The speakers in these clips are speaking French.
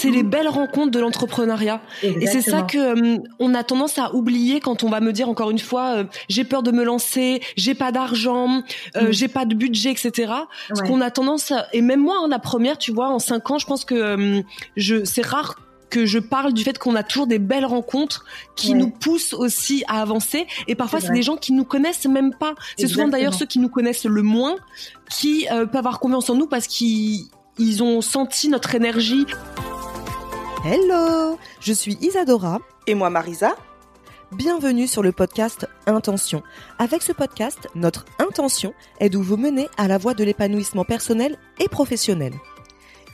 C'est les belles rencontres de l'entrepreneuriat. Et c'est ça que euh, on a tendance à oublier quand on va me dire encore une fois, euh, j'ai peur de me lancer, j'ai pas d'argent, euh, Mm. j'ai pas de budget, etc. Ce qu'on a tendance, à- et même moi, hein, la première, tu vois, en cinq ans, je pense que je, c'est rare que je parle du fait qu'on a toujours des belles rencontres qui Ouais. nous poussent aussi à avancer. Et parfois, C'est des gens qui nous connaissent même pas. C'est souvent d'ailleurs ceux qui nous connaissent le moins qui euh, peuvent avoir confiance en nous parce qu'ils ils ont senti notre énergie. Hello, je suis Isadora. Et moi, Marisa Bienvenue sur le podcast Intention. Avec ce podcast, notre intention est de vous mener à la voie de l'épanouissement personnel et professionnel.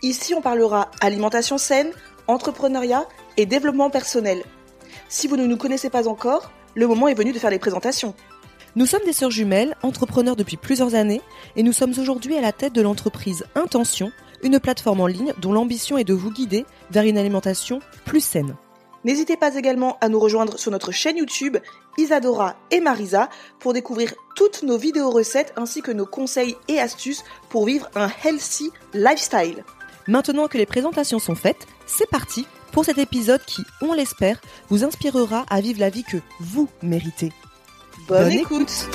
Ici, on parlera alimentation saine, entrepreneuriat et développement personnel. Si vous ne nous connaissez pas encore, le moment est venu de faire les présentations. Nous sommes des sœurs jumelles, entrepreneurs depuis plusieurs années, et nous sommes aujourd'hui à la tête de l'entreprise Intention, une plateforme en ligne dont l'ambition est de vous guider vers une alimentation plus saine. N'hésitez pas également à nous rejoindre sur notre chaîne YouTube Isadora et Marisa pour découvrir toutes nos vidéos recettes ainsi que nos conseils et astuces pour vivre un healthy lifestyle. Maintenant que les présentations sont faites, c'est parti pour cet épisode qui, on l'espère, vous inspirera à vivre la vie que vous méritez. Bonne, Bonne écoute.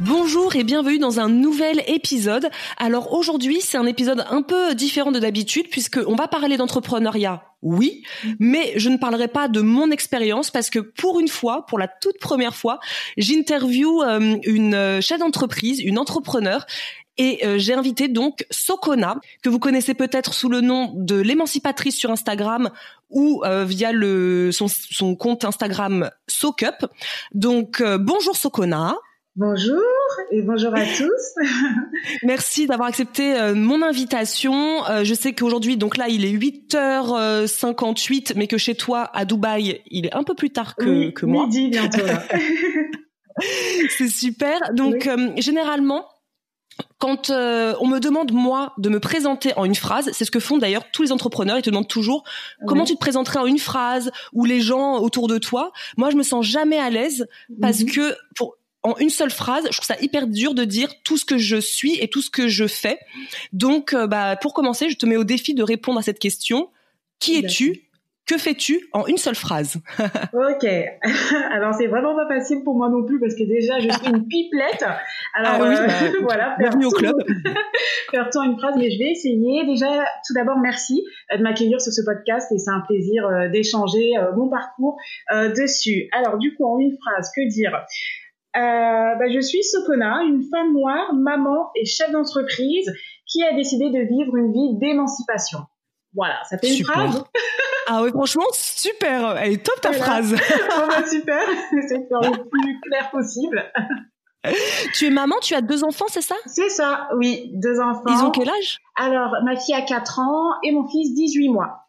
Bonjour et bienvenue dans un nouvel épisode. Alors aujourd'hui, c'est un épisode un peu différent de d'habitude puisque on va parler d'entrepreneuriat. Oui, mais je ne parlerai pas de mon expérience parce que pour une fois, pour la toute première fois, j'interview euh, une euh, chef d'entreprise, une entrepreneur et euh, j'ai invité donc Sokona, que vous connaissez peut-être sous le nom de l'émancipatrice sur Instagram ou via le son, compte Instagram SoCup. Donc bonjour Sokona. Bonjour et bonjour à tous. Merci d'avoir accepté euh, mon invitation. Euh, je sais qu'aujourd'hui, donc là, il est 8h58, mais que chez toi, à Dubaï, il est un peu plus tard que, Oui, que moi. Midi bientôt. là. C'est super. Donc, Oui. euh, généralement, quand euh, on me demande, moi, de me présenter en une phrase, c'est ce que font d'ailleurs tous les entrepreneurs. Ils te demandent toujours comment tu te présenterais en une phrase ou les gens autour de toi. Moi, je me sens jamais à l'aise parce Mhm. que pour en une seule phrase, je trouve ça hyper dur de dire tout ce que je suis et tout ce que je fais. Donc, euh, bah, pour commencer, je te mets au défi de répondre à cette question. Qui es-tu? Que fais-tu en une seule phrase? Ok. Alors c'est vraiment pas facile pour moi non plus parce que déjà je suis une pipelette. Alors Ah oui, euh, bah, voilà. faire Bienvenue au club. Faire tout en une phrase, mais je vais essayer. Déjà, tout d'abord, merci euh, de m'accueillir sur ce podcast et c'est un plaisir d'échanger mon parcours dessus. Alors du coup, en une phrase, que dire? Bah, je suis Sokona, une femme noire, maman et chef d'entreprise qui a décidé de vivre une vie d'émancipation. Voilà, ça fait une Super. phrase. Ah oui, franchement, super. Elle est top ta Voilà. phrase. Bon, bah, super, j'essaie de faire le plus clair possible. tu es maman, tu as deux enfants, c'est ça? C'est ça, oui, deux enfants. Ils ont quel âge? Alors, ma fille a 4 ans et mon fils 18 mois.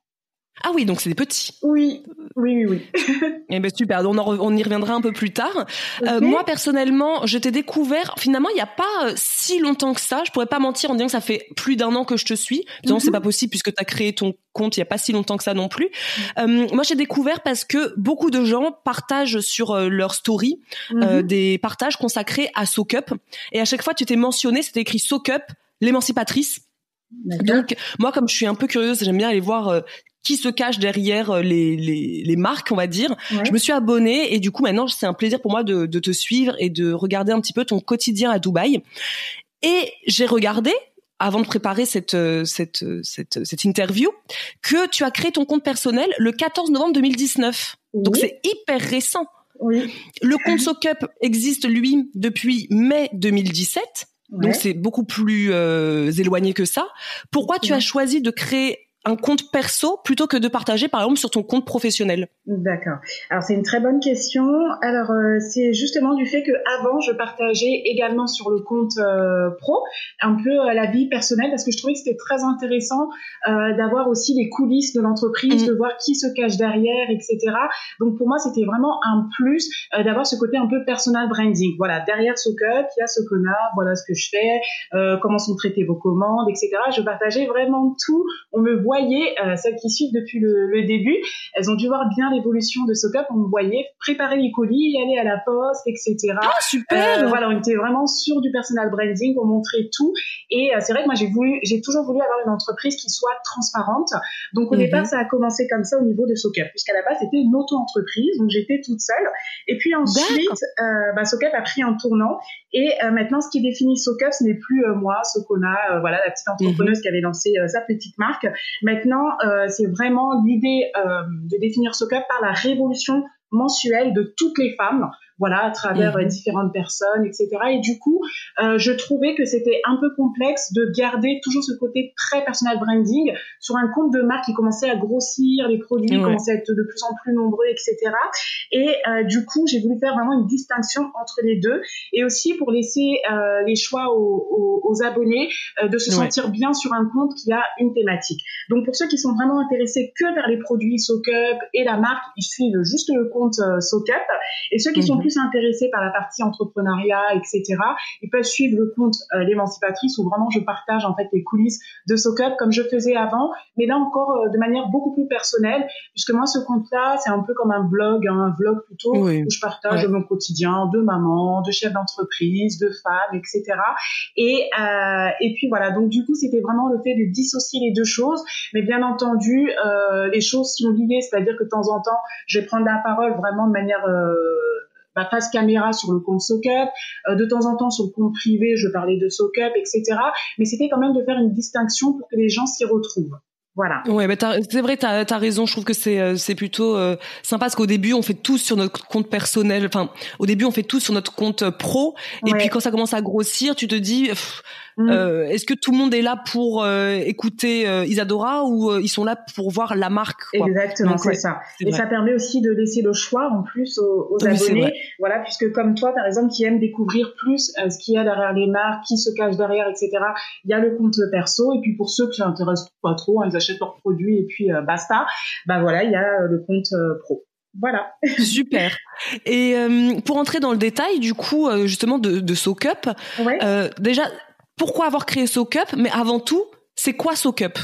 Ah oui, donc c'est des petits. Oui, oui, oui, oui. Eh ben super, on, en re- on y reviendra un peu plus tard. Euh, moi personnellement, je t'ai découvert. Finalement, il n'y a pas euh, si longtemps que ça. Je pourrais pas mentir en disant que ça fait plus d'un an que je te suis. Non, Mhm. c'est pas possible puisque tu as créé ton compte il y a pas si longtemps que ça non plus. Euh, moi, j'ai découvert parce que beaucoup de gens partagent sur leur story Mhm. des partages consacrés à SoCup. Et à chaque fois, tu t'es mentionné, c'était écrit SoCup, l'émancipatrice. D'accord. Donc, moi, comme je suis un peu curieuse, j'aime bien aller voir euh, qui se cache derrière euh, les, les, les marques, on va dire. Ouais. Je me suis abonnée et du coup, maintenant, c'est un plaisir pour moi de, de te suivre et de regarder un petit peu ton quotidien à Dubaï. Et j'ai regardé, avant de préparer cette, euh, cette, euh, cette, cette interview, que tu as créé ton compte personnel le 14 novembre 2019. Donc, Oui. c'est hyper récent. Oui. Le compte SoCup existe, lui, depuis mai 2017. Ouais. Donc c'est beaucoup plus euh, éloigné que ça. Pourquoi tu as choisi de créer un compte perso plutôt que de partager par exemple sur ton compte professionnel D'accord. Alors c'est une très bonne question. Alors euh, c'est justement du fait que avant je partageais également sur le compte euh, pro un peu la vie personnelle parce que je trouvais que c'était très intéressant d'avoir aussi les coulisses de l'entreprise, mmh. de voir qui se cache derrière, etc. Donc pour moi c'était vraiment un plus d'avoir ce côté un peu personal branding. Voilà, derrière ce cup, il y a ce connard, voilà ce que je fais, comment sont traitées vos commandes, etc. Je partageais vraiment tout. On me voyait, euh, celles qui suivent depuis le, début, elles ont dû voir bien l'évolution de cup. On me voyait préparer les colis, aller à la poste, etc. Ah super. Euh, voilà, on était vraiment sur du personal branding. On montrait tout. Et euh, c'est vrai que moi j'ai voulu, j'ai toujours voulu avoir une entreprise qui soit transparente. Donc au mhm. départ, ça a commencé comme ça au niveau de SoCup, puisqu'à la base c'était une auto-entreprise, donc j'étais toute seule. Et puis ensuite, euh, bah, SoCup a pris un tournant. Et maintenant, ce qui définit SoCup, ce n'est plus moi, Socona, voilà la petite entrepreneuse mhm. qui avait lancé sa petite marque. Maintenant, euh, c'est vraiment l'idée euh, de définir ce cup par la révolution mensuelle de toutes les femmes voilà, à travers mhm. différentes personnes, etc. Et du coup, euh, je trouvais que c'était un peu complexe de garder toujours ce côté très personal branding sur un compte de marque qui commençait à grossir, les produits commençaient à être de plus en plus nombreux, etc. Et euh, du coup, j'ai voulu faire vraiment une distinction entre les deux et aussi pour laisser euh, les choix aux, aux, aux abonnés de se sentir bien sur un compte qui a une thématique. Donc pour ceux qui sont vraiment intéressés que vers les produits SoCup et la marque, ils suivent juste le compte SoCup. Et ceux qui sont mhm. Plus intéressés par la partie entrepreneuriat, etc., ils peuvent suivre le compte euh, l'émancipatrice où vraiment je partage en fait les coulisses de SoCup comme je faisais avant, mais là encore euh, de manière beaucoup plus personnelle, puisque moi ce compte-là c'est un peu comme un blog, hein, un vlog plutôt où je partage mon quotidien de maman, de chef d'entreprise, de femme, etc. Et euh, et puis voilà donc du coup c'était vraiment le fait de dissocier les deux choses, mais bien entendu les choses sont liées, c'est-à-dire que de temps en temps je vais prendre la parole vraiment de manière euh, ma face caméra sur le compte SoCup. Euh, de temps en temps, sur le compte privé, je parlais de SoCup, etc. Mais c'était quand même de faire une distinction pour que les gens s'y retrouvent. Voilà. Ouais, bah c'est vrai, t'as as raison. Je trouve que c'est euh, c'est plutôt euh, sympa parce qu'au début on fait tout sur notre compte personnel. Enfin, au début on fait tout sur notre compte pro, et puis quand ça commence à grossir, tu te dis. Mm. Euh, est-ce que tout le monde est là pour euh, écouter euh, Isadora ou ils sont là pour voir la marque quoi? Exactement, c'est ça. Et ça permet aussi de laisser le choix en plus aux, aux abonnés. Voilà, puisque comme toi, par exemple, qui aime découvrir plus ce qu'il y a derrière les marques, qui se cache derrière, etc. Il y a le compte perso. Et puis pour ceux qui s'intéressent pas trop, hein, ils achètent leurs produits et puis basta. Bah voilà, il y a le compte pro. Voilà. Super. Et pour entrer dans le détail, du coup, justement, de, de SoCup, ouais. déjà, pourquoi avoir créé SoCup, mais avant tout, c'est quoi SoCup?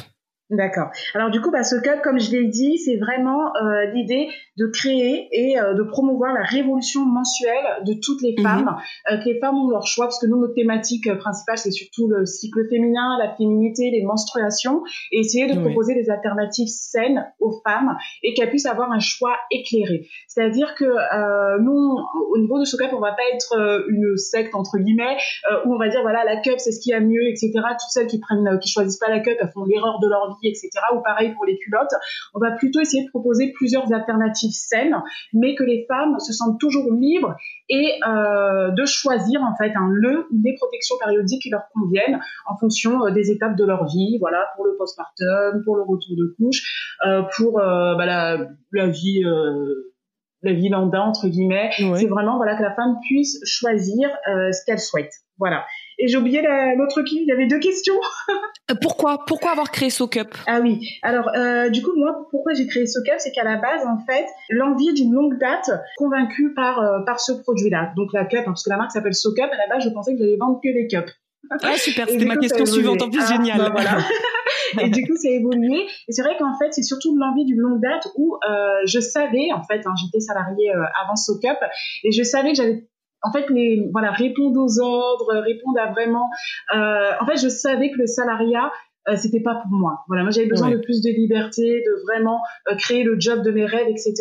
D'accord. Alors du coup, bah, ce club, comme je l'ai dit, c'est vraiment euh, l'idée de créer et euh, de promouvoir la révolution mensuelle de toutes les mhm. femmes, euh, que les femmes ont leur choix, parce que nous, notre thématique principale, c'est surtout le cycle féminin, la féminité, les menstruations, et essayer de proposer des alternatives saines aux femmes et qu'elles puissent avoir un choix éclairé. C'est-à-dire que nous, au niveau de ce club, on va pas être une secte entre guillemets où on va dire voilà la cup c'est ce qui a mieux, etc. Toutes celles qui prennent, qui choisissent pas la cup, elles font l'erreur de leur vie etc. Ou pareil pour les culottes. On va plutôt essayer de proposer plusieurs alternatives saines, mais que les femmes se sentent toujours libres et euh, de choisir en fait un le ou des protections périodiques qui leur conviennent en fonction euh, des étapes de leur vie. Voilà, pour le postpartum, pour le retour de couche, euh, pour bah, la, la, vie la vie lambda entre guillemets. C'est vraiment voilà que la femme puisse choisir ce qu'elle souhaite. Voilà. Et j'ai oublié l'autre qui. Il y avait deux questions. Euh, pourquoi Pourquoi avoir créé SoCup? Ah oui. Alors, euh, du coup, moi, pourquoi j'ai créé SoCup C'est qu'à la base, en fait, l'envie d'une longue date, convaincue par euh, par ce produit-là. Donc la cup, hein, parce que la marque s'appelle SoCup. À la base, je pensais que j'allais vendre que des cups. Ah super, c'était ma question suivante. En plus, ah, génial. Bah, voilà. et du coup, c'est évolué. Et c'est vrai qu'en fait, c'est surtout l'envie d'une longue date où euh, je savais, en fait, hein, j'étais salariée euh, avant SoCup, et je savais que j'avais en fait, les, voilà, répondre aux ordres, répondre à vraiment. Euh, en fait, je savais que le salariat, euh, c'était pas pour moi. Voilà, moi j'avais besoin de plus de liberté, de vraiment euh, créer le job de mes rêves, etc.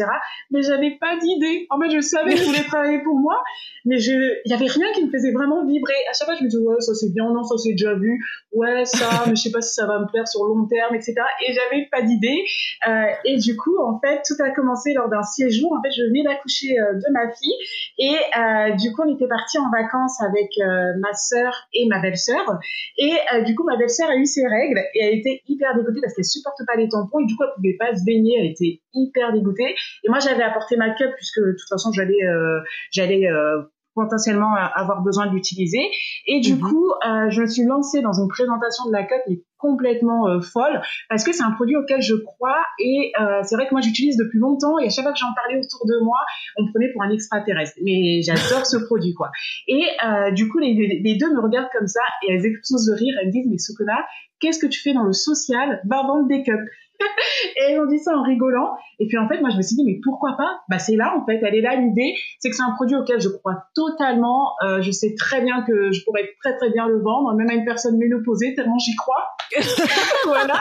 Mais j'avais pas d'idée. En fait, je savais que je voulais travailler pour moi, mais je, il y avait rien qui me faisait vraiment vibrer. À chaque fois, je me disais ouais, ça c'est bien, non, ça c'est déjà vu, ouais, ça, mais je sais pas si ça va me plaire sur long terme, etc. Et j'avais pas d'idée. Euh, et du coup, en fait, tout a commencé lors d'un séjour. En fait, je venais d'accoucher euh, de ma fille, et du coup, on était parti en vacances avec ma sœur et ma belle-sœur. Et du coup, ma belle-sœur a eu ses règles. Règles et elle était hyper dégoûtée parce qu'elle supporte pas les tampons et du coup elle pouvait pas se baigner, elle était hyper dégoûtée. Et moi j'avais apporté ma cup puisque de toute façon j'allais euh, j'allais euh, potentiellement avoir besoin de l'utiliser. Et du mhm. coup, euh, je me suis lancée dans une présentation de la cup est complètement euh, folle parce que c'est un produit auquel je crois et euh, c'est vrai que moi j'utilise depuis longtemps et à chaque fois que j'en parlais autour de moi, on me prenait pour un extraterrestre. Mais j'adore ce produit quoi. Et euh, du coup, les, les, deux me regardent comme ça et elles explosent de rire. Elles me disent mais Sukuna, qu'est-ce que tu fais dans le social Va vendre des cups. et elles ont dit ça en rigolant. Et puis en fait, moi, je me suis dit, mais pourquoi pas? Bah c'est là, en fait, elle est là l'idée. C'est que c'est un produit auquel je crois totalement. Euh, je sais très bien que je pourrais très très bien le vendre, même à une personne ménopausée, tellement j'y crois. voilà.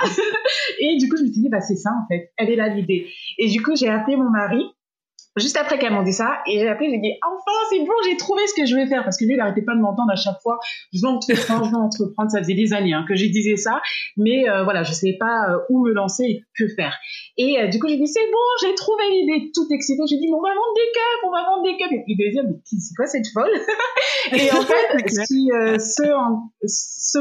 Et du coup, je me suis dit, bah c'est ça, en fait. Elle est là l'idée. Et du coup, j'ai appelé mon mari juste après qu'elle m'en dit ça, et appelé, j'ai dit, enfin, c'est bon, j'ai trouvé ce que je vais faire, parce que lui, il arrêtait pas de m'entendre à chaque fois, je veux entreprendre, je veux entreprendre, ça faisait des années hein, que j'ai disais ça, mais euh, voilà, je savais pas euh, où me lancer et que faire. Et euh, du coup, j'ai dit, c'est bon, j'ai trouvé l'idée, tout excitée, j'ai dit, on va vendre des cups, on va vendre des cups, il devait dire, mais c'est quoi cette folle? Et en fait, ce, ce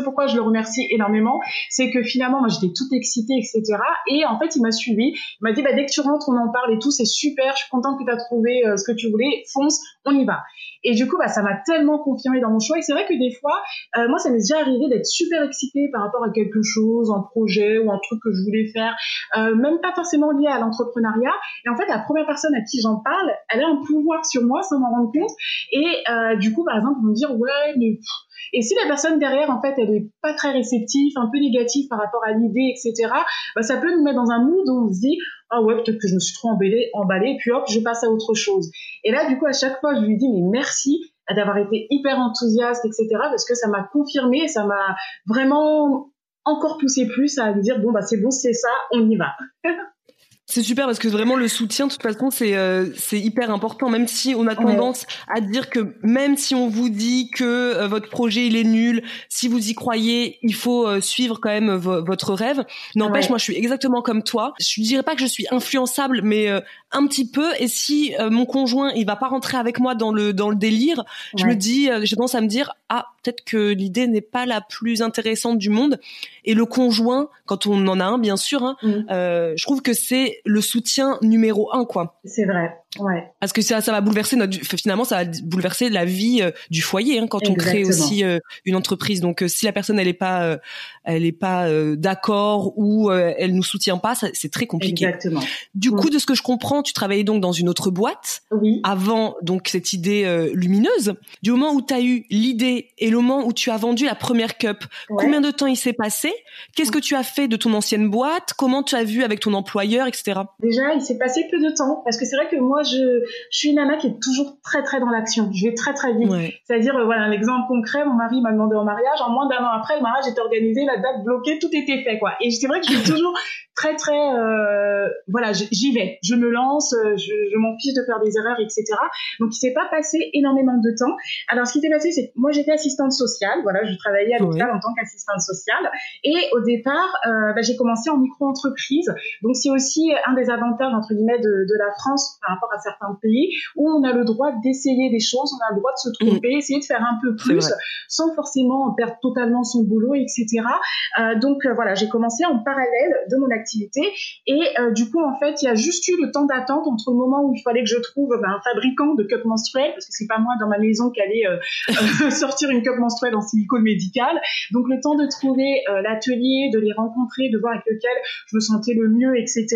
pourquoi je le remercie énormément, c'est que finalement, moi, j'étais toute excitée, etc. Et en fait, il m'a suivi, il m'a dit, bah, dès que tu rentres, on en parle et tout, c'est super, je suis contente que tu as trouvé euh, ce que tu voulais, fonce, on y va. Et du coup, bah, ça m'a tellement confirmé dans mon choix. Et c'est vrai que des fois, euh, moi, ça m'est déjà arrivé d'être super excitée par rapport à quelque chose, un projet ou un truc que je voulais faire, euh, même pas forcément lié à l'entrepreneuriat. Et en fait, la première personne à qui j'en parle, elle a un pouvoir sur moi sans m'en rendre compte. Et du coup, par exemple, me dire, ouais, mais... Et si la personne derrière, en fait, elle est pas très réceptive, un peu négative par rapport à l'idée, etc., bah, ça peut nous mettre dans un mood où on se dit, ah ouais, peut-être que je me suis trop emballée, emballée, puis hop, je passe à autre chose. Et là, du coup, à chaque fois, je lui dis, mais merci d'avoir été hyper enthousiaste, etc., parce que ça m'a confirmé, ça m'a vraiment encore poussé plus à me dire, bon, bah, c'est bon, c'est ça, on y va. C'est super parce que vraiment le soutien, de toute façon, c'est euh, c'est hyper important. Même si on a tendance à dire que même si on vous dit que euh, votre projet il est nul, si vous y croyez, il faut euh, suivre quand même votre rêve. N'empêche, moi, je suis exactement comme toi. Je dirais pas que je suis influençable, mais un petit peu. Et si mon conjoint il va pas rentrer avec moi dans le dans le délire, je me dis, j'ai tendance à me dire ah peut-être que l'idée n'est pas la plus intéressante du monde. Et le conjoint, quand on en a un, bien sûr, hein, mm. je trouve que c'est le soutien numéro un, quoi. C'est vrai. Ouais. Parce que ça, ça va bouleverser notre, finalement, ça va bouleverser la vie euh, du foyer hein, quand on crée aussi euh, une entreprise. Donc, euh, si la personne elle est pas, elle est pas d'accord ou elle nous soutient pas, c'est très compliqué. Exactement. Du coup, de ce que je comprends, tu travaillais donc dans une autre boîte oui. avant donc cette idée lumineuse. Du moment où tu as eu l'idée et le moment où tu as vendu la première cup, combien de temps il s'est passé? Qu'est-ce que tu as fait de ton ancienne boîte? Comment tu as vu avec ton employeur, etc. Déjà, il s'est passé peu de temps parce que c'est vrai que moi je, je suis une nana qui est toujours très très dans l'action. Je vais très très vite. C'est-à-dire, euh, voilà, un exemple concret, mon mari m'a demandé en mariage, en moins d'un an après, le mariage était organisé, la date bloquée, tout était fait, quoi. Et c'est vrai que je suis toujours très très, euh, voilà, j'y vais, je me lance, euh, je, je m'en fiche de faire des erreurs, etc. Donc il s'est pas passé énormément de temps. Alors ce qui s'est passé, c'est que moi j'étais assistante sociale, voilà, je travaillais à l'hôpital en tant qu'assistante sociale. Et au départ, euh, bah, j'ai commencé en micro-entreprise. Donc c'est aussi un des avantages entre guillemets de, de la France par rapport à certains pays où on a le droit d'essayer des choses, on a le droit de se tromper, mm. essayer de faire un peu plus sans forcément perdre totalement son boulot, etc. Euh, donc euh, voilà, j'ai commencé en parallèle de mon activité et euh, du coup en fait il y a juste eu le temps d'attente entre le moment où il fallait que je trouve ben, un fabricant de cup menstruels parce que c'est pas moi dans ma maison qui allait sortir une cup menstruelle en silicone médical. Donc le temps de trouver l'atelier, de les rencontrer, de voir avec lequel je me sentais le mieux, etc.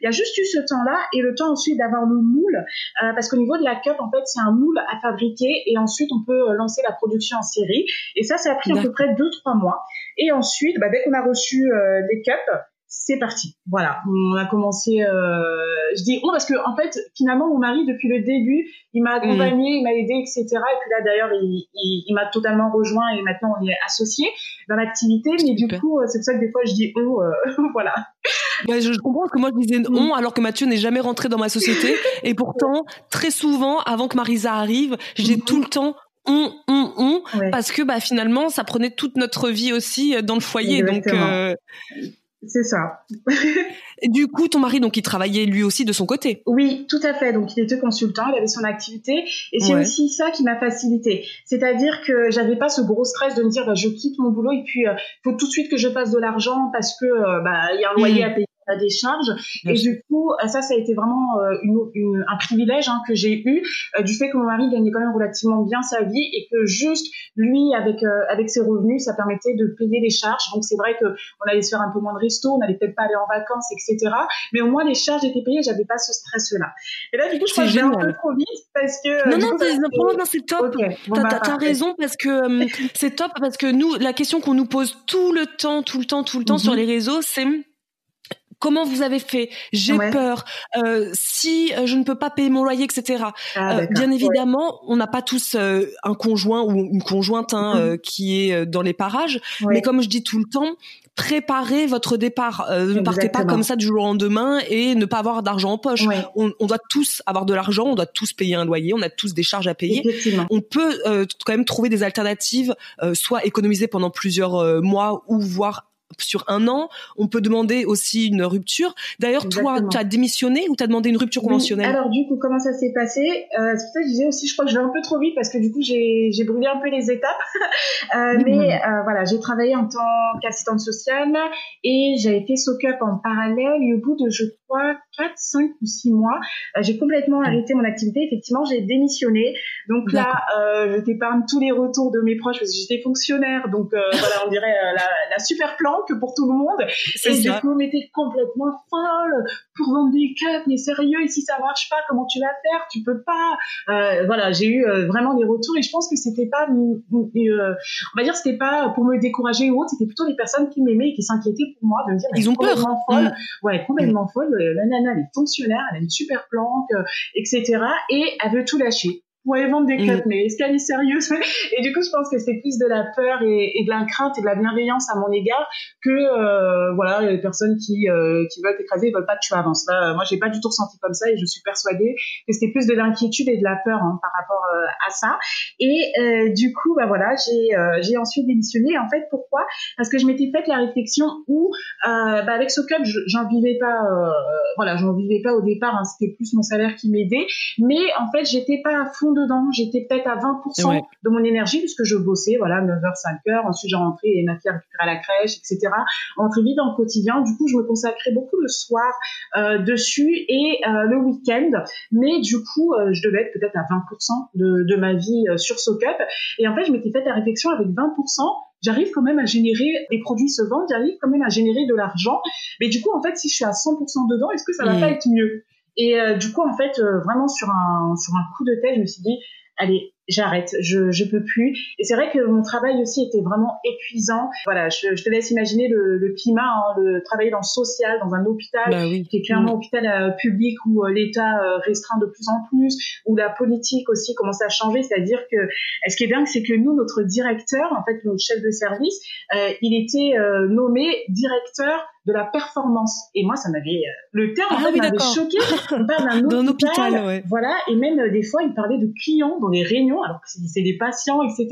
Il y a juste eu ce temps-là et le temps ensuite d'avoir le moule euh, parce qu'au niveau de la cup, en fait, c'est un moule à fabriquer et ensuite on peut euh, lancer la production en série. Et ça, ça a pris à peu près 2-3 mois. Et ensuite, bah, dès qu'on a reçu euh, des cups, c'est parti. Voilà, on a commencé. Euh, je dis on parce que en fait, finalement, mon mari depuis le début, il m'a accompagné, mm. il m'a aidé, etc. Et puis là, d'ailleurs, il, il, m'a totalement rejoint et maintenant on est associés dans l'activité. Mais du coup, c'est pour ça que des fois, je dis on. voilà. Je comprends que moi je disais on alors que Mathieu n'est jamais rentré dans ma société et pourtant très souvent avant que Marisa arrive, j'ai tout le temps on, on, on, parce que bah finalement ça prenait toute notre vie aussi dans le foyer donc euh, c'est ça. du coup, ton mari, donc, il travaillait lui aussi de son côté. Oui, tout à fait. Donc, il était consultant, il avait son activité, et c'est aussi ça qui m'a facilité. C'est-à-dire que j'avais pas ce gros stress de me dire, bah, je quitte mon boulot et puis il euh, faut tout de suite que je passe de l'argent parce que euh, bah il y a un loyer mm. à payer à des charges. Et du coup, euh, ça, ça a été vraiment euh, une, un privilège hein, que j'ai eu euh, du fait que mon mari gagnait quand même relativement bien sa vie et que juste lui, avec avec ses revenus, ça permettait de payer les charges. Donc c'est vrai que on allait se faire un peu moins de resto, on n'allait peut-être pas aller en vacances, etc. Mais au moins les charges étaient payées, j'avais pas ce stress-là. Et là, du coup, je crois que j'ai un peu trop vite parce que non, non, non, c'est top. t'as as, raison parce que c'est top parce que nous, la question qu'on nous pose tout le temps, tout le temps, tout le temps sur mhm. les réseaux, c'est Comment vous avez fait? J'ai peur. Euh, si euh, je ne peux pas payer mon loyer, etc. Ah, euh, bien évidemment, on n'a pas tous euh, un conjoint ou une conjointe hein, mm-hmm. qui est dans les parages. Mais comme je dis tout le temps, préparez votre départ. ne partez pas comme ça du jour au lendemain et ne pas avoir d'argent en poche. On, on, doit tous avoir de l'argent, on doit tous payer un loyer, on a tous des charges à payer. On peut quand même trouver des alternatives, soit économiser pendant plusieurs mois ou voir sur un an. On peut demander aussi une rupture. D'ailleurs, toi, tu as démissionné ou tu as demandé une rupture conventionnelle? Alors du coup, comment ça s'est passé? Euh, C'est pour ça que je disais aussi, je crois que je vais un peu trop vite parce que du coup, j'ai brûlé un peu les étapes. euh, Mais euh, voilà, j'ai travaillé en tant qu'assistante sociale et j'ai été SOCUP en parallèle et au bout de, je crois, 4, 5 ou 6 mois, j'ai complètement arrêté mon activité. Effectivement, j'ai démissionné. Donc là, je t'épargne tous les retours de mes proches parce que j'étais fonctionnaire. Donc voilà, on dirait la, la super plan que pour tout le monde. Et du coup, on était complètement folle pour vendre des cups, mais sérieux, et si ça marche pas, comment tu vas faire? Tu peux pas. Euh, voilà, j'ai eu euh, vraiment des retours et je pense que c'était pas, euh, on va dire, c'était pas pour me décourager ou autre, c'était plutôt des personnes qui m'aimaient et qui s'inquiétaient pour moi de me dire, ils ont peur. Folle. Mm. Ouais, complètement mm. folle. La nana, elle est fonctionnaire, elle a une super planque, etc. Et elle veut tout lâcher pourrait vendre des crêpes, mm. mais est-ce qu'elle est sérieuse? Et du coup, je pense que c'est plus de la peur et, et, de la crainte et de la bienveillance à mon égard que euh, voilà les personnes qui euh, qui veulent t'écraser, ils veulent pas que tu avances. Là, moi, j'ai pas du tout ressenti comme ça et je suis persuadée que c'était plus de l'inquiétude et de la peur hein, par rapport euh, à ça. Et euh, du coup, bah voilà, j'ai euh, j'ai ensuite démissionné. En fait, pourquoi? Parce que je m'étais faite la réflexion où bah avec SoCup, j'en vivais pas. voilà, j'en vivais pas au départ. Hein, c'était plus mon salaire qui m'aidait, mais en fait, j'étais pas à fond dedans. J'étais peut-être à 20% de mon énergie puisque je bossais, voilà, 9h, 5h. Ensuite, j'ai rentré et ma fille a récupéré à la crèche, etc. Rentrer vite dans le quotidien. Du coup, je me consacrais beaucoup le soir euh, dessus et euh, le week-end. Mais du coup, euh, je devais être peut-être à 20% de, de ma vie sur SoCup. Et en fait, je m'étais fait la réflexion avec 20%, j'arrive quand même à générer des produits se vendent, j'arrive quand même à générer de l'argent. Mais du coup, en fait, si je suis à 100% dedans, est-ce que ça va mm. pas être mieux? Et euh, du coup, en fait, euh, vraiment sur un, sur un coup de tête, je me suis dit, allez, j'arrête, je je peux plus. Et c'est vrai que mon travail aussi était vraiment épuisant. Voilà, je, je te laisse imaginer le, le climat, hein, le travailler dans le social, dans un hôpital bah qui est clairement un hôpital euh, public où euh, l'État euh, restreint de plus en plus, où la politique aussi commence à changer. C'est-à-dire que, ce qui est dingue, c'est que nous, notre directeur, en fait, notre chef de service, il était nommé directeur de la performance. Et moi, ça m'avait le terme ah, oui, m'avait choqué. On parle d'un hôpital, ouais. voilà. Et même des fois, il parlait de clients dans les réunions alors que c'est des patients, etc.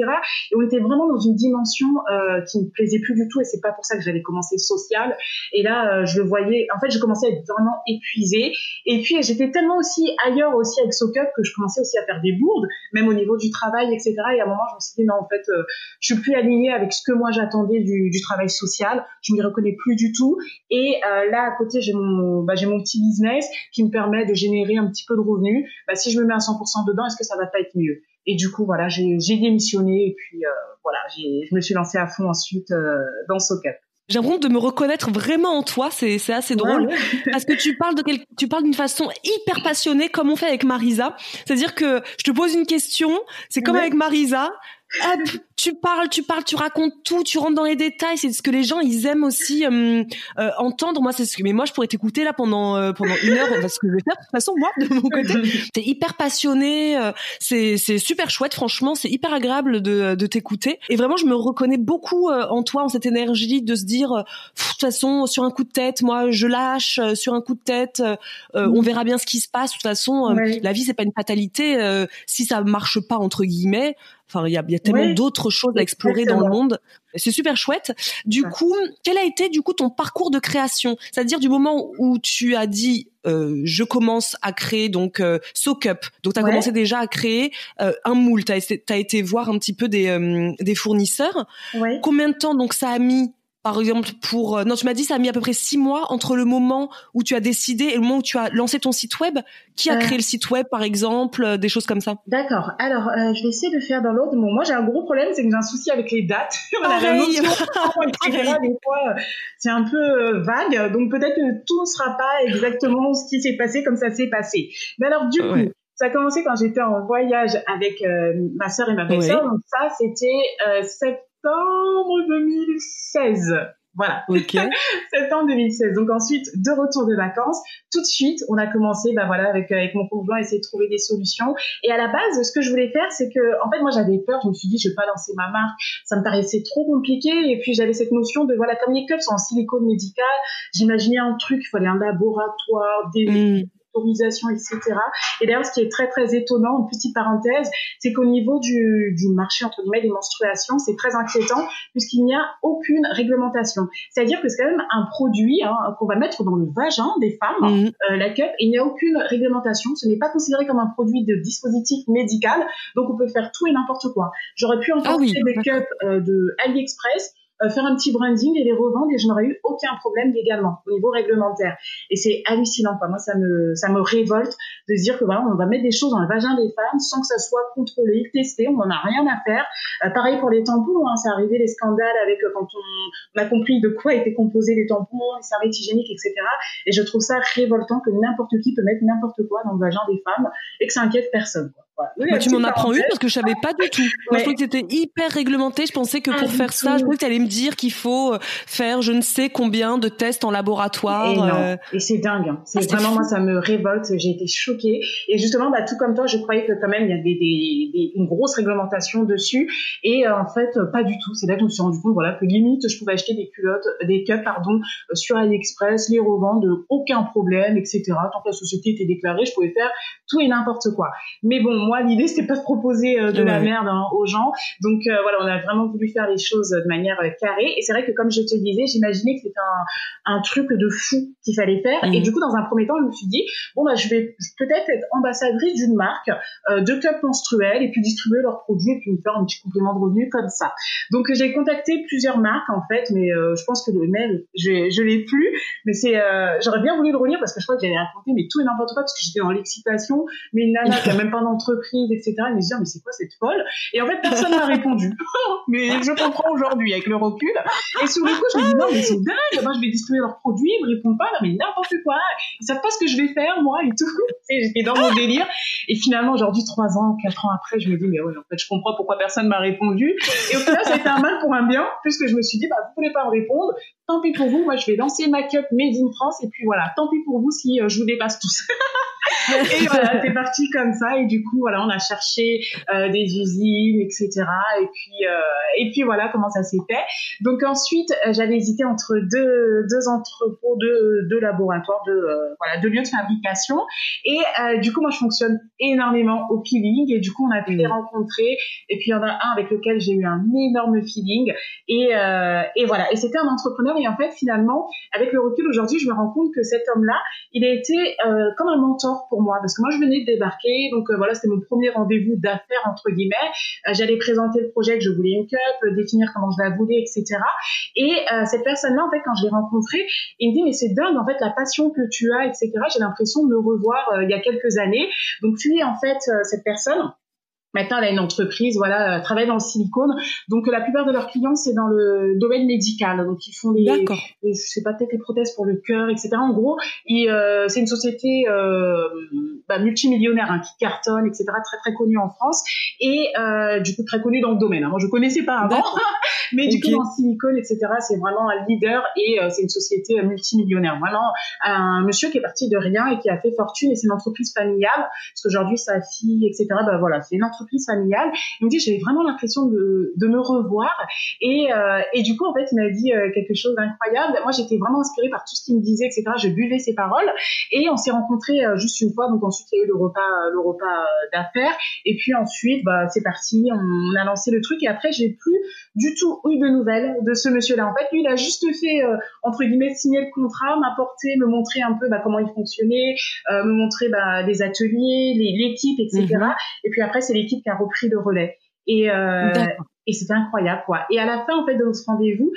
Et on était vraiment dans une dimension euh, qui me plaisait plus du tout, et c'est pas pour ça que j'avais commencé social. Et là, euh, je le voyais. En fait, je commençais à être vraiment épuisée. Et puis, j'étais tellement aussi ailleurs aussi avec SoCup que je commençais aussi à faire des bourdes, même au niveau du travail, etc. Et à un moment, je me suis dit non, en fait, euh, je suis plus alignée avec ce que moi j'attendais du, travail social. Je m'y reconnais plus du tout. Et euh, là, à côté, j'ai mon, bah, mon petit business qui me permet de générer un petit peu de revenus. Bah, si je me mets à 100% dedans, est-ce que ça va pas être mieux? Et du coup, voilà, j'ai démissionné et puis euh, voilà, je me suis lancée à fond ensuite euh, dans SoCap. J'ai l'impression de me reconnaître vraiment en toi, c'est c'est assez drôle parce que tu parles de quel, tu parles d'une façon hyper passionnée comme on fait avec Marisa. C'est-à-dire que je te pose une question, c'est comme avec Marisa, hop, tu parles, tu parles, tu racontes tout, tu rentres dans les détails. C'est ce que les gens ils aiment aussi euh, euh, entendre. Moi, c'est ce que. Mais moi, je pourrais t'écouter là pendant euh, pendant une heure parce que je vais faire de toute façon moi de mon côté. T'es hyper passionné. c'est c'est super chouette. Franchement, c'est hyper agréable de de t'écouter. Et vraiment, je me reconnais beaucoup en toi, en cette énergie de se dire, de toute façon, sur un coup de tête, moi, je lâche. Sur un coup de tête, on verra bien ce qui se passe. De toute façon, la vie c'est pas une fatalité. si ça marche pas entre guillemets Enfin, il y a, y a tellement d'autres choses à explorer dans le monde. C'est super chouette. Du coup, quel a été du coup ton parcours de création? C'est-à-dire du moment où tu as dit euh, je commence à créer donc euh. Donc tu as commencé déjà à créer euh, un moule. Tu as, été voir un petit peu des, euh, des fournisseurs. Combien de temps donc ça a mis par exemple, pour euh, non, tu m'as dit ça a mis à peu près six mois entre le moment où tu as décidé et le moment où tu as lancé ton site web. Qui a euh. créé le site web, par exemple, euh, des choses comme ça? D'accord. Alors, je vais essayer de faire dans l'ordre. Bon, moi, j'ai un gros problème, c'est que j'ai un souci avec les dates. Pareil. des fois, c'est un peu vague, donc peut-être que tout ne sera pas exactement ce qui s'est passé comme ça s'est passé. Mais alors, du coup. Ça a commencé quand j'étais en voyage avec ma sœur et ma belle-sœur. Donc ça, c'était septembre septembre 2016. Voilà. Ok. septembre 2016. Donc ensuite, de retour de vacances, tout de suite, on a commencé, bah voilà, avec avec mon conjoint, à essayer de trouver des solutions. Et à la base, ce que je voulais faire, c'est que, en fait, moi, j'avais peur. Je me suis dit, je vais pas lancer ma marque. Ça me paraissait trop compliqué. Et puis j'avais cette notion de, voilà, comme les cups sont en silicone médical, j'imaginais un truc, il fallait un laboratoire, des mm etc. Et d'ailleurs, ce qui est très très étonnant, une petite parenthèse, c'est qu'au niveau du, du marché entre guillemets des menstruations, c'est très inquiétant puisqu'il n'y a aucune réglementation. C'est-à-dire que c'est quand même un produit hein, qu'on va mettre dans le vagin des femmes, mhm. euh, la cup, et il n'y a aucune réglementation. Ce n'est pas considéré comme un produit de dispositif médical, donc on peut faire tout et n'importe quoi. J'aurais pu en ah des cups euh, de AliExpress faire un petit branding et les revendre et je n'aurais eu aucun problème légalement au niveau réglementaire. Et c'est hallucinant, quoi. Moi, ça me, ça me révolte de se dire que voilà, on va mettre des choses dans le vagin des femmes sans que ça soit contrôlé, testé, on n'en a rien à faire. Euh, pareil pour les tampons, hein, c'est arrivé les scandales avec euh, quand on, a compris de quoi étaient composés les tampons, les serviettes hygiéniques, etc. Et je trouve ça révoltant que n'importe qui peut mettre n'importe quoi dans le vagin des femmes et que ça inquiète personne. Quoi tu m'en apprends une parce que je savais pas du tout. Moi, je croyais que c'était hyper réglementé. Je pensais que pour faire ça, je croyais que tu allais me dire qu'il faut euh, faire je ne sais combien de tests en laboratoire. Et, euh. et c'est dingue. Hein. C'est ah, vraiment moi, ça me révolte. J'ai été choquée. Et justement, bah, tout comme toi, je croyais que quand même il y avait des, des, une grosse réglementation dessus. Et euh, en fait, pas du tout. C'est là que je me suis rendu compte, voilà, que limite, je pouvais acheter des culottes, des cups, pardon, sur AliExpress, les revendre, aucun problème, etc. Tant que la société était déclarée, je pouvais faire tout et n'importe quoi. Mais bon, moi, l'idée, c'était pas de proposer euh, de la merde hein, aux gens. Donc voilà, on a vraiment voulu faire les choses de manière euh. Et c'est vrai que comme je te disais, j'imaginais que c'était un, un, truc de fou qu'il fallait faire. Et mhm. du coup, dans un premier temps, je me suis dit, bon, bah, je vais peut-être être ambassadrice d'une marque de cups menstruels et puis distribuer leurs produits et puis me faire un petit complément de revenu comme ça. Donc j'ai contacté plusieurs marques en fait, mais je pense que le mail, je, je l'ai plus. Mais c'est, j'aurais bien voulu le relire parce que je crois que j'avais raconté mais tout et n'importe quoi parce que j'étais dans l'excitation. Mais une nana qui a même pas d'entreprise entreprise, etc. Et me dire, mais c'est quoi cette folle? Et en fait, personne n'a répondu. mais je comprends aujourd'hui avec le Et sur le coup, je me dis, non, mais c'est dingue. Moi, je vais distribuer leurs produits, ils me répondent pas, mais n'importe quoi. Ils savent pas ce que je vais faire, moi, et tout. J'étais dans mon délire. Et finalement, aujourd'hui, trois ans, quatre ans après, je me dis, mais ouais, en fait, je comprends pourquoi personne m'a répondu. Et au final, ça a été un mal pour un bien, puisque je me suis dit, bah, vous voulez pas me répondre. Tant pis pour vous. Moi, je vais lancer ma cup Made in France. Et puis voilà, tant pis pour vous si euh, je vous dépasse tous. et voilà, c'est parti comme ça. Et du coup, voilà, on a cherché euh, des usines, etc. Et puis, euh, et puis voilà comment ça s'est fait. Donc ensuite, j'avais hésité entre deux, deux entrepôts, deux, deux laboratoires, deux, voilà, deux lieux de fabrication. Et du coup, moi, je fonctionne énormément au peeling. Et du coup, on a pu les rencontrer. Et puis, il y en a un avec lequel j'ai eu un énorme feeling. Et, et voilà. Et c'était un entrepreneur. Et en fait, finalement, avec le recul aujourd'hui, je me rends compte que cet homme-là, il a été comme un mentor pour moi. Parce que moi, je venais de débarquer. Donc voilà, c'était mon premier rendez-vous d'affaires entre guillemets. Euh, j'allais présenter le projet que je voulais une cup, euh, définir comment je la voulais, etc. Et euh, cette personne-là, en fait, quand je l'ai rencontrée, il me dit mais c'est dingue, en fait, la passion que tu as, etc. J'ai l'impression de me revoir il y a quelques années. Donc tu es en fait cette personne Maintenant, elle a une entreprise, voilà, travaille dans le silicone. Donc, la plupart de leurs clients, c'est dans le domaine médical. Donc, ils font des, je sais pas, peut-être les prothèses pour le cœur, etc. En gros, euh, c'est une société euh, bah, multimillionnaire hein, qui cartonne, etc. Très très connue en France et euh, du coup très connue dans le domaine. Hein. Moi, je connaissais pas avant, mais du coup dans le silicone, etc. C'est vraiment un leader et c'est une société multimillionnaire. Vraiment un monsieur qui est parti de rien et qui a fait fortune et c'est une entreprise familiale. Parce qu'aujourd'hui, sa fille, etc. Bah voilà, c'est une entreprise entreprise familiale. Il me dit, j'avais vraiment l'impression de, de me revoir. Et, euh, et du coup, en fait, il m'a dit euh, quelque chose d'incroyable. Moi, j'étais vraiment inspirée par tout ce qu'il me disait, etc. Je buvais ses paroles. Et on s'est rencontrés euh, juste une fois. Donc ensuite, il y a eu le repas, le repas d'affaires. Et puis ensuite, bah, c'est parti. On a lancé le truc. Et après, j'ai plus du tout eu de nouvelles de ce monsieur-là. En fait, lui, il a juste fait, entre guillemets, signer le contrat, m'apporter, me montrer un peu bah, comment il fonctionnait, me montrer bah, les ateliers, l'équipe, etc. Mhm. Et puis après, c'est l'équipe qui a repris le relais. Et, euh, et c'était incroyable, quoi. Et à la fin, en fait, de notre rendez-vous,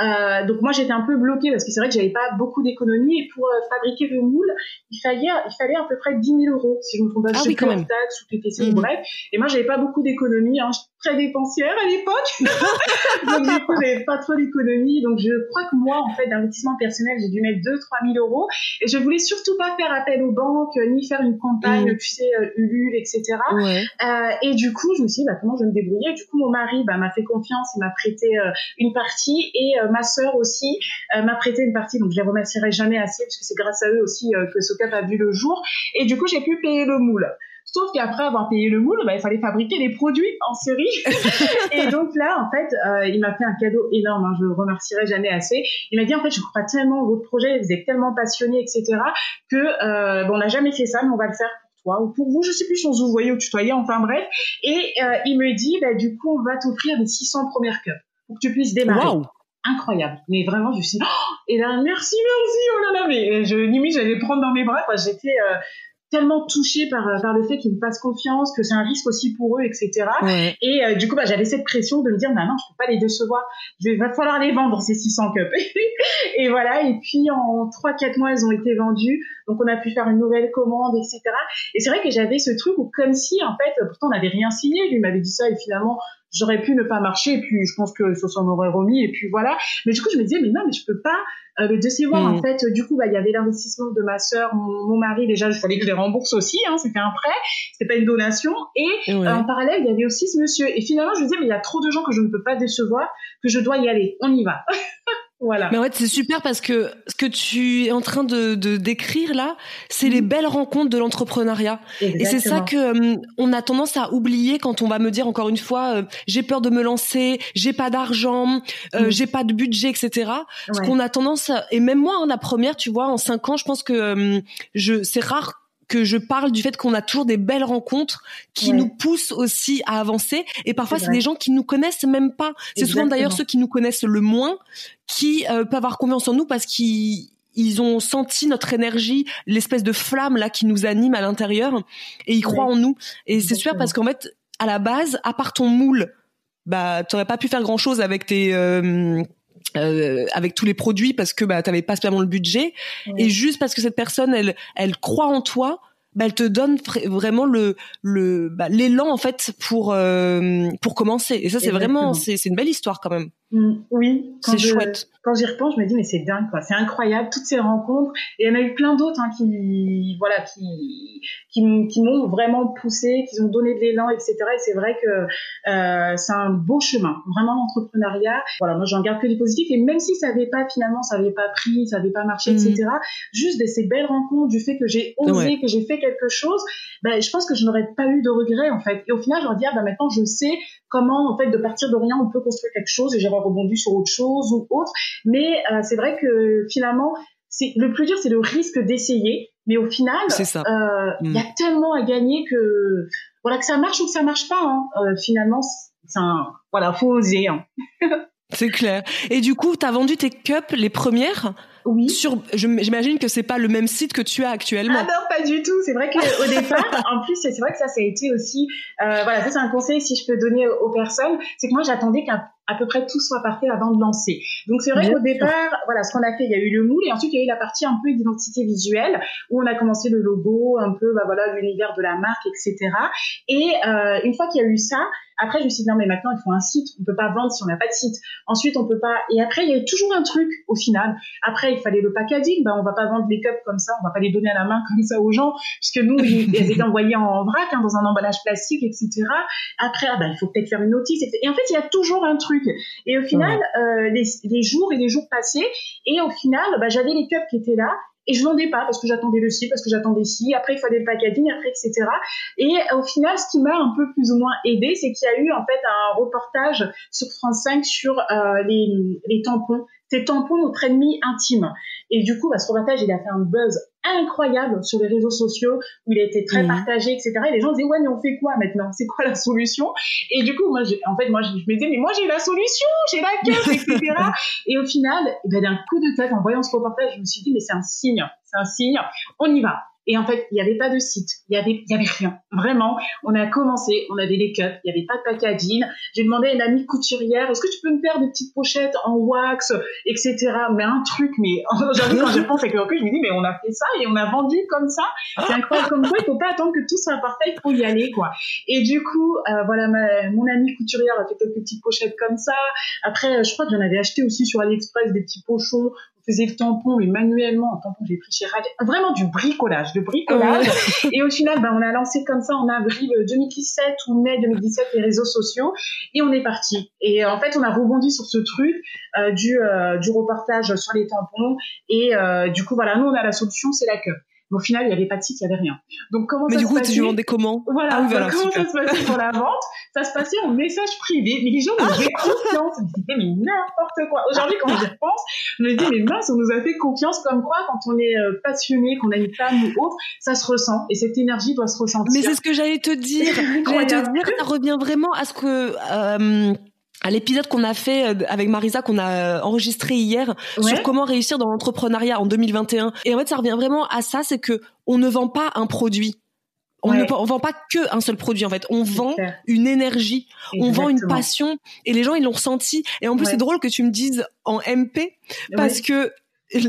euh, donc moi j'étais un peu bloquée parce que c'est vrai que j'avais pas beaucoup d'économies et pour euh, fabriquer le moule, il fallait il fallait à peu près 10 000 euros si je me trompe pas. Ah oui, quand même. Taxes, ou TTC, mmh. bref. Et moi j'avais pas beaucoup d'économies, hein, très dépensière à l'époque. donc du coup j'avais pas trop d'économies. Donc je crois que moi en fait d'investissement personnel j'ai dû mettre 2-3 000 euros et je voulais surtout pas faire appel aux banques ni faire une campagne, mmh. tu sais euh, Ulule, etc. Ouais. Euh, et du coup je me suis dit bah, comment je vais me débrouiller? Du coup mon mari bah, m'a fait confiance, il m'a prêté euh, une partie et euh, ma sœur aussi euh, m'a prêté une partie, donc je les remercierai jamais assez parce que c'est grâce à eux aussi que Socap a vu le jour. Et du coup, j'ai pu payer le moule. Sauf qu'après avoir payé le moule, bah, il fallait fabriquer les produits en série. et donc là, en fait, il m'a fait un cadeau énorme. Hein, je le remercierai jamais assez. Il m'a dit en fait, je crois tellement au projet, vous êtes tellement passionné, etc. Que euh, bon, on n'a jamais fait ça, mais on va le faire pour toi ou pour vous. Je sais plus si on se voyait ou tutoyait. Enfin bref. Et il me dit, bah, du coup, on va t'offrir les 600 premières cups pour que tu puisses démarrer. Wow incroyable. Mais vraiment, je me suis dit, oh, et là, merci, merci, oh là là, mais je, limite, j'allais prendre dans mes bras. J'étais euh, tellement touchée par, euh, par le fait qu'ils me fassent confiance, que c'est un risque aussi pour eux, etc. Et euh, du coup, bah, j'avais cette pression de me dire, bah non, je peux pas les décevoir. Il va falloir les vendre, ces 600 cups. et voilà. Et puis, en 3-4 mois, elles ont été vendues. Donc, on a pu faire une nouvelle commande, etc. Et c'est vrai que j'avais ce truc où, comme si, en fait, pourtant, on n'avait rien signé. Lui m'avait dit ça et finalement, j'aurais pu ne pas marcher et puis je pense que ça s'en aurait remis et puis voilà. Mais du coup je me disais mais non mais je peux pas euh, le décevoir en mm. fait du coup bah il y avait l'investissement de ma sœur mon, mari déjà je fallait que je les rembourse aussi hein, c'était un prêt c'était pas une donation et euh, en parallèle il y avait aussi ce monsieur. Et finalement je me disais mais il y a trop de gens que je ne peux pas décevoir que je dois y aller on y va Voilà. Mais en fait, c'est super parce que ce que tu es en train de, de décrire là, c'est les mm. belles rencontres de l'entrepreneuriat. Et c'est ça que euh, on a tendance à oublier quand on va me dire encore une fois, euh, j'ai peur de me lancer, j'ai pas d'argent, euh, mm. j'ai pas de budget, etc. Ce qu'on a tendance, et même moi, en hein, la première, tu vois, en cinq ans, je pense que je, c'est rare que je parle du fait qu'on a toujours des belles rencontres qui nous poussent aussi à avancer. Et parfois, c'est des gens qui nous connaissent même pas. C'est souvent d'ailleurs ceux qui nous connaissent le moins qui euh, peuvent avoir confiance en nous parce qu'ils ils ont senti notre énergie, l'espèce de flamme là qui nous anime à l'intérieur et ils croient en nous. Et c'est super parce qu'en fait, à la base, à part ton moule, bah, t'aurais pas pu faire grand chose avec tes euh, euh, avec tous les produits parce que bah t'avais pas spécialement le budget. Et juste parce que cette personne elle elle croit en toi bah, elle te donne vraiment le le bah, l'élan en fait pour euh, pour commencer. Et ça c'est vraiment c'est c'est une belle histoire quand même oui c'est chouette quand j'y repense, je me dis mais c'est dingue quoi, c'est incroyable toutes ces rencontres et il y en a eu plein d'autres hein, qui voilà qui qui, qui m'ont vraiment poussé, qui ont donné de l'élan etc. Et c'est vrai que euh, c'est un beau chemin, vraiment l'entrepreneuriat. Voilà, moi j'en garde que du positif et même si ça avait pas finalement, ça avait pas pris, ça avait pas marché etc. Mm. Juste de ces belles rencontres, du fait que j'ai osé, que j'ai fait quelque chose, ben je pense que je n'aurais pas eu de regrets en fait. Et au final, je leur dis ah ben maintenant je sais comment en fait de partir de rien on peut construire quelque chose et j'aurais rebondi sur autre chose ou autre. Mais euh, c'est vrai que finalement, c'est le plus dur, c'est le risque d'essayer. Mais au final, euh, il y a mm. tellement à gagner que voilà que ça marche ou que ça marche pas. Hein. Euh, finalement, c'est un, voilà, faut oser. Hein. c'est clair. Et du coup, tu as vendu tes cups les premières? Oui. Sur, j'imagine que c'est pas le même site que tu as actuellement. Ah non, pas du tout. C'est vrai qu'au départ, en plus, c'est vrai que ça, ça a été aussi, euh, voilà, ça c'est un conseil si je peux donner aux personnes, c'est que moi j'attendais qu'à à peu près tout soit parfait avant de lancer. Donc c'est vrai qu'au départ, voilà, ce qu'on a fait, il y a eu le moule et ensuite il y a eu la partie un peu d'identité visuelle où on a commencé le logo, un peu, bah voilà, l'univers de la marque, etc. Et euh, une fois qu'il y a eu ça, après, je me suis dit, non, mais maintenant, il faut un site. On peut pas vendre si on n'a pas de site. Ensuite, on peut pas. Et après, il y a toujours un truc au final. Après, il fallait le packaging. Ben, on va pas vendre les cups comme ça. On va pas les donner à la main comme ça aux gens, puisque nous, elles étaient envoyées en vrac, hein, dans un emballage plastique, etc. Après, ah ben, il faut peut-être faire une notice. Et en fait, il y a toujours un truc. Et au final, euh, les, les, jours et les jours passaient. Et au final, ben, j'avais les cups qui étaient là. et je vendais pas parce que j'attendais le ci, parce que j'attendais ci. Après, il fallait le packaging, après, etc. Et au final, ce qui m'a un peu plus ou moins aidé, c'est qu'il y a eu en fait un reportage sur France 5 sur euh, les, les tampons. Ces tampons, notre ennemi intime. Et du coup, bah, ce reportage, il a fait un buzz incroyable sur les réseaux sociaux où il a été très mmh. partagé, etc. Et les gens disaient ouais mais on fait quoi maintenant? C'est quoi la solution? Et du coup moi en fait moi je, me disais mais moi j'ai la solution, j'ai la carte, etc. et au final, eh ben, d'un coup de tête en voyant ce reportage, je me suis dit mais c'est un signe, c'est un signe, on y va. Et en fait, il n'y avait pas de site, il y avait, y avait rien. Vraiment, on a commencé, on avait les cups, il n'y avait pas de packaging. J'ai demandé à une amie couturière, est-ce que tu peux me faire des petites pochettes en wax, etc. Mais un truc, mais aujourd'hui quand je pense avec le recul, je me dis mais on a fait ça et on a vendu comme ça. C'est incroyable comme quoi, il faut pas attendre que tout soit parfait, faut y aller quoi. Et du coup, euh, voilà, mon amie couturière a fait quelques petites pochettes comme ça. Après, je crois que j'en avais acheté aussi sur AliExpress des petits pochons faisais le tampon, mais manuellement, un tampon j'ai pris chez Rad, vraiment du bricolage, de bricolage. et au final, ben, on a lancé comme ça en avril 2017 ou mai 2017 les réseaux sociaux et on est parti. Et en fait, on a rebondi sur ce truc euh, du, euh, du reportage sur les tampons et euh, du coup, voilà, nous on a la solution, c'est la queue. Mais au final, il n'y avait pas de site, il n'y avait rien. Donc, comment mais ça du coup, tu vendais comment Voilà, ah voilà comment ça se passait pour la vente? Ça se passait en message privé. Mais les gens nous faisaient confiance. Ils disaient, mais n'importe quoi. Aujourd'hui, quand j'y repense, je me dis, mais mince, on nous a fait confiance comme quoi, quand on est euh, passionné, qu'on a une femme ou autre, ça se ressent. Et cette énergie doit se ressentir. Mais c'est ce que j'allais te dire. J'allais te dire, ça revient vraiment à ce que... Euh, à l'épisode qu'on a fait euh, avec Marisa qu'on a euh, enregistré hier sur comment réussir dans l'entrepreneuriat en 2021 et en fait ça revient vraiment à ça c'est que on ne vend pas un produit. On ne vend pas que un seul produit en fait. On vend une énergie. On vend une passion. Et les gens ils l'ont ressenti. Et en plus c'est drôle que tu me dises en MP parce que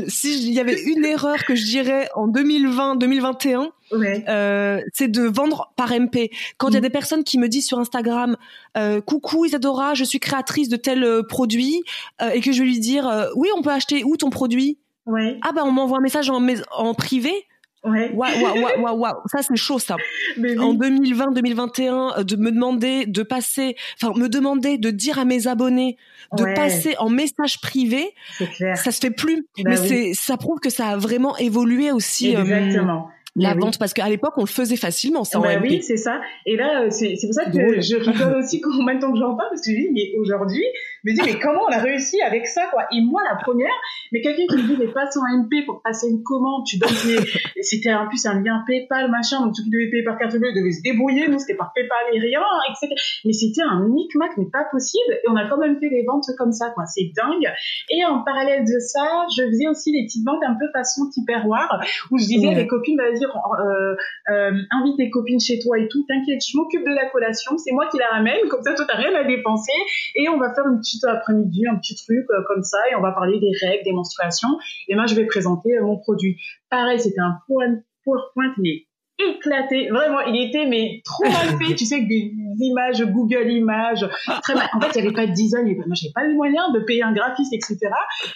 si il y avait une erreur que je dirais en 2020 2021 euh, c'est de vendre par MP. Quand il y a mm. des personnes qui me disent sur Instagram, euh, coucou Isadora, je suis créatrice de tel euh, produit, euh, et que je vais lui dire, euh, oui, on peut acheter où ton produit? Ouais. Ah ben on m'envoie un message en, en privé. Ouais. Waouh, waouh, waouh, waouh, ça c'est chaud ça. En 2020, 2021, de me demander de passer, enfin me demander de dire à mes abonnés de passer en message privé, clair. ça se fait plus. Bah Mais c'est, ça prouve que ça a vraiment évolué aussi. Exactement la vente parce qu'à l'époque on le faisait facilement ça bah oui c'est ça et là euh, c'est pour ça que je rigole aussi quand maintenant que j'en parle parce que je dis mais aujourd'hui me dis mais comment on a réussi avec ça quoi? Et moi la première mais quelqu'un qui me dit mais passe en MP pour passer une commande tu donnes c'était en plus un lien PayPal machin donc ceux qui devaient payer par carte bleue devaient se débrouiller nous c'était par PayPal et rien etc mais c'était un micmac mais pas possible et on a quand même fait des ventes comme ça quoi. C'est dingue. Et en parallèle de ça je faisais aussi des petites ventes un peu façon tiperoir où je disais à mes copines vas-y euh, euh, invite tes copines chez toi et tout, t'inquiète, je m'occupe de la collation, c'est moi qui la ramène, comme ça toi t'as rien à dépenser et on va faire une petite après-midi, un petit truc euh, comme ça et on va parler des règles, des menstruations et moi je vais présenter mon produit. Pareil, c'était un PowerPoint mais éclaté. Vraiment, il était mais trop mal fait. tu sais, avec des images Google Images. Très mal. En fait, il n'y avait pas de design. Moi, j'avais pas les moyens de payer un graphiste, etc.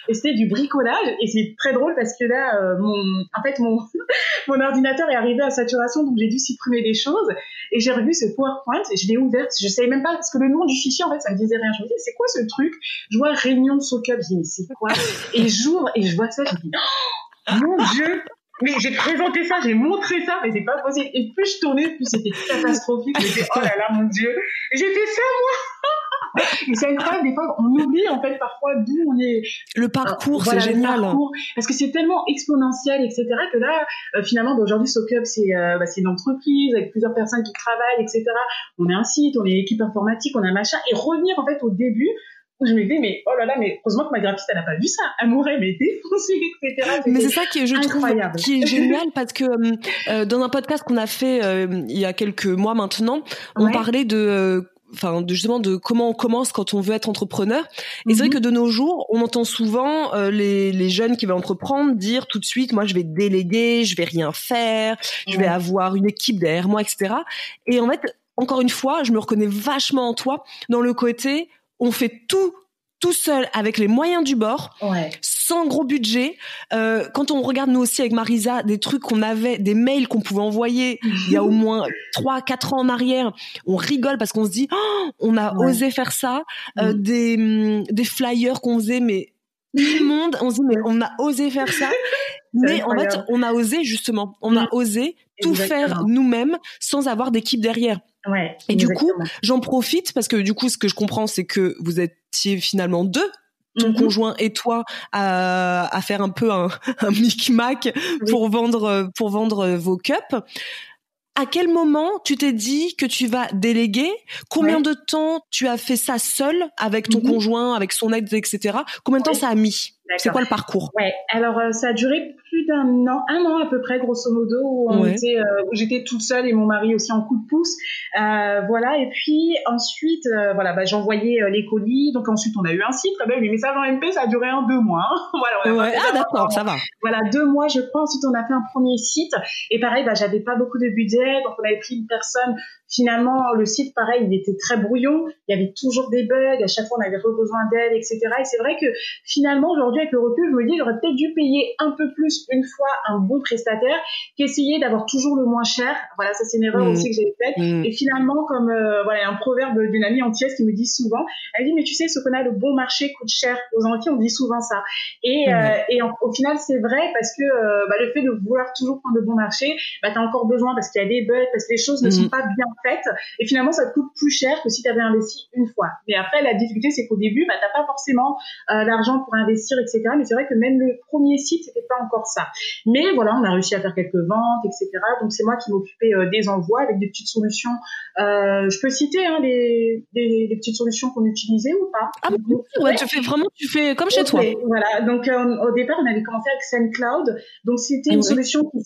Et c'était du bricolage. Et c'est très drôle parce que là, euh, mon, en fait, mon, mon ordinateur est arrivé à saturation, donc j'ai dû supprimer des choses. Et j'ai revu ce PowerPoint et je l'ai ouvert. Je savais même pas parce que le nom du fichier, en fait, ça me disait rien. Je me disais, c'est quoi ce truc? Je vois réunion soccer. Je dis, mais c'est quoi? Et j'ouvre et je vois ça. Je me dis, oh, mon Dieu, mais j'ai présenté ça, j'ai montré ça, mais c'est pas possible. Et plus je tournais, plus c'était catastrophique. J'étais, oh là là, mon Dieu. J'ai fait ça, moi! Mais c'est incroyable, des fois, on oublie, en fait, parfois, d'où on est. Le parcours, c'est génial. Parcours, parce que c'est tellement exponentiel, etc., que là, euh, finalement, bah, aujourd'hui, SoCup, c'est, euh, bah, c'est une entreprise avec plusieurs personnes qui travaillent, etc. On est un site, on est une équipe informatique, on a un machin. Et revenir, en fait, au début, je me dis mais oh là là mais heureusement que ma graphiste elle n'a pas vu ça. Elle m'aurait mais défoncé etc mais c'est ça qui je incroyable. trouve qui est génial parce que euh, euh, dans un podcast qu'on a fait euh, il y a quelques mois maintenant on parlait de enfin de, justement de comment on commence quand on veut être entrepreneur. Et c'est vrai mhm. que de nos jours on entend souvent les, les jeunes qui veulent entreprendre dire tout de suite moi je vais déléguer je vais rien faire je vais avoir une équipe derrière moi etc et en fait encore une fois je me reconnais vachement en toi dans le côté on fait tout tout seul avec les moyens du bord, sans gros budget. Euh, quand on regarde nous aussi avec Marisa des trucs qu'on avait, des mails qu'on pouvait envoyer il y a au moins trois, quatre ans en arrière, on rigole parce qu'on se dit oh, on a osé faire ça. Euh, mm. des, des flyers qu'on faisait, mais tout le monde, on se dit mais on a osé faire ça. Mais en fait, on a osé justement, on a mm. osé tout faire nous-mêmes sans avoir d'équipe derrière. Ouais, et du coup, j'en profite parce que du coup, ce que je comprends, c'est que vous étiez finalement deux ton mm-hmm. conjoint et toi à, à, faire un peu un, un micmac pour vendre pour vendre vos cups. À quel moment tu t'es dit que tu vas déléguer? Combien de temps tu as fait ça seul avec ton mhm. conjoint, avec son aide, etc. Combien de temps ça a mis? C'est quoi le parcours? Ouais, alors euh, ça a duré plus d'un an, un an à peu près, grosso modo, où, on était, euh, j'étais toute seule et mon mari aussi en coup de pouce. Euh, voilà, et puis ensuite, euh, voilà, bah, j'envoyais les colis. Donc ensuite, on a eu un site quand même. Les messages en MP, ça a duré un deux mois. voilà, ouais. Ah d'accord, ça va. Voilà, deux mois, je crois. Ensuite, on a fait un premier site. Et pareil, bah, j'avais pas beaucoup de budget, donc on avait pris une personne Finalement, le site, pareil, il était très brouillon. Il y avait toujours des bugs. À chaque fois, on avait besoin d'aide, etc. Et c'est vrai que finalement, aujourd'hui, avec le recul, je me dis, j'aurais peut-être dû payer un peu plus une fois un bon prestataire qu'essayer d'avoir toujours le moins cher. Voilà, ça c'est une erreur mmh. aussi que j'ai faite. Mmh. Et finalement, comme euh, voilà, un proverbe d'une amie entière qui me dit souvent, elle dit, mais tu sais, ce qu'on a le bon marché coûte cher. Aux Antilles, on dit souvent ça. Et, mmh. euh, et au final, c'est vrai parce que euh, bah, le fait de vouloir toujours prendre le bon marché, bah, tu as encore besoin parce qu'il y a des bugs, parce que les choses ne sont pas bien fait et finalement ça te coûte plus cher que si tu avais investi une fois. Mais après la difficulté c'est qu'au début bah t'as pas forcément euh, l'argent pour investir etc. Mais c'est vrai que même le premier site c'était pas encore ça. Mais voilà on a réussi à faire quelques ventes etc. Donc c'est moi qui m'occupais euh, des envois avec des petites solutions. Euh, je peux citer hein, les, les, petites solutions qu'on utilisait ou pas? Ah ouais, tu fais vraiment tu fais comme chez toi. Voilà donc au départ on avait commencé avec SendCloud. Donc c'était une solution qui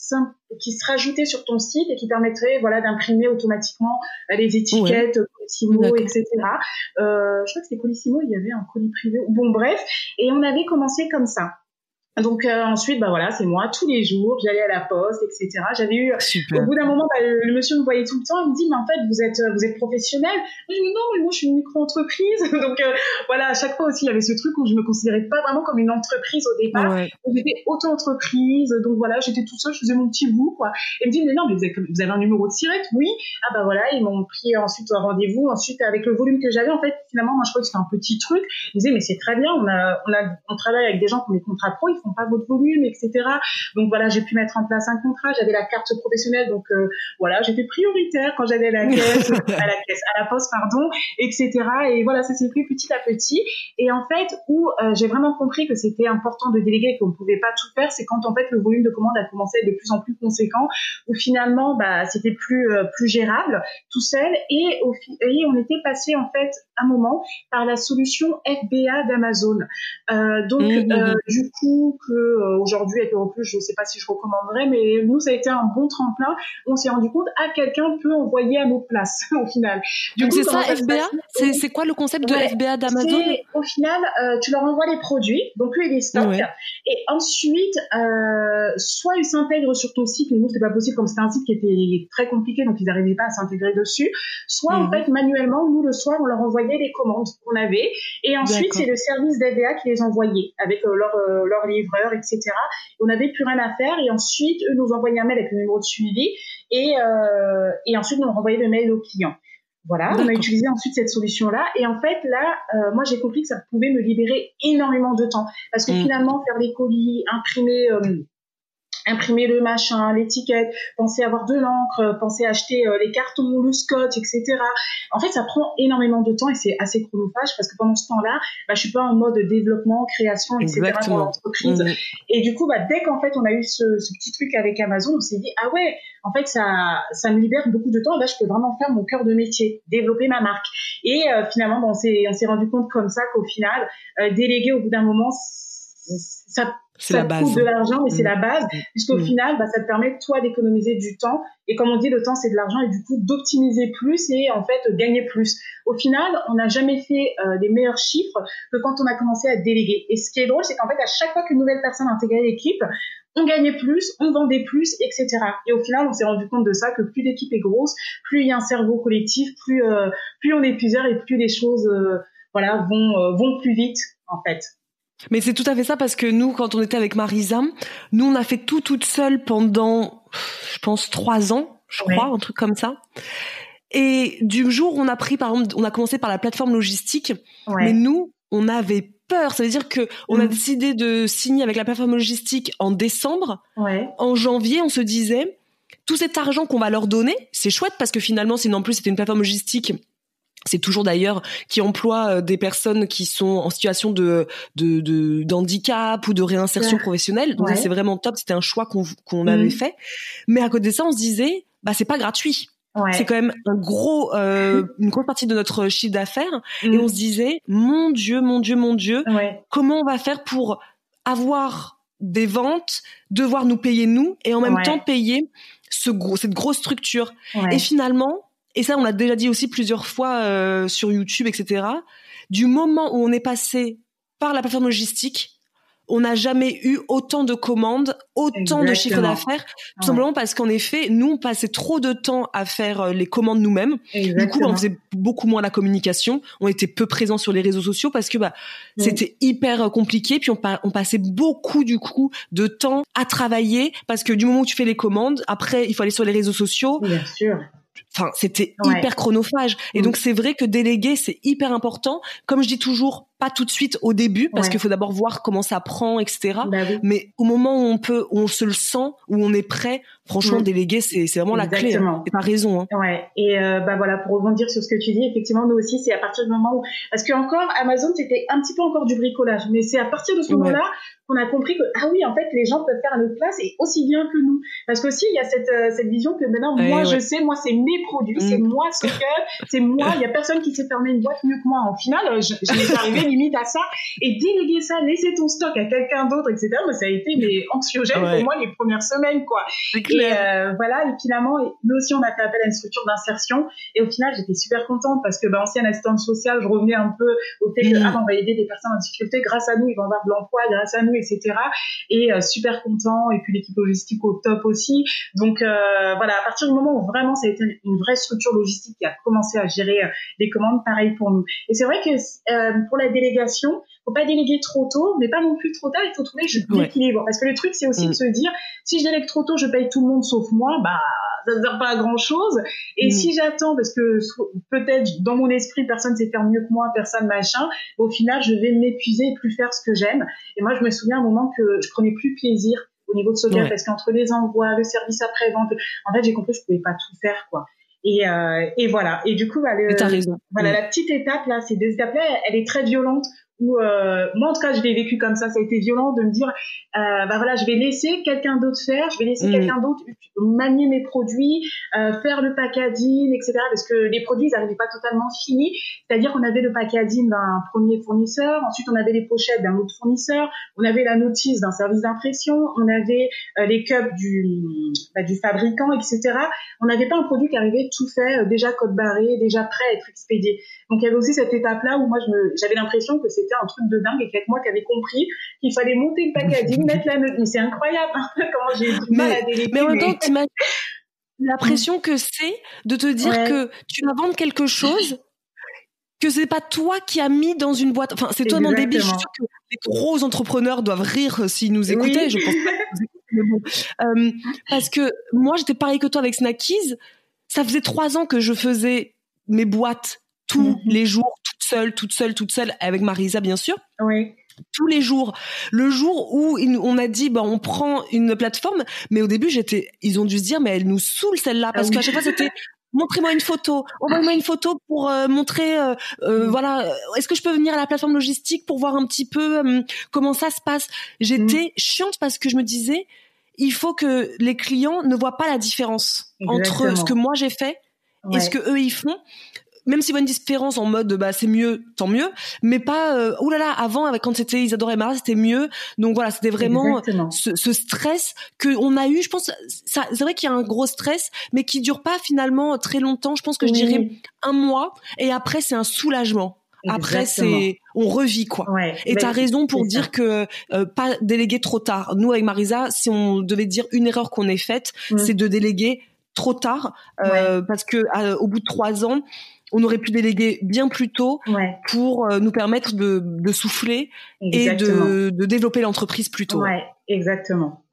qui se rajoutait sur ton site et qui permettrait voilà d'imprimer automatiquement euh, les étiquettes Colissimo etc euh, je crois que c'était Colissimo il y avait un colis privé bon bref. Et on avait commencé comme ça donc euh, ensuite, bah voilà, c'est moi tous les jours, j'allais à la poste, etc. J'avais eu, au bout d'un moment, bah, le, monsieur me voyait tout le temps, il me dit mais en fait vous êtes vous êtes professionnel. je me dis non mais moi je suis une micro-entreprise, donc euh, voilà à chaque fois aussi il y avait ce truc où je me considérais pas vraiment comme une entreprise au départ, j'étais auto-entreprise, donc voilà j'étais tout seul, je faisais mon petit bout quoi. Et il me dit mais non mais vous avez, vous avez un numéro de sirette, oui. Ah bah voilà ils m'ont pris ensuite un rendez-vous, ensuite avec le volume que j'avais en fait finalement moi je crois que c'était un petit truc. Il me disait mais c'est très bien, on a on a on travaille avec des gens qui ont des contrats pro, pas votre volume, etc. Donc voilà, j'ai pu mettre en place un contrat. J'avais la carte professionnelle, donc euh, voilà, j'étais prioritaire quand j'allais à la caisse, à la caisse, à la poste, pardon, etc. Et voilà, ça s'est fait petit à petit. Et en fait, où euh, j'ai vraiment compris que c'était important de déléguer, qu'on ne pouvait pas tout faire, c'est quand en fait le volume de commandes a commencé à être de plus en plus conséquent, où finalement, bah, c'était plus euh, plus gérable tout seul. Et, au, et on était passé en fait un moment par la solution FBA d'Amazon. donc mmh, mmh, mmh. du coup que euh, aujourd'hui avec le recul, je ne sais pas si je recommanderais, mais nous ça a été un bon tremplin. On s'est rendu compte à quelqu'un peut envoyer à nos places au final. Donc c'est ça FBA. C'est quoi le concept de FBA d'Amazon? Au final, euh, tu leur envoies les produits, donc eux ils les stockent, et ensuite euh, soit ils s'intègrent sur ton site, mais nous c'était pas possible comme c'était un site qui était très compliqué, donc ils n'arrivaient pas à s'intégrer dessus. Soit en mhm. fait manuellement, nous le soir on leur envoyait les commandes qu'on avait, et ensuite c'est le service d'FBA qui les envoyait avec leur leur etc. on n'avait plus rien à faire. Et ensuite, eux nous envoyaient un mail avec le numéro de suivi. Et, euh, et ensuite, nous renvoyait le mail au client. Voilà, on a utilisé ensuite cette solution-là. Et en fait, là, euh, moi, j'ai compris que ça pouvait me libérer énormément de temps. Parce que mm. finalement, faire des colis, imprimer... Euh, imprimer le machin, l'étiquette, penser avoir de l'encre, penser acheter euh, les cartons, le scotch, etc. En fait, ça prend énormément de temps et c'est assez chronophage parce que pendant ce temps-là, bah, je suis pas en mode développement, création, etc. dans l'entreprise. Mmh. Et du coup, bah, dès qu'en fait on a eu ce, ce, petit truc avec Amazon, on s'est dit ah ouais, en fait ça ça me libère beaucoup de temps. Et là, je peux vraiment faire mon cœur de métier, développer ma marque. Et euh, finalement, bon, on s'est on s'est rendu compte comme ça qu'au final, euh, déléguer au bout d'un moment, ça c'est la base. coûte de l'argent, mais c'est la mm. base, puisqu'au mm. final, bah, ça te permet, toi, d'économiser du temps. Et comme on dit, le temps, c'est de l'argent, et du coup, d'optimiser plus et, en fait, gagner plus. Au final, on n'a jamais fait euh, des meilleurs chiffres que quand on a commencé à déléguer. Et ce qui est drôle, c'est qu'en fait, à chaque fois qu'une nouvelle personne intégrait l'équipe, on gagnait plus, on vendait plus, etc. Et au final, on s'est rendu compte de ça, que plus l'équipe est grosse, plus il y a un cerveau collectif, plus, euh, plus on est plusieurs et plus les choses, euh, voilà, vont, vont plus vite, en fait. Mais c'est tout à fait ça parce que nous, quand on était avec Marisa, nous on a fait tout toute seule pendant, je pense, trois ans, je crois, un truc comme ça. Et du jour où on a pris, par exemple, on a commencé par la plateforme logistique, mais nous, on avait peur. Ça veut dire que on a Mm. décidé de signer avec la plateforme logistique en décembre. Ouais. En janvier, on se disait tout cet argent qu'on va leur donner, c'est chouette parce que finalement, c'est en plus c'était une plateforme logistique. C'est toujours d'ailleurs qui emploie euh, des personnes qui sont en situation de de de- d'handicap ou de réinsertion Ouais. professionnelle. Donc Ouais. c'est vraiment top. C'était un choix qu'on qu'on Mm. avait fait. Mais à côté de ça, on se disait bah c'est pas gratuit. Ouais. C'est quand même un gros euh, une grosse partie de notre chiffre d'affaires. Mm. Et on se disait mon Dieu, mon Dieu, mon Dieu, comment on va faire pour avoir des ventes, devoir nous payer nous et en même temps payer ce gros, cette grosse structure? Et finalement, et ça on l'a déjà dit aussi plusieurs fois euh, sur YouTube, etc. Du moment où on est passé par la plateforme logistique, on n'a jamais eu autant de commandes, autant de chiffre Exactement. d'affaires, tout Ouais. simplement parce qu'en effet, nous on passait trop de temps à faire euh, les commandes nous-mêmes. Du coup, on faisait beaucoup moins la communication. On était peu présents sur les réseaux sociaux parce que bah, Oui. c'était hyper euh, compliqué. Puis on, pa- on passait beaucoup du coup de temps à travailler parce que du moment où tu fais les commandes, après il faut aller sur les réseaux sociaux. Bien sûr. Enfin, c'était Ouais. hyper chronophage. Et Mm. donc c'est vrai que déléguer c'est hyper important. Comme je dis toujours, pas tout de suite au début parce Ouais. qu'il faut d'abord voir comment ça prend, etc. Bah oui. Mais au moment où on peut, où on se le sent, où on est prêt, franchement, Mm. déléguer c'est vraiment la clé. Exactement. Hein. T'as raison. Hein. Ouais, et euh, bah voilà, pour rebondir sur ce que tu dis, effectivement, nous aussi, c'est à partir du moment où, parce que encore Amazon, c'était un petit peu encore du bricolage, mais c'est à partir de ce Ouais. moment-là qu'on a compris que ah oui, en fait, les gens peuvent faire à notre place et aussi bien que nous, parce qu'aussi il y a cette euh, cette vision que maintenant, Ouais, moi, ouais. je sais, moi, c'est mes produits, c'est Mm. moi ce que, c'est moi, il y a personne qui sait fermer une boîte mieux que moi. En final, euh, je, je m'étais arrivé limite à ça et déléguer ça, laisser ton stock à quelqu'un d'autre, etc. Mais ça a été mais anxiogène pour moi les premières semaines, quoi. Et euh, voilà, et finalement, nous aussi, on a fait appel à une structure d'insertion. Et au final, j'étais super contente parce que, bah, ancienne assistante sociale, je revenais un peu au fait que, Mhm. ah, on va aider des personnes en difficulté. Grâce à nous, ils vont avoir de l'emploi, grâce à nous, etc. Et euh, super content. Et puis l'équipe logistique au top aussi. Donc euh, voilà, à partir du moment où vraiment ça a été une vraie structure logistique qui a commencé à gérer les commandes, pareil pour nous. Et c'est vrai que euh, pour la délégation, faut pas déléguer trop tôt, mais pas non plus trop tard. Il faut trouver juste Ouais. l'équilibre. Parce que le truc, c'est aussi Mm. de se dire, si je délègue trop tôt, je paye tout le monde sauf moi, bah ça ne sert pas à grand chose. Et Mm. si j'attends, parce que peut-être dans mon esprit, personne sait faire mieux que moi, personne machin, au final, je vais m'épuiser et plus faire ce que j'aime. Et moi, je me souviens un moment que je prenais plus plaisir au niveau de Sophia Ouais. parce qu'entre les envois, le service après-vente, en fait, j'ai compris que je pouvais pas tout faire, quoi. Et, euh, et voilà. Et du coup, bah, le- t'as raison. voilà, Mm. la petite étape là, ces deux étapes-là, elle est très violente. Où euh, moi, en tout cas, je l'ai vécu comme ça. Ça a été violent de me dire, euh, bah voilà, je vais laisser quelqu'un d'autre faire, je vais laisser Mm. quelqu'un d'autre manier mes produits, euh, faire le packaging, etc. Parce que les produits, ils n'arrivaient pas totalement finis. C'est-à-dire qu'on avait le packaging d'un premier fournisseur, ensuite on avait les pochettes d'un autre fournisseur, on avait la notice d'un service d'impression, on avait euh, les cups du, bah, du fabricant, etc. On n'avait pas un produit qui arrivait tout fait, euh, déjà code barré, déjà prêt à être expédié. Donc il y avait aussi cette étape-là où moi j'avais l'impression que c'était un truc de dingue et qu'il y a que moi qui avait compris qu'il fallait monter le packaging, mettre la note. Mais c'est incroyable hein, comment j'ai du mal à déléguer. Mais en même temps, t'imagines la pression que c'est de te dire Ouais. que tu vas vendre quelque chose que c'est pas toi qui as mis dans une boîte. Enfin, c'est totalement débile. Je suis sûre que les gros entrepreneurs doivent rire s'ils nous écoutaient. Oui. Je pense pas. Euh, parce que moi, j'étais pareil que toi avec Snackies. Ça faisait trois ans que je faisais mes boîtes tous Mhm. les jours, seule, toute seule, toute seule, avec Marisa, bien sûr Oui. tous les jours. Le jour où on a dit, bah, on prend une plateforme, mais au début, j'étais, ils ont dû se dire, mais elle nous saoule celle-là, parce Ah oui. qu'à chaque fois, c'était, montrez-moi une photo, envoyez-moi une photo pour euh, montrer, euh, euh, Mm. voilà, est-ce que je peux venir à la plateforme logistique pour voir un petit peu comment ça se passe? J'étais Mm. chiante parce que je me disais, il faut que les clients ne voient pas la différence entre ce que moi j'ai fait et ce que eux ils font même s'il a une différence en mode bah c'est mieux tant mieux. Mais pas euh, oh là là avant avec quand c'était Isadora et Mara c'était mieux. Donc voilà c'était vraiment ce, ce stress que on a eu. Je pense ça c'est vrai qu'il y a un gros stress mais qui dure pas finalement très longtemps. Je pense que je dirais un mois. Et après c'est un soulagement. Après c'est on revit quoi. Ouais. et Ben, t'as raison pour ça. dire que euh, pas déléguer trop tard. Nous avec Marisa, si on devait dire une erreur qu'on ait faite, Mm. c'est de déléguer trop tard, euh, parce que euh, au bout de trois ans, on aurait pu déléguer bien plus tôt Ouais. pour euh, nous permettre de, de souffler et de, de développer l'entreprise plus tôt. Ouais, exactement.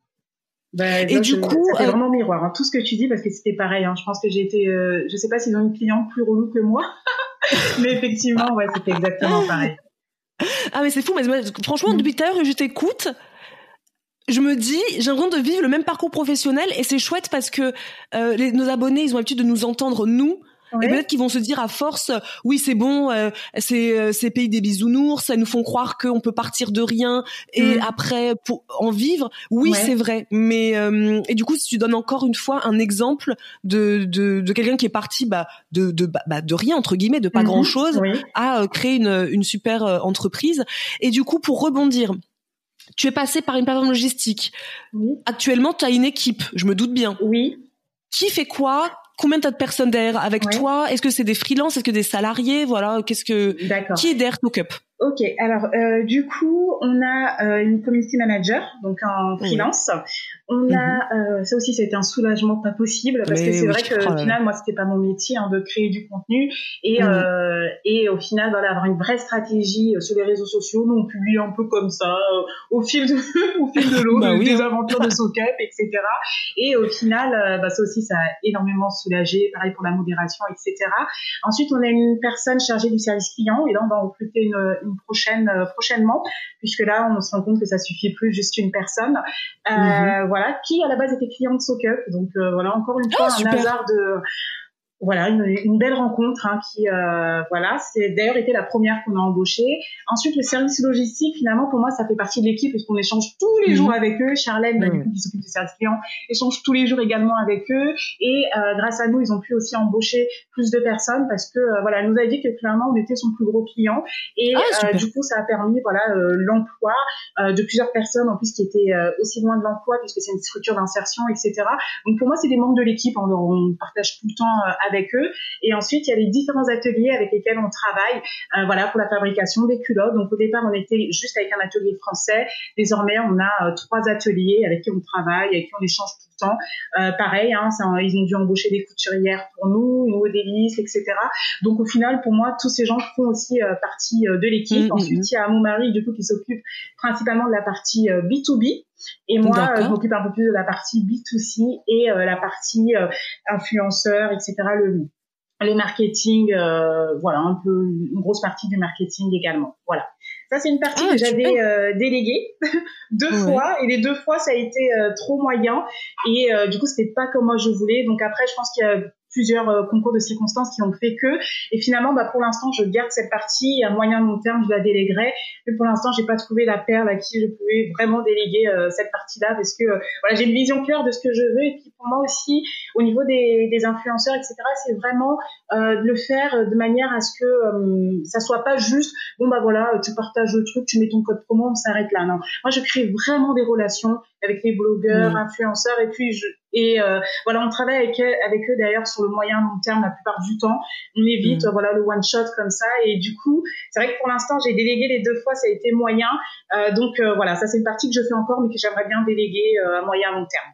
Bah, Et du coup, ça fait euh, vraiment miroir. hein, tout ce que tu dis, parce que c'était pareil. Hein, je pense que j'ai été, euh, je sais pas s'ils ont une cliente plus relou que moi, mais effectivement, ouais, c'était exactement pareil. Ah mais c'est fou, mais franchement, depuis tout à l'heure, je t'écoute je me dis, j'ai l'impression de vivre le même parcours professionnel et c'est chouette parce que euh, nos abonnés, ils ont l'habitude de nous entendre nous. Et peut-être qu'ils vont se dire à force, oui c'est bon, euh, c'est euh, c'est pays des bisounours, ça nous font croire qu'on peut partir de rien et mm. après pour en vivre. Oui c'est vrai, mais euh, et du coup si tu donnes encore une fois un exemple de de, de quelqu'un qui est parti bah de de bah, bah de rien entre guillemets, de pas mm-hmm. grand chose, à créer une une super entreprise. Et du coup pour rebondir tu es passé par une plateforme logistique. Actuellement, tu as une équipe, je me doute bien. Oui. Qui fait quoi Combien t'as de personnes derrière avec toi? Est-ce que c'est des freelances? Est-ce que des salariés? Voilà, qu'est-ce que qui est derrière Talkup Ok, alors euh, du coup, on a euh, une community manager, donc en freelance. On a, mhm. euh, ça aussi, ça a été un soulagement pas possible parce que c'est vrai que au final, moi, c'était pas mon métier hein, de créer du contenu et mhm. euh, et au final, voilà, avoir une vraie stratégie sur les réseaux sociaux. Nous, on publie un peu comme ça, au fil de au fil de l'eau, bah des hein. aventures de SoCup, etc. Et au final, bah, ça aussi, ça a énormément soulagé. Pareil pour la modération, etc. Ensuite, on a une personne chargée du service client et là, on va recruter une prochaine euh, prochainement, puisque là on se rend compte que ça suffit plus juste une personne. Euh, mhm. Voilà, qui à la base était client de SoCup, donc euh, voilà encore une fois ah, un hasard de voilà une, une, belle rencontre hein, qui euh, voilà c'est d'ailleurs été la première qu'on a embauchée. Ensuite le service logistique finalement pour moi ça fait partie de l'équipe parce qu'on échange tous les jours mhm. avec eux. Charlène bah, du coup, qui s'occupe du service client échange tous les jours également avec eux. Et euh, grâce à nous ils ont pu aussi embaucher plus de personnes parce que euh, voilà elle nous a dit que clairement on était son plus gros client. Et ah, euh, du coup ça a permis voilà euh, l'emploi de plusieurs personnes en plus qui étaient aussi loin de l'emploi puisque c'est une structure d'insertion etc donc pour moi c'est des membres de l'équipe on, on, partage tout le temps avec eux. Et ensuite, il y a les différents ateliers avec lesquels on travaille, euh, voilà, pour la fabrication des culottes. Donc au départ, on était juste avec un atelier français. Désormais, on a euh, trois ateliers avec qui on travaille, avec qui on échange temps. Euh, pareil, hein, ils ont dû embaucher des couturières pour nous, une modéliste, etc. Donc au final, pour moi, tous ces gens font aussi partie de l'équipe. Mmh, mmh, ensuite, mmh. il y a mon mari, du coup, qui s'occupe principalement de la partie B2B. Et moi, je m'occupe un peu plus de la partie B2C et euh, la partie euh, influenceur, etc. Le, les marketing, euh, voilà, un peu une grosse partie du marketing également. Voilà. Ça, c'est une partie ah, que j'avais euh, déléguée deux fois, et les deux fois, ça a été trop moyen, et du coup, c'était pas comme moi je voulais. Donc après, je pense qu'il y a plusieurs euh, concours de circonstances qui ont fait que. Et finalement, bah, pour l'instant, je garde cette partie. À moyen long terme, je la déléguerai. Mais pour l'instant, j'ai pas trouvé la perle à qui je pouvais vraiment déléguer euh, cette partie-là parce que euh, voilà, j'ai une vision claire de ce que je veux. Et puis pour moi aussi, au niveau des, des influenceurs, etc., c'est vraiment de le faire de manière à ce que ça soit pas juste bon bah voilà, tu partages le truc, tu mets ton code promo, on s'arrête là. Non, moi je crée vraiment des relations avec les blogueurs, influenceurs, et puis je, et euh, voilà, on travaille avec, avec eux d'ailleurs sur le moyen long terme la plupart du temps. On évite mm. voilà le one shot comme ça. Et du coup, c'est vrai que pour l'instant, j'ai délégué les deux fois, ça a été moyen. Euh, donc euh, voilà, ça c'est une partie que je fais encore, mais que j'aimerais bien déléguer à moyen long terme.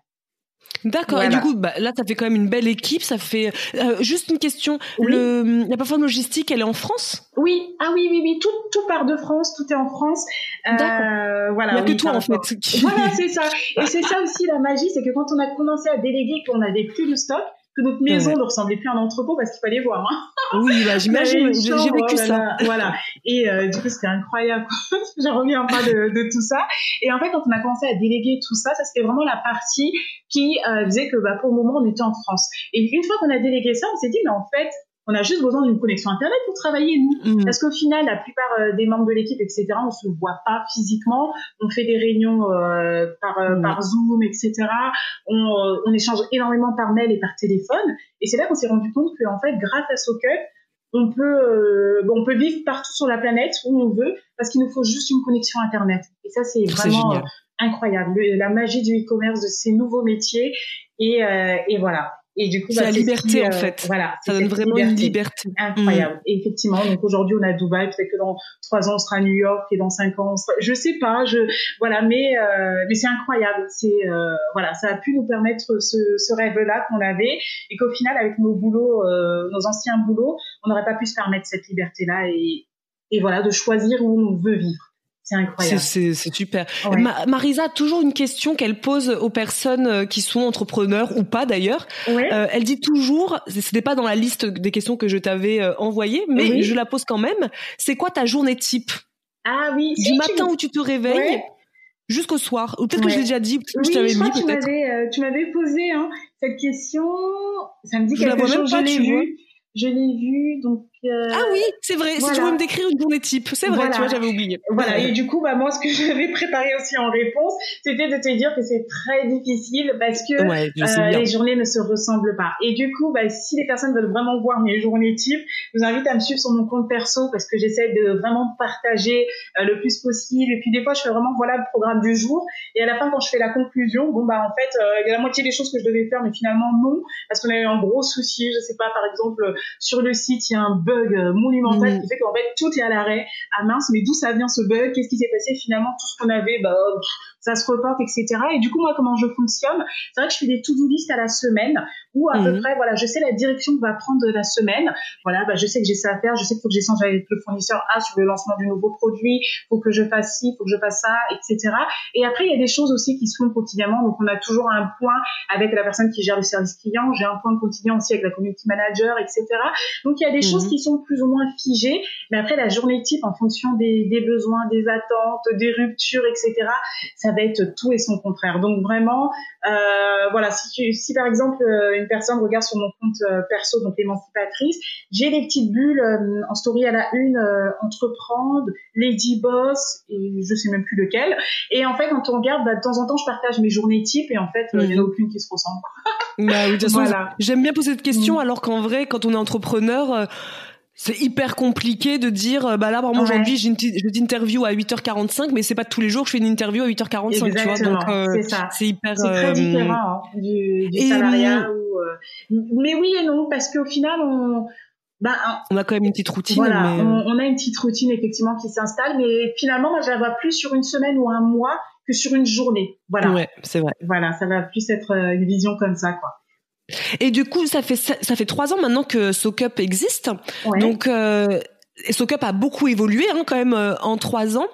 D'accord. Et du coup, bah, là, ça fait quand même une belle équipe. Ça fait euh, juste une question. Le, la plateforme logistique, elle est en France? Oui. Ah oui, oui, oui. Tout, tout part de France. Tout est en France. Euh, voilà. Il n'y a que toi en fait. Voilà, c'est ça. Et c'est ça aussi la magie, c'est que quand on a commencé à déléguer, qu'on avait plus de stock, que notre maison ne ressemblait plus à un entrepôt parce qu'il fallait voir. Hein. Oui, bah, j'imagine, j'ai vécu ça. voilà. Et euh, du coup, c'était incroyable. J'ai reviens pas de, de tout ça. Et en fait, quand on a commencé à déléguer tout ça, ça c'était vraiment la partie qui euh, disait que bah, pour le moment, on était en France. Et une fois qu'on a délégué ça, on s'est dit, mais en fait, on a juste besoin d'une connexion internet pour travailler nous. Mm. Parce qu'au final, la plupart euh, des membres de l'équipe, etc., on se voit pas physiquement. On fait des réunions euh, par, euh, mm. par Zoom, etc. On, on, échange énormément par mail et par téléphone. Et c'est là qu'on s'est rendu compte qu'en fait, grâce à SoCup, on peut, on peut vivre partout sur la planète où on veut, parce qu'il nous faut juste une connexion internet. Et ça, c'est vraiment incroyable. la magie du e-commerce, de ces nouveaux métiers. Et, et voilà. Et du coup, c'est bah, la liberté en euh, fait. Voilà, ça donne vraiment une liberté incroyable. Et effectivement, donc aujourd'hui on a Dubaï, peut-être que dans trois ans on sera à New York et dans cinq ans, on sera... je sais pas, je voilà, mais euh, mais c'est incroyable. C'est euh, voilà, ça a pu nous permettre ce, ce rêve-là qu'on avait et qu'au final avec nos boulots, euh, nos anciens boulots, on n'aurait pas pu se permettre cette liberté-là et et voilà de choisir où on veut vivre. C'est incroyable. C'est super. Marisa, toujours une question qu'elle pose aux personnes euh, qui sont entrepreneurs ou pas d'ailleurs. Euh, elle dit toujours, ce n'était pas dans la liste des questions que je t'avais euh, envoyées, mais je la pose quand même. C'est quoi ta journée type? Ah oui. Du matin où tu te réveilles. Jusqu'au soir, ou peut-être que je l'ai déjà dit, peut-être que je t'avais mis. Tu m'avais, euh, tu m'avais posé hein, cette question. Ça me dit quelque chose. je l'ai vu. Je l'ai vu, donc euh, ah oui, c'est vrai. Si tu veux me décrire une journée type, c'est vrai, tu vois, j'avais oublié. Voilà. Et du coup, bah moi, ce que j'avais préparé aussi en réponse, c'était de te dire que c'est très difficile parce que euh, les journées ne se ressemblent pas. Et du coup, bah, si les personnes veulent vraiment voir mes journées types, je vous invite à me suivre sur mon compte perso parce que j'essaie de vraiment partager euh, le plus possible. Et puis des fois, je fais vraiment voilà le programme du jour. Et à la fin, quand je fais la conclusion, bon bah en fait, il y a la moitié des choses que je devais faire, mais finalement non, parce qu'on a eu un gros souci. Je sais pas, par exemple, sur le site, il y a un bug monumental mm. qui fait qu'en fait tout est à l'arrêt. Ah mince, mais d'où ça vient ce bug? Qu'est-ce qui s'est passé? Finalement, tout ce qu'on avait, bah, ça se reporte, etc. Et du coup, moi, comment je fonctionne C'est vrai que je fais des to-do list à la semaine où à peu mhm. près, voilà, je sais la direction que va prendre la semaine. Voilà, bah, je sais que j'ai ça à faire, je sais qu'il faut que j'échange avec le fournisseur A sur le lancement du nouveau produit, faut que je fasse ci, faut que je fasse ça, etc. Et après, il y a des choses aussi qui se font quotidiennement. Donc, on a toujours un point avec la personne qui gère le service client. J'ai un point quotidien aussi avec la community manager, etc. Donc, il y a des choses mhm. qui sont plus ou moins figées. Mais après, la journée type, en fonction des, des besoins, des attentes, des ruptures, etc., ça va être tout et son contraire. Donc vraiment, euh, voilà, si, si par exemple euh, une personne regarde sur mon compte euh, perso, donc émancipatrice, j'ai des petites bulles en story à la une, entreprendre, Lady Boss, et je sais même plus lequel. Et en fait, quand on regarde, bah, de temps en temps, je partage mes journées types et en fait, il n'y en a mhm. aucune qui se ressemble. bah, oui, voilà. j'aime bien poser cette question mhm. alors qu'en vrai, quand on est entrepreneur, c'est hyper compliqué de dire euh, bah là par exemple aujourd'hui j'ai une je t'interview à 8h45 mais c'est pas tous les jours que je fais une interview à 8h45 tu vois donc euh, c'est hyper c'est très euh, différent hein, du, du salariat mais oui et non parce qu'au final on bah, on a quand même une petite routine. Voilà, on, a une petite routine effectivement qui s'installe, mais finalement, moi, je la vois plus sur une semaine ou un mois que sur une journée. Voilà. Ouais, c'est vrai. Voilà, ça va plus être une vision comme ça, quoi. Et du coup, ça fait ça fait trois ans maintenant que SoCup existe. Donc euh, SoCup a beaucoup évolué hein, quand même euh, en trois ans.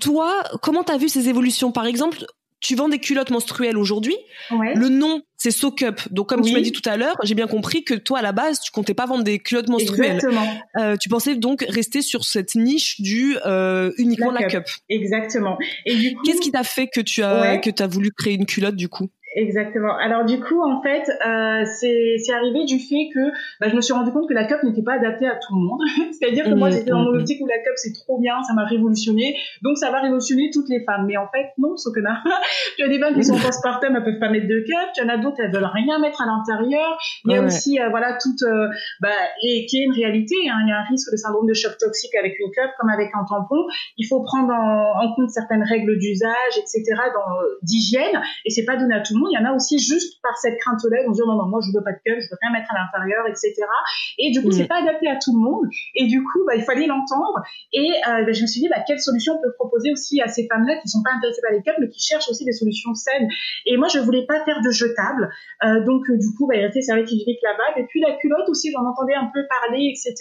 Toi, comment t'as vu ces évolutions? Par exemple, tu vends des culottes menstruelles aujourd'hui. Le nom, c'est SoCup. Donc, comme tu m'as dit tout à l'heure, j'ai bien compris que toi, à la base, tu comptais pas vendre des culottes menstruelles. Exactement. Euh, tu pensais donc rester sur cette niche du euh, uniquement la, cup. Exactement. Et du coup, qu'est-ce qui t'a fait que tu as que as voulu créer une culotte du coup? Exactement. Alors du coup, en fait, euh, c'est arrivé du fait que bah, je me suis rendu compte que la cup n'était pas adaptée à tout le monde. C'est-à-dire que moi, mmh, j'étais dans mon mmh, mmh. optique où la cup c'est trop bien, ça m'a révolutionné, donc ça va révolutionner toutes les femmes. Mais en fait, non, ce que tu as des femmes qui sont postpartum, elles peuvent pas mettre de cup. Tu en as d'autres, elles veulent rien mettre à l'intérieur. Il y a aussi, euh, voilà, toute, euh, bah, et qui est une réalité. Hein. Il y a un risque de syndrome de choc toxique avec une cup comme avec un tampon. Il faut prendre en, en compte certaines règles d'usage, etc., d'hygiène, et c'est pas donné à tout le monde il y en a aussi juste par cette crainte-là, ils vont dire non, non, moi je veux pas de cup, je veux rien mettre à l'intérieur, etc. Et du coup, c'est mm. pas adapté à tout le monde. Et du coup, bah, il fallait l'entendre. Et euh, bah, je me suis dit, bah, quelle solution on peut proposer aussi à ces femmes-là qui sont pas intéressées par les cups, mais qui cherchent aussi des solutions saines. Et moi, je voulais pas faire de jetable. Euh, donc, euh, du coup, bah, il restait serviette hygiénique là-bas. Et puis la culotte aussi, j'en entendais un peu parler, etc.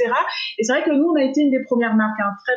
Et c'est vrai que nous, on a été une des premières marques, hein, très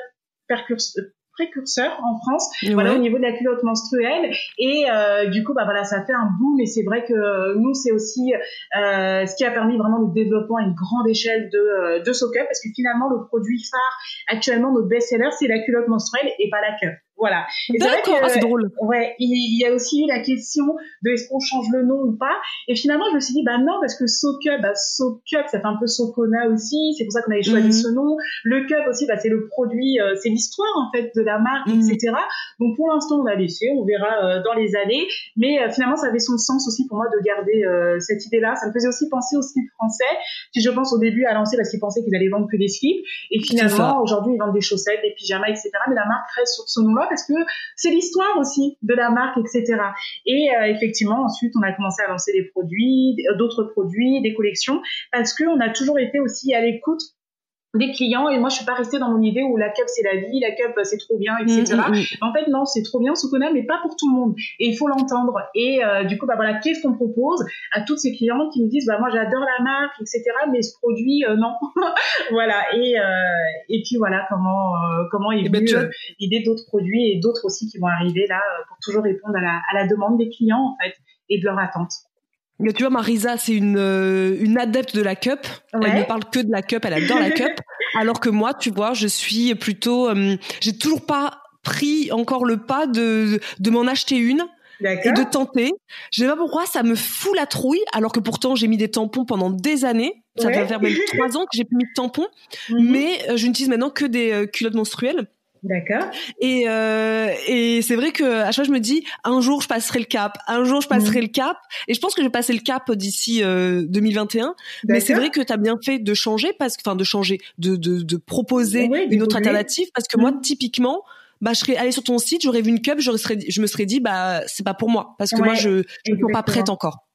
percurseur précurseur en France voilà au niveau de la culotte menstruelle. Et euh, du coup bah voilà ça fait un boom. Et c'est vrai que nous c'est aussi euh, ce qui a permis vraiment le développement à une grande échelle de euh, de Socup parce que finalement le produit phare actuellement notre best-seller c'est la culotte menstruelle et pas la cup voilà. D'accord, ah, c'est drôle. Ouais, il y a aussi eu la question de est-ce qu'on change le nom ou pas. Et finalement, je me suis dit, bah non, parce que SoCup, bah SoCup, ça fait un peu Socona aussi. C'est pour ça qu'on avait choisi mhm. ce nom. Le Cup aussi, bah c'est le produit, euh, c'est l'histoire en fait de la marque, mhm. etc. Donc pour l'instant, on a laissé, on verra euh, dans les années. Mais euh, finalement, ça avait son sens aussi pour moi de garder cette idée-là. Ça me faisait aussi penser au slip français, qui je pense au début a lancé parce qu'ils pensaient qu'ils allaient vendre que des slips. Et finalement, aujourd'hui, ils vendent des chaussettes, des pyjamas, etc. Mais la marque reste sur ce nom-là parce que c'est l'histoire aussi de la marque, etc. Et euh, effectivement, ensuite, on a commencé à lancer des produits, d'autres produits, des collections, parce qu'on a toujours été aussi à l'écoute des clients et moi je suis pas restée dans mon idée où la cup c'est la vie, la cup c'est trop bien, etc. Mm, mm, mm. En fait non, c'est trop bien ce qu'on a, mais pas pour tout le monde et il faut l'entendre. Et euh, du coup bah voilà, qu'est-ce qu'on propose à toutes ces clients qui nous disent bah moi j'adore la marque, etc. Mais ce produit euh, non, voilà. Et euh, et puis voilà comment comment est ben, venue l'idée d'autres produits et d'autres aussi qui vont arriver là pour toujours répondre à la, à la demande des clients en fait et de leur attente. Mais tu vois, Marisa, c'est une, euh, une adepte de la cup. Elle ne parle que de la cup, elle adore la cup. Alors que moi, tu vois, je suis plutôt, j'ai toujours pas pris encore le pas de de m'en acheter une et de tenter. Je sais pas pourquoi ça me fout la trouille, alors que pourtant j'ai mis des tampons pendant des années. Ça doit faire même trois ans que j'ai mis de tampons, mhm. mais euh, je n'utilise maintenant que des euh, culottes menstruelles. D'accord. Et, euh, et c'est vrai que à chaque fois je me dis un jour je passerai le cap, un jour je passerai mhm. le cap. Et je pense que je vais passer le cap d'ici 2021. Mais c'est vrai que tu as bien fait de changer parce que, enfin de changer, de de, de proposer une autre alternative parce que moi mhm. typiquement bah je serais allée sur ton site, j'aurais vu une cup, je me serais dit bah c'est pas pour moi parce que moi je je suis pas prête encore.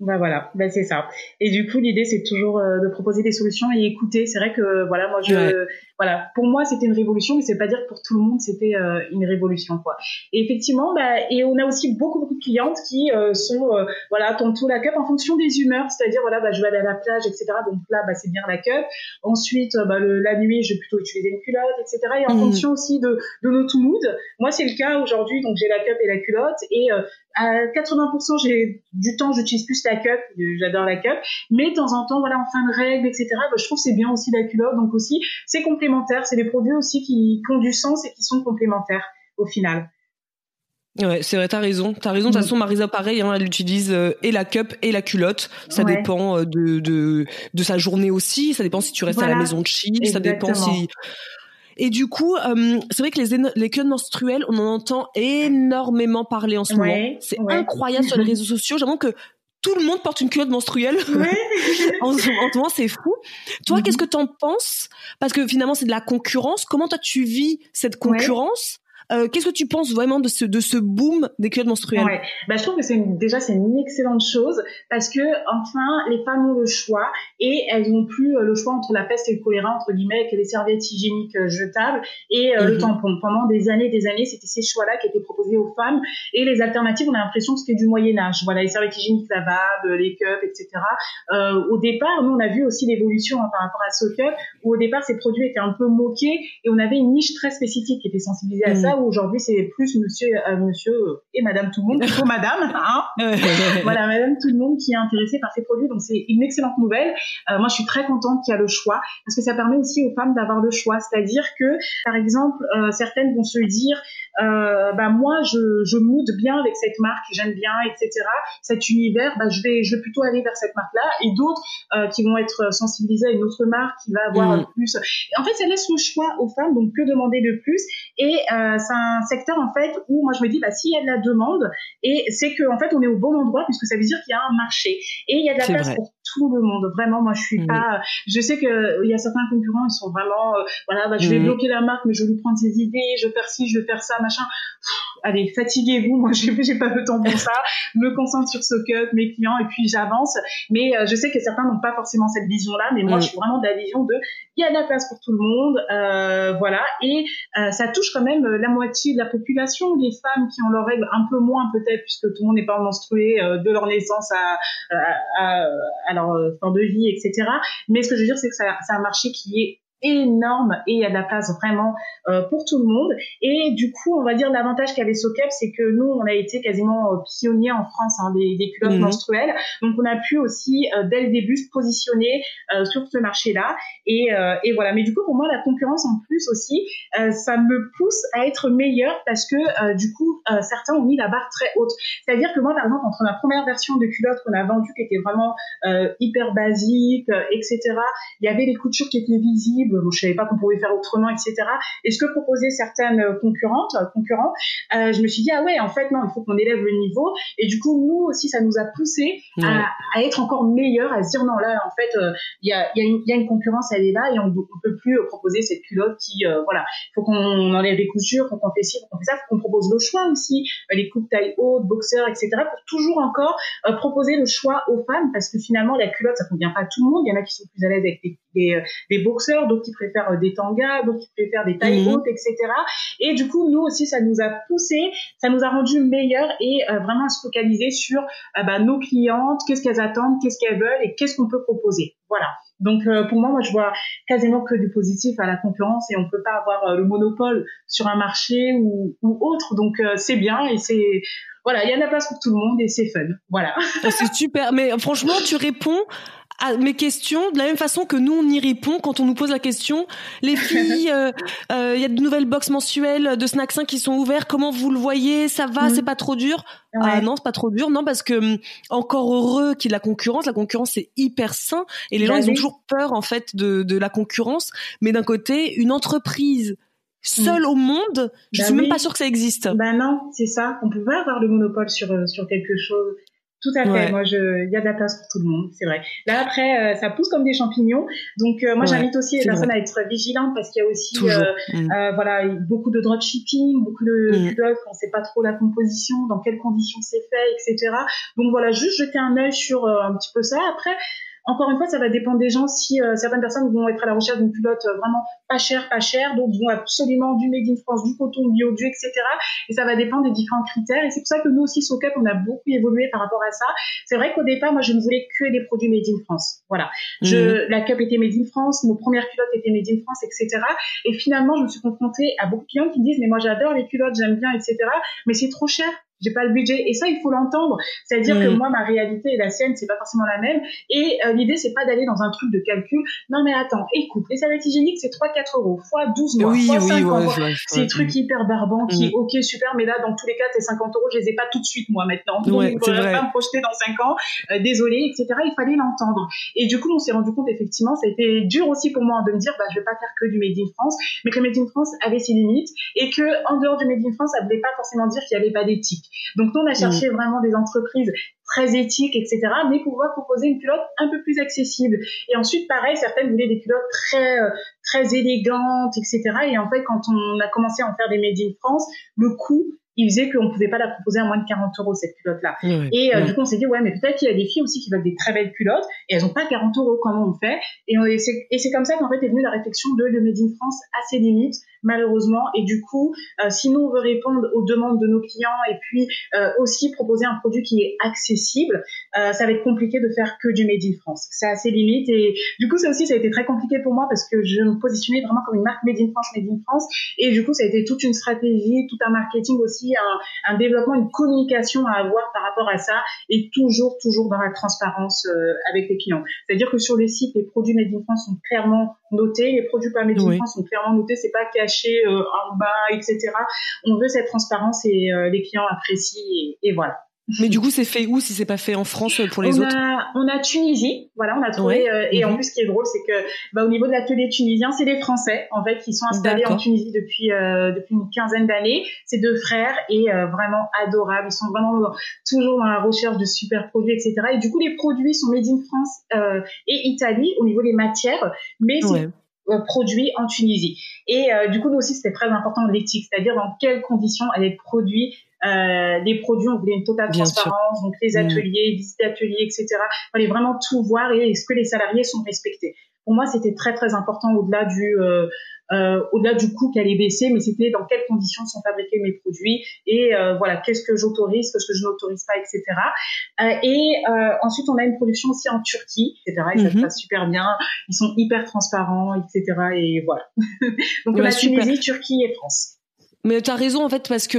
Bah voilà, bah c'est ça. Et du coup, l'idée c'est toujours euh, de proposer des solutions et écouter. C'est vrai que voilà, moi je voilà, pour moi c'était une révolution, mais c'est pas dire que pour tout le monde c'était euh, une révolution quoi. Et effectivement, bah, et on a aussi beaucoup beaucoup de clientes qui euh, sont euh, voilà tantôt la cup en fonction des humeurs, c'est-à-dire voilà bah, je vais aller à la plage etc. Donc là bah c'est bien la cup. Ensuite bah, le, la nuit je vais plutôt utiliser une culotte etc. Et en mmh. fonction aussi de, de notre mood. Moi c'est le cas aujourd'hui donc j'ai la cup et la culotte et à 80% j'ai du temps j'utilise plus la cup, j'adore la cup, mais de temps en temps voilà en fin de règle etc. Bah, je trouve c'est bien aussi la culotte donc aussi c'est complémentaire c'est des produits aussi qui, ont du sens et qui sont complémentaires au final. Ouais, c'est vrai, t'as raison. T'as raison. De toute mm. façon, Marisa, pareil, hein, elle utilise euh, et la cup et la culotte. Ça dépend euh, de, de, sa journée aussi. Ça dépend si tu restes à la maison de chill. Ça dépend si. Et du coup, euh, c'est vrai que les, les culottes menstruelles, on en entend énormément parler en ce moment. C'est incroyable sur les réseaux sociaux. J'avoue que tout le monde porte une culotte menstruelle. en, ce moment, c'est fou. Toi, qu'est-ce mhm. que t'en penses? Parce que finalement, c'est de la concurrence. Comment toi, tu vis cette concurrence? Euh, qu'est-ce que tu penses vraiment de ce de ce boom des culottes menstruelles? Ouais. bah, je trouve que c'est déjà c'est une excellente chose parce que enfin les femmes ont le choix et elles n'ont plus euh, le choix entre la peste et le choléra entre guillemets avec les serviettes hygiéniques euh, jetables et le mhm. tampon. Pendant des années, des années, c'était ces choix-là qui étaient proposés aux femmes et les alternatives, on a l'impression que c'était du Moyen Âge. Voilà, les serviettes hygiéniques lavables, les cups, etc. Euh, au départ, nous on a vu aussi l'évolution hein, par rapport à ce cup où au départ ces produits étaient un peu moqués et on avait une niche très spécifique qui était sensibilisée à mhm. ça aujourd'hui c'est plus monsieur, euh, monsieur et madame tout le monde, plutôt madame, hein. voilà, madame tout le monde qui est intéressée par ces produits. Donc c'est une excellente nouvelle. Euh, moi je suis très contente qu'il y a le choix parce que ça permet aussi aux femmes d'avoir le choix. C'est-à-dire que, par exemple, euh, certaines vont se dire, euh, bah moi je, je mood bien avec cette marque, j'aime bien, etc. Cet univers, bah je vais je vais plutôt aller vers cette marque-là. Et d'autres euh, qui vont être sensibilisés à une autre marque qui va avoir mm. plus. En fait, ça laisse le choix aux femmes, donc que demander de plus. Et euh, c'est un secteur en fait où moi je me dis bah s'il y a de la demande et c'est que en fait on est au bon endroit puisque ça veut dire qu'il y a un marché et il y a de la place pour tout le monde. Vraiment, moi je suis pas. Je sais que il y a certains concurrents, ils sont vraiment voilà, bah, je vais bloquer la marque, mais je vais lui prendre ses idées, je vais faire ci, je vais faire ça machin. allez, fatiguez-vous. Moi, j'ai, j'ai pas le temps pour ça. me concentre sur ce cut, mes clients, et puis j'avance. Mais euh, je sais que certains n'ont pas forcément cette vision-là. Mais moi, je suis vraiment de la vision de, il y a de la place pour tout le monde, euh, voilà. Et euh, ça touche quand même la moitié de la population. Les femmes qui ont leurs règles un peu moins peut-être, puisque tout le monde n'est pas menstrué de leur naissance à, à, à, leur fin de vie, etc. Mais ce que je veux dire, c'est que c'est un marché qui est énorme et il y a de la place vraiment euh, pour tout le monde. Et du coup, on va dire l'avantage qu'avait SoCap, c'est que nous, on a été quasiment euh, pionniers en France hein, des, des, culottes mhm. menstruelles. Donc, on a pu aussi, euh, dès le début, se positionner sur ce marché-là. Et, et, voilà. Mais du coup, pour moi, la concurrence en plus aussi, ça me pousse à être meilleure parce que du coup, certains ont mis la barre très haute. C'est-à-dire que moi, par exemple, entre ma première version de culotte qu'on a vendue, qui était vraiment hyper basique, etc., il y avait les coutures qui étaient visibles je je savais pas qu'on pouvait faire autrement, etc. Et ce que proposaient certaines concurrentes, concurrents, euh, je me suis dit ah ouais, en fait non, il faut qu'on élève le niveau. Et du coup, nous aussi, ça nous a poussé à, être encore meilleurs, à se dire non là, en fait, euh, il y, a, y, a une concurrence, elle est là, et on, ne peut plus proposer cette culotte qui, euh, voilà, il faut qu'on enlève les coutures, qu'on fait ci, qu'on fait ça, faut qu'on propose le choix aussi, les coupes taille haute, boxers, etc. Pour toujours encore proposer le choix aux femmes, parce que finalement la culotte, ça convient pas à tout le monde. Il y en a qui sont plus à l'aise avec des, des, qui préfèrent euh, des tangas, d'autres qui préfèrent des tailles mhm. etc. Et du coup, nous aussi, ça nous a poussé, ça nous a rendu meilleurs et euh, vraiment à se focaliser sur euh, bah, nos clientes, qu'est-ce qu'elles attendent, qu'est-ce qu'elles veulent et qu'est-ce qu'on peut proposer. Voilà. Donc pour moi, moi je vois quasiment que du positif à la concurrence et on peut pas avoir le monopole sur un marché ou, ou autre. Donc c'est bien et c'est voilà, il y a de la place pour tout le monde et c'est fun. Voilà. Ah, c'est super. Mais franchement, tu réponds à mes questions de la même façon que nous on y répond quand on nous pose la question. Les filles, euh, euh, il y a de nouvelles box mensuelles de Snack 5 qui sont ouvertes. Comment vous le voyez? Ça va mm. C'est pas trop dur? Ah non, c'est pas trop dur. Non, parce que hum, encore heureux qu'il y ait la concurrence. La concurrence c'est hyper sain et les gens bah ils ont toujours peur en fait de, de la concurrence. Mais d'un côté, une entreprise seule mm. au monde, je bah suis même pas sûre que ça existe. Ben non, c'est ça. On peut pas avoir le monopole sur euh, sur quelque chose. Tout à fait. Moi, il y a de la place pour tout le monde, c'est vrai. Là après, euh, ça pousse comme des champignons. Donc euh, moi, j'invite aussi les personnes à être vigilantes parce qu'il y a aussi, euh, mm. voilà, beaucoup de dropshipping, beaucoup de mmh. pilotes, on sait pas trop la composition, dans quelles conditions c'est fait, etc. Donc voilà, juste jeter un œil sur un petit peu ça. Après, encore une fois, ça va dépendre des gens. Si euh, certaines personnes vont être à la recherche d'une culotte euh, vraiment pas chère, pas chère, donc vont absolument du made in France, du coton bio, du etc. Et ça va dépendre des différents critères. Et c'est pour ça que nous aussi, SoCup, on a beaucoup évolué par rapport à ça. C'est vrai qu'au départ, moi, je ne voulais que des produits made in France. Voilà. Je, mhm. La cup était made in France, nos premières culottes étaient made in France, etc. Et finalement, je me suis confrontée à beaucoup de clients qui me disent, mais moi, j'adore les culottes, j'aime bien, etc. Mais c'est trop cher j'ai pas le budget. Et ça il faut l'entendre. C'est à dire que mm. moi ma réalité et la sienne c'est pas forcément la même. Et euh, l'idée c'est pas d'aller dans un truc de calcul. Non mais attends écoute les serviettes hygiéniques c'est 3 4 euros fois 12 mois fois 5 ans c'est des trucs hyper barbants qui mm. ok super mais là dans tous les cas tes 50 euros je les ai pas tout de suite moi maintenant. Donc ouais, je pas me projeter dans 5 ans. Euh, désolé etc il fallait l'entendre. Et du coup on s'est rendu compte effectivement ça a été dur aussi pour moi de me dire bah je vais pas faire que du made in France mais que le made in France avait ses limites et que en dehors du made in France ça voulait pas forcément dire qu'il y avait pas d'éthique donc nous, on a cherché mm. vraiment des entreprises très éthiques, etc., mais pour pouvoir proposer une culotte un peu plus accessible. Et ensuite, pareil, certaines voulaient des culottes très euh, très élégantes, etc. Et en fait, quand on a commencé à en faire des made in France, le coût il faisait qu'on pouvait pas la proposer à moins de 40 euros cette culotte là et euh, du coup on s'est dit ouais mais peut-être qu'il y a des filles aussi qui veulent des très belles culottes et elles ont pas 40 euros comment on fait? Et, c'est comme ça qu'en fait est venue la réflexion de le Made in France à ses limites malheureusement. Et du coup euh, si nous on veut répondre aux demandes de nos clients et puis euh, aussi proposer un produit qui est accessible euh, ça va être compliqué de faire que du Made in France. C'est à ses limites et du coup ça aussi ça a été très compliqué pour moi parce que je me positionnais vraiment comme une marque Made in France Made in France. Et du coup ça a été toute une stratégie tout un marketing aussi un, développement, une communication à avoir par rapport à ça et toujours, toujours dans la transparence avec les clients. C'est-à-dire que sur les sites, les produits Made in France sont clairement notés, les produits pas Made in France sont clairement notés, c'est pas caché euh, en bas, etc. On veut cette transparence et euh, les clients apprécient et voilà. Mais du coup, c'est fait où si c'est pas fait en France pour les on autres a, On a Tunisie, voilà, on a trouvé. Euh, et en mhm. plus, ce qui est drôle, c'est que bah, au niveau de l'atelier tunisien, c'est des Français en fait qui sont installés en Tunisie depuis euh, depuis une quinzaine d'années. C'est deux frères et euh, vraiment adorables. Ils sont vraiment toujours dans la recherche de super produits, etc. Et du coup, les produits sont made in France et Italie au niveau des matières, mais produits en Tunisie. Et du coup, nous aussi, c'était très important l'éthique, c'est-à-dire dans quelles conditions elle est produit, euh, les produits, on voulait une totale transparence, donc les mm. ateliers, visites d'ateliers, etc. Il fallait vraiment tout voir et est-ce que les salariés sont respectés. Pour moi, c'était très très important au-delà du euh, euh, au-delà du coût qui allait baisser, mais c'était dans quelles conditions sont fabriqués mes produits et euh, voilà qu'est-ce que j'autorise, qu'est-ce que je n'autorise pas, etc. Euh, et euh, ensuite on a une production aussi en Turquie, etc. Et ça se mm-hmm. passe super bien. Ils sont hyper transparents, etc. Et voilà. Donc on a Tunisie, Turquie et France. Mais tu as raison en fait parce que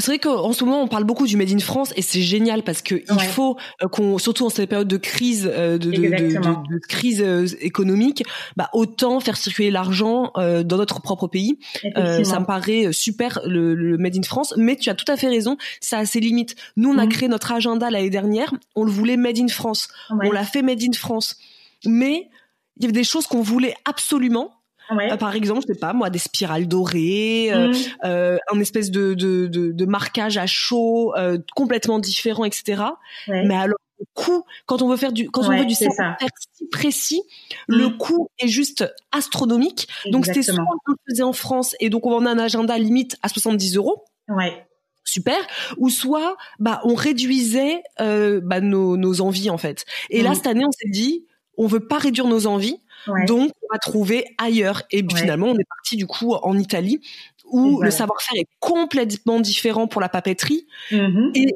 c'est vrai qu'en ce moment on parle beaucoup du Made in France et c'est génial parce que il faut euh, qu'on, surtout en cette période de crise, euh, de, de, de, de, crise euh, économique, bah autant faire circuler l'argent dans notre propre pays. ça me paraît super le, le, Made in France, mais tu as tout à fait raison, ça a ses limites. Nous on a mhm. créé notre agenda l'année dernière, on le voulait Made in France, on l'a fait Made in France, mais il y avait des choses qu'on voulait absolument Ouais. Euh, par exemple, je sais pas moi, des spirales dorées, euh, mm. euh, un espèce de, de, de, de, marquage à chaud euh, complètement différent, etc. Ouais. Mais alors le coût, quand on veut faire du, quand on veut du savoir si précis, mm. le coût est juste astronomique. Donc c'est soit on le faisait en France et donc on a un agenda limite à 70 euros. Ouais super ou soit bah on réduisait euh, bah, nos, nos envies en fait et là mm. cette année on s'est dit on veut pas réduire nos envies donc, on va trouver ailleurs. Et finalement, on est parti du coup en Italie, où le savoir-faire est complètement différent pour la papeterie. Mm-hmm. Et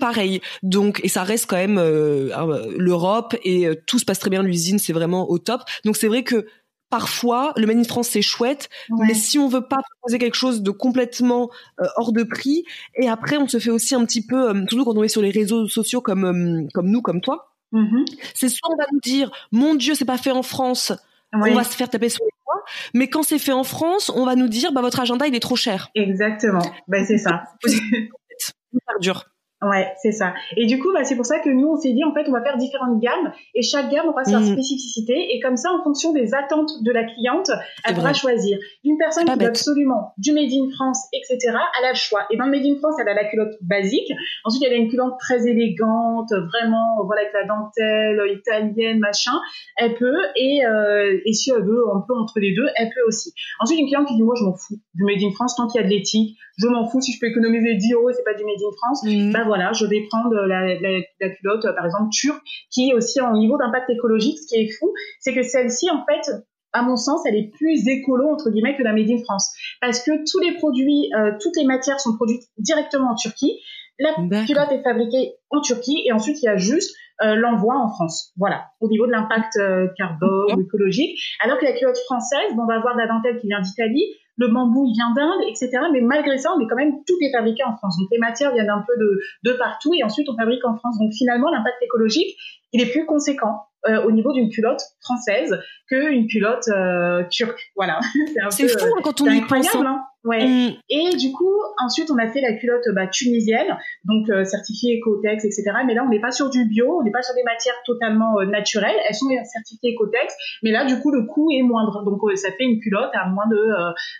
pareil. Donc, et ça reste quand même euh, l'Europe et euh, tout se passe très bien. L'usine, c'est vraiment au top. Donc, c'est vrai que parfois le Made in France c'est chouette, mais si on veut pas proposer quelque chose de complètement euh, hors de prix, et après on se fait aussi un petit peu, surtout quand on est sur les réseaux sociaux comme comme nous, comme toi, mm-hmm. c'est soit on va nous dire mon Dieu c'est pas fait en France, on va se faire taper sur les doigts, mais quand c'est fait en France, on va nous dire bah votre agenda il est trop cher. Exactement, ben c'est ça. C'est dur. Ouais, c'est ça. Et du coup, bah, c'est pour ça que nous, on s'est dit, en fait, on va faire différentes gammes et chaque gamme aura sa mmh. spécificité. Et comme ça, en fonction des attentes de la cliente, elle pourra choisir. Une personne qui veut absolument du Made in France, etc., elle a le choix. Et dans le Made in France, elle a la culotte basique. Ensuite, elle a une culotte très élégante, vraiment, voilà, avec la dentelle italienne, machin. Elle peut. Et, euh, et si elle veut un peu entre les deux, elle peut aussi. Ensuite, une cliente qui dit, moi, je m'en fous du Made in France tant qu'il y a de l'éthique. Je m'en fous si je peux économiser 10 euros, c'est pas du Made in France. Mmh. Bah, voilà, je vais prendre la, la, la culotte, par exemple, turque, qui est aussi en niveau d'impact écologique. Ce qui est fou, c'est que celle-ci, en fait, à mon sens, elle est plus écolo entre guillemets que la Made in France, parce que tous les produits, euh, toutes les matières sont produites directement en Turquie. La culotte est fabriquée en Turquie et ensuite il y a juste euh, l'envoi en France. Voilà, au niveau de l'impact euh, carbone, écologique. Alors que la culotte française, bon, on va avoir de la dentelle qui vient d'Italie, le bambou il vient d'Inde, etc. Mais malgré ça, on est quand même tout est fabriqué en France. Donc les matières viennent un peu de, de partout et ensuite on fabrique en France. Donc finalement, l'impact écologique, il est plus conséquent euh, au niveau d'une culotte française qu'une culotte euh, turque. Voilà. c'est fou hein, quand on y pense. Hein. Ouais. Et du coup, ensuite, on a fait la culotte bah, tunisienne, donc euh, certifiée Ecotex, etc. Mais là, on n'est pas sur du bio, on n'est pas sur des matières totalement euh, naturelles. Elles sont certifiées Ecotex, mais là, du coup, le coût est moindre. Donc, ça fait une culotte à moins de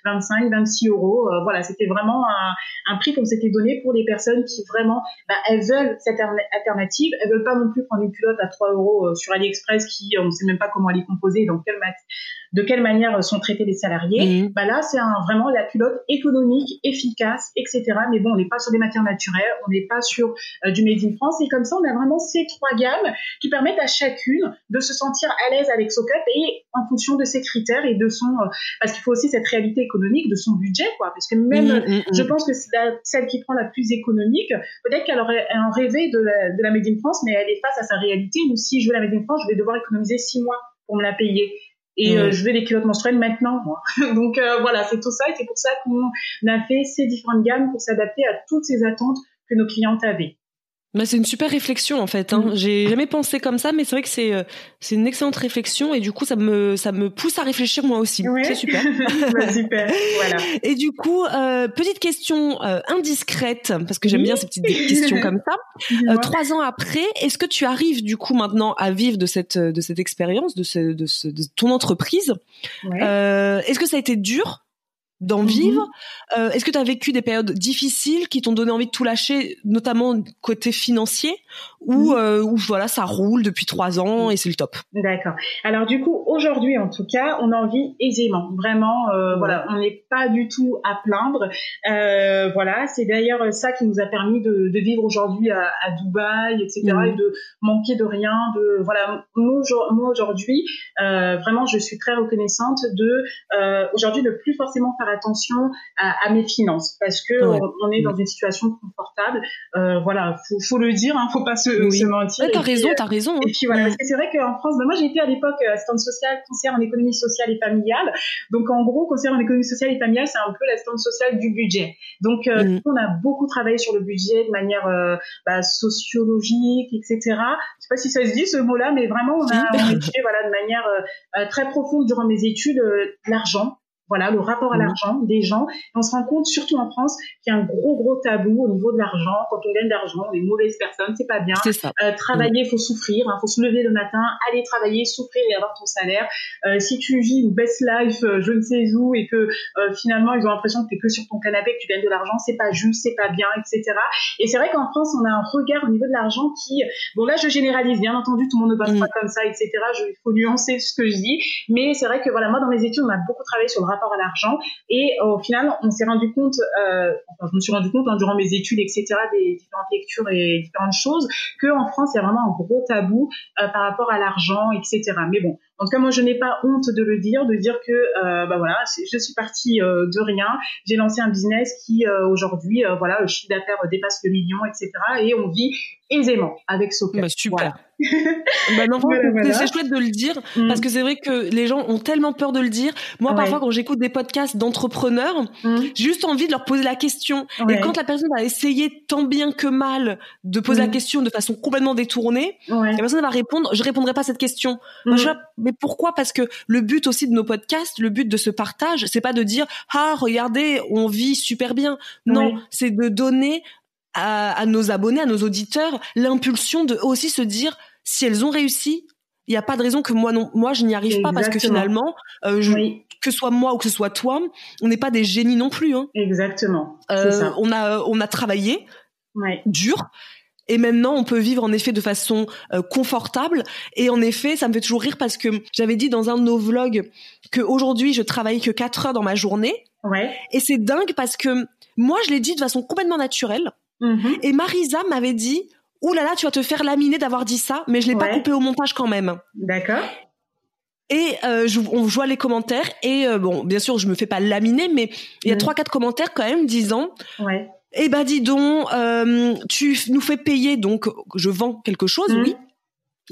25, 26 euros. voilà, c'était vraiment un, un prix qu'on s'était donné pour les personnes qui vraiment, bah, elles veulent cette alternative. Elles veulent pas non plus prendre une culotte à 3 euros sur AliExpress qui, on ne sait même pas comment elle est composée, donc quelle de quelle manière sont traités les salariés. Mhm. Bah là, c'est vraiment la culotte économique, efficace, etc. Mais bon, on n'est pas sur des matières naturelles, on n'est pas sur euh, du Made in France. Et comme ça, on a vraiment ces trois gammes qui permettent à chacune de se sentir à l'aise avec son cup et en fonction de ses critères et de son... Euh, parce qu'il faut aussi cette réalité économique de son budget, quoi. Parce que même, mhm, mhm, je pense que c'est celle qui prend la plus économique, peut-être qu'elle aurait un rêvé de la, de la Made in France, mais elle est face à sa réalité où si je veux la Made in France, je vais devoir économiser six mois pour me la payer et euh, je veux des culottes menstruelles maintenant moi. donc euh, voilà c'est tout ça. Et c'est pour ça qu'on a fait ces différentes gammes pour s'adapter à toutes ces attentes que nos clientes avaient bah, c'est une super réflexion en fait. Hein. Mm. J'ai jamais pensé comme ça, mais c'est vrai que c'est euh, c'est une excellente réflexion et du coup ça me ça me pousse à réfléchir moi aussi. C'est super. Bah, super. Voilà. Et du coup euh, petite question euh, indiscrète parce que j'aime bien ces petites questions comme ça. trois ans après, est-ce que tu arrives du coup maintenant à vivre de cette de cette expérience de ce de, ce, de ton entreprise? Est-ce que ça a été dur? D'en mhm. vivre. Euh, est-ce que tu as vécu des périodes difficiles qui t'ont donné envie de tout lâcher, notamment côté financier, ou, mhm. euh, voilà, ça roule depuis trois ans et c'est le top? D'accord. Alors du coup, aujourd'hui en tout cas, on en vit aisément. Vraiment, euh, voilà, on n'est pas du tout à plaindre. Voilà, c'est d'ailleurs ça qui nous a permis de, de vivre aujourd'hui à, à, Dubaï, etc., mhm. et de manquer de rien. De voilà, moi aujourd'hui, vraiment, je suis très reconnaissante de aujourd'hui ne plus forcément faire attention à, mes finances parce que on, est dans une situation confortable. Euh, voilà, faut, faut le dire, hein, faut pas se, se mentir. t'as raison, t'as raison. Et puis voilà, parce que c'est vrai qu'en France, ben moi j'ai été à l'époque euh, assistante sociale, conseillère en économie sociale et familiale. Donc en gros, conseillère en économie sociale et familiale, c'est un peu l'assistante sociale du budget. Donc euh, mm. on a beaucoup travaillé sur le budget de manière euh, bah, sociologique, etc. Je sais pas si ça se dit ce mot-là, mais vraiment on a, étudié voilà de manière très profonde durant mes études l'argent voilà, le rapport à l'argent des gens. on se rend compte, surtout en France, qu'il y a un gros, gros tabou au niveau de l'argent. Quand on gagne de l'argent, on est mauvaise personne, c'est pas bien. Ça. Euh, travailler, il faut souffrir, hein, faut se lever le matin, aller travailler, souffrir et avoir ton salaire. Euh, si tu vis une best life, euh, je ne sais où, et que finalement ils ont l'impression que tu es que sur ton canapé, que tu gagnes de l'argent, c'est pas juste, c'est pas bien, etc. Et c'est vrai qu'en France, on a un regard au niveau de l'argent qui, bon là je généralise, bien entendu, tout le monde ne passe mm. pas comme ça, etc. Il faut nuancer ce que je dis, mais c'est vrai que voilà, moi dans mes études, on a beaucoup travaillé sur le rapport à l'argent. Et au final, on s'est rendu compte, euh, enfin, je me suis rendu compte hein, durant mes études, etc., des différentes lectures et différentes choses, qu'en France, il y a vraiment un gros tabou euh, par rapport à l'argent, etc. Mais bon, en tout cas, moi, je n'ai pas honte de le dire, de dire que, euh, bah voilà, je suis partie euh, de rien. J'ai lancé un business qui, euh, aujourd'hui, euh, voilà, le chiffre d'affaires dépasse le million, etc. Et on vit aisément avec Soccer. Bah, super. bah non, c'est chouette de le dire mm. parce que c'est vrai que les gens ont tellement peur de le dire. Moi, parfois, quand j'écoute des podcasts d'entrepreneurs, mm. j'ai juste envie de leur poser la question. Et quand la personne va essayer tant bien que mal de poser la mm. question de façon complètement détournée, la personne va répondre, je répondrai pas à cette question. mais pourquoi? Parce que le but aussi de nos podcasts, le but de ce partage, c'est pas de dire ah regardez, on vit super bien. Non, c'est de donner à, nos abonnés, à nos auditeurs, l'impulsion de aussi se dire si elles ont réussi, il n'y a pas de raison que moi non, moi je n'y arrive pas parce que finalement, euh, je, que ce soit moi ou que ce soit toi, on n'est pas des génies non plus. Hein. Exactement. Euh, on a on a travaillé dur. Et maintenant, on peut vivre en effet de façon euh, confortable. Et en effet, ça me fait toujours rire parce que j'avais dit dans un de nos vlogs que aujourd'hui, je travaille que 4 heures dans ma journée. Ouais. Et c'est dingue parce que moi, je l'ai dit de façon complètement naturelle. Mhm. Et Marisa m'avait dit, Ouh là là, tu vas te faire laminer d'avoir dit ça, mais je l'ai pas coupé au montage quand même. D'accord. Et euh, je, on voit les commentaires et euh, bon, bien sûr, je me fais pas laminer, mais il y a mhm. trois quatre commentaires quand même disant. Ouais. Eh ben dis donc, euh, tu nous fais payer donc je vends quelque chose, mhm. oui.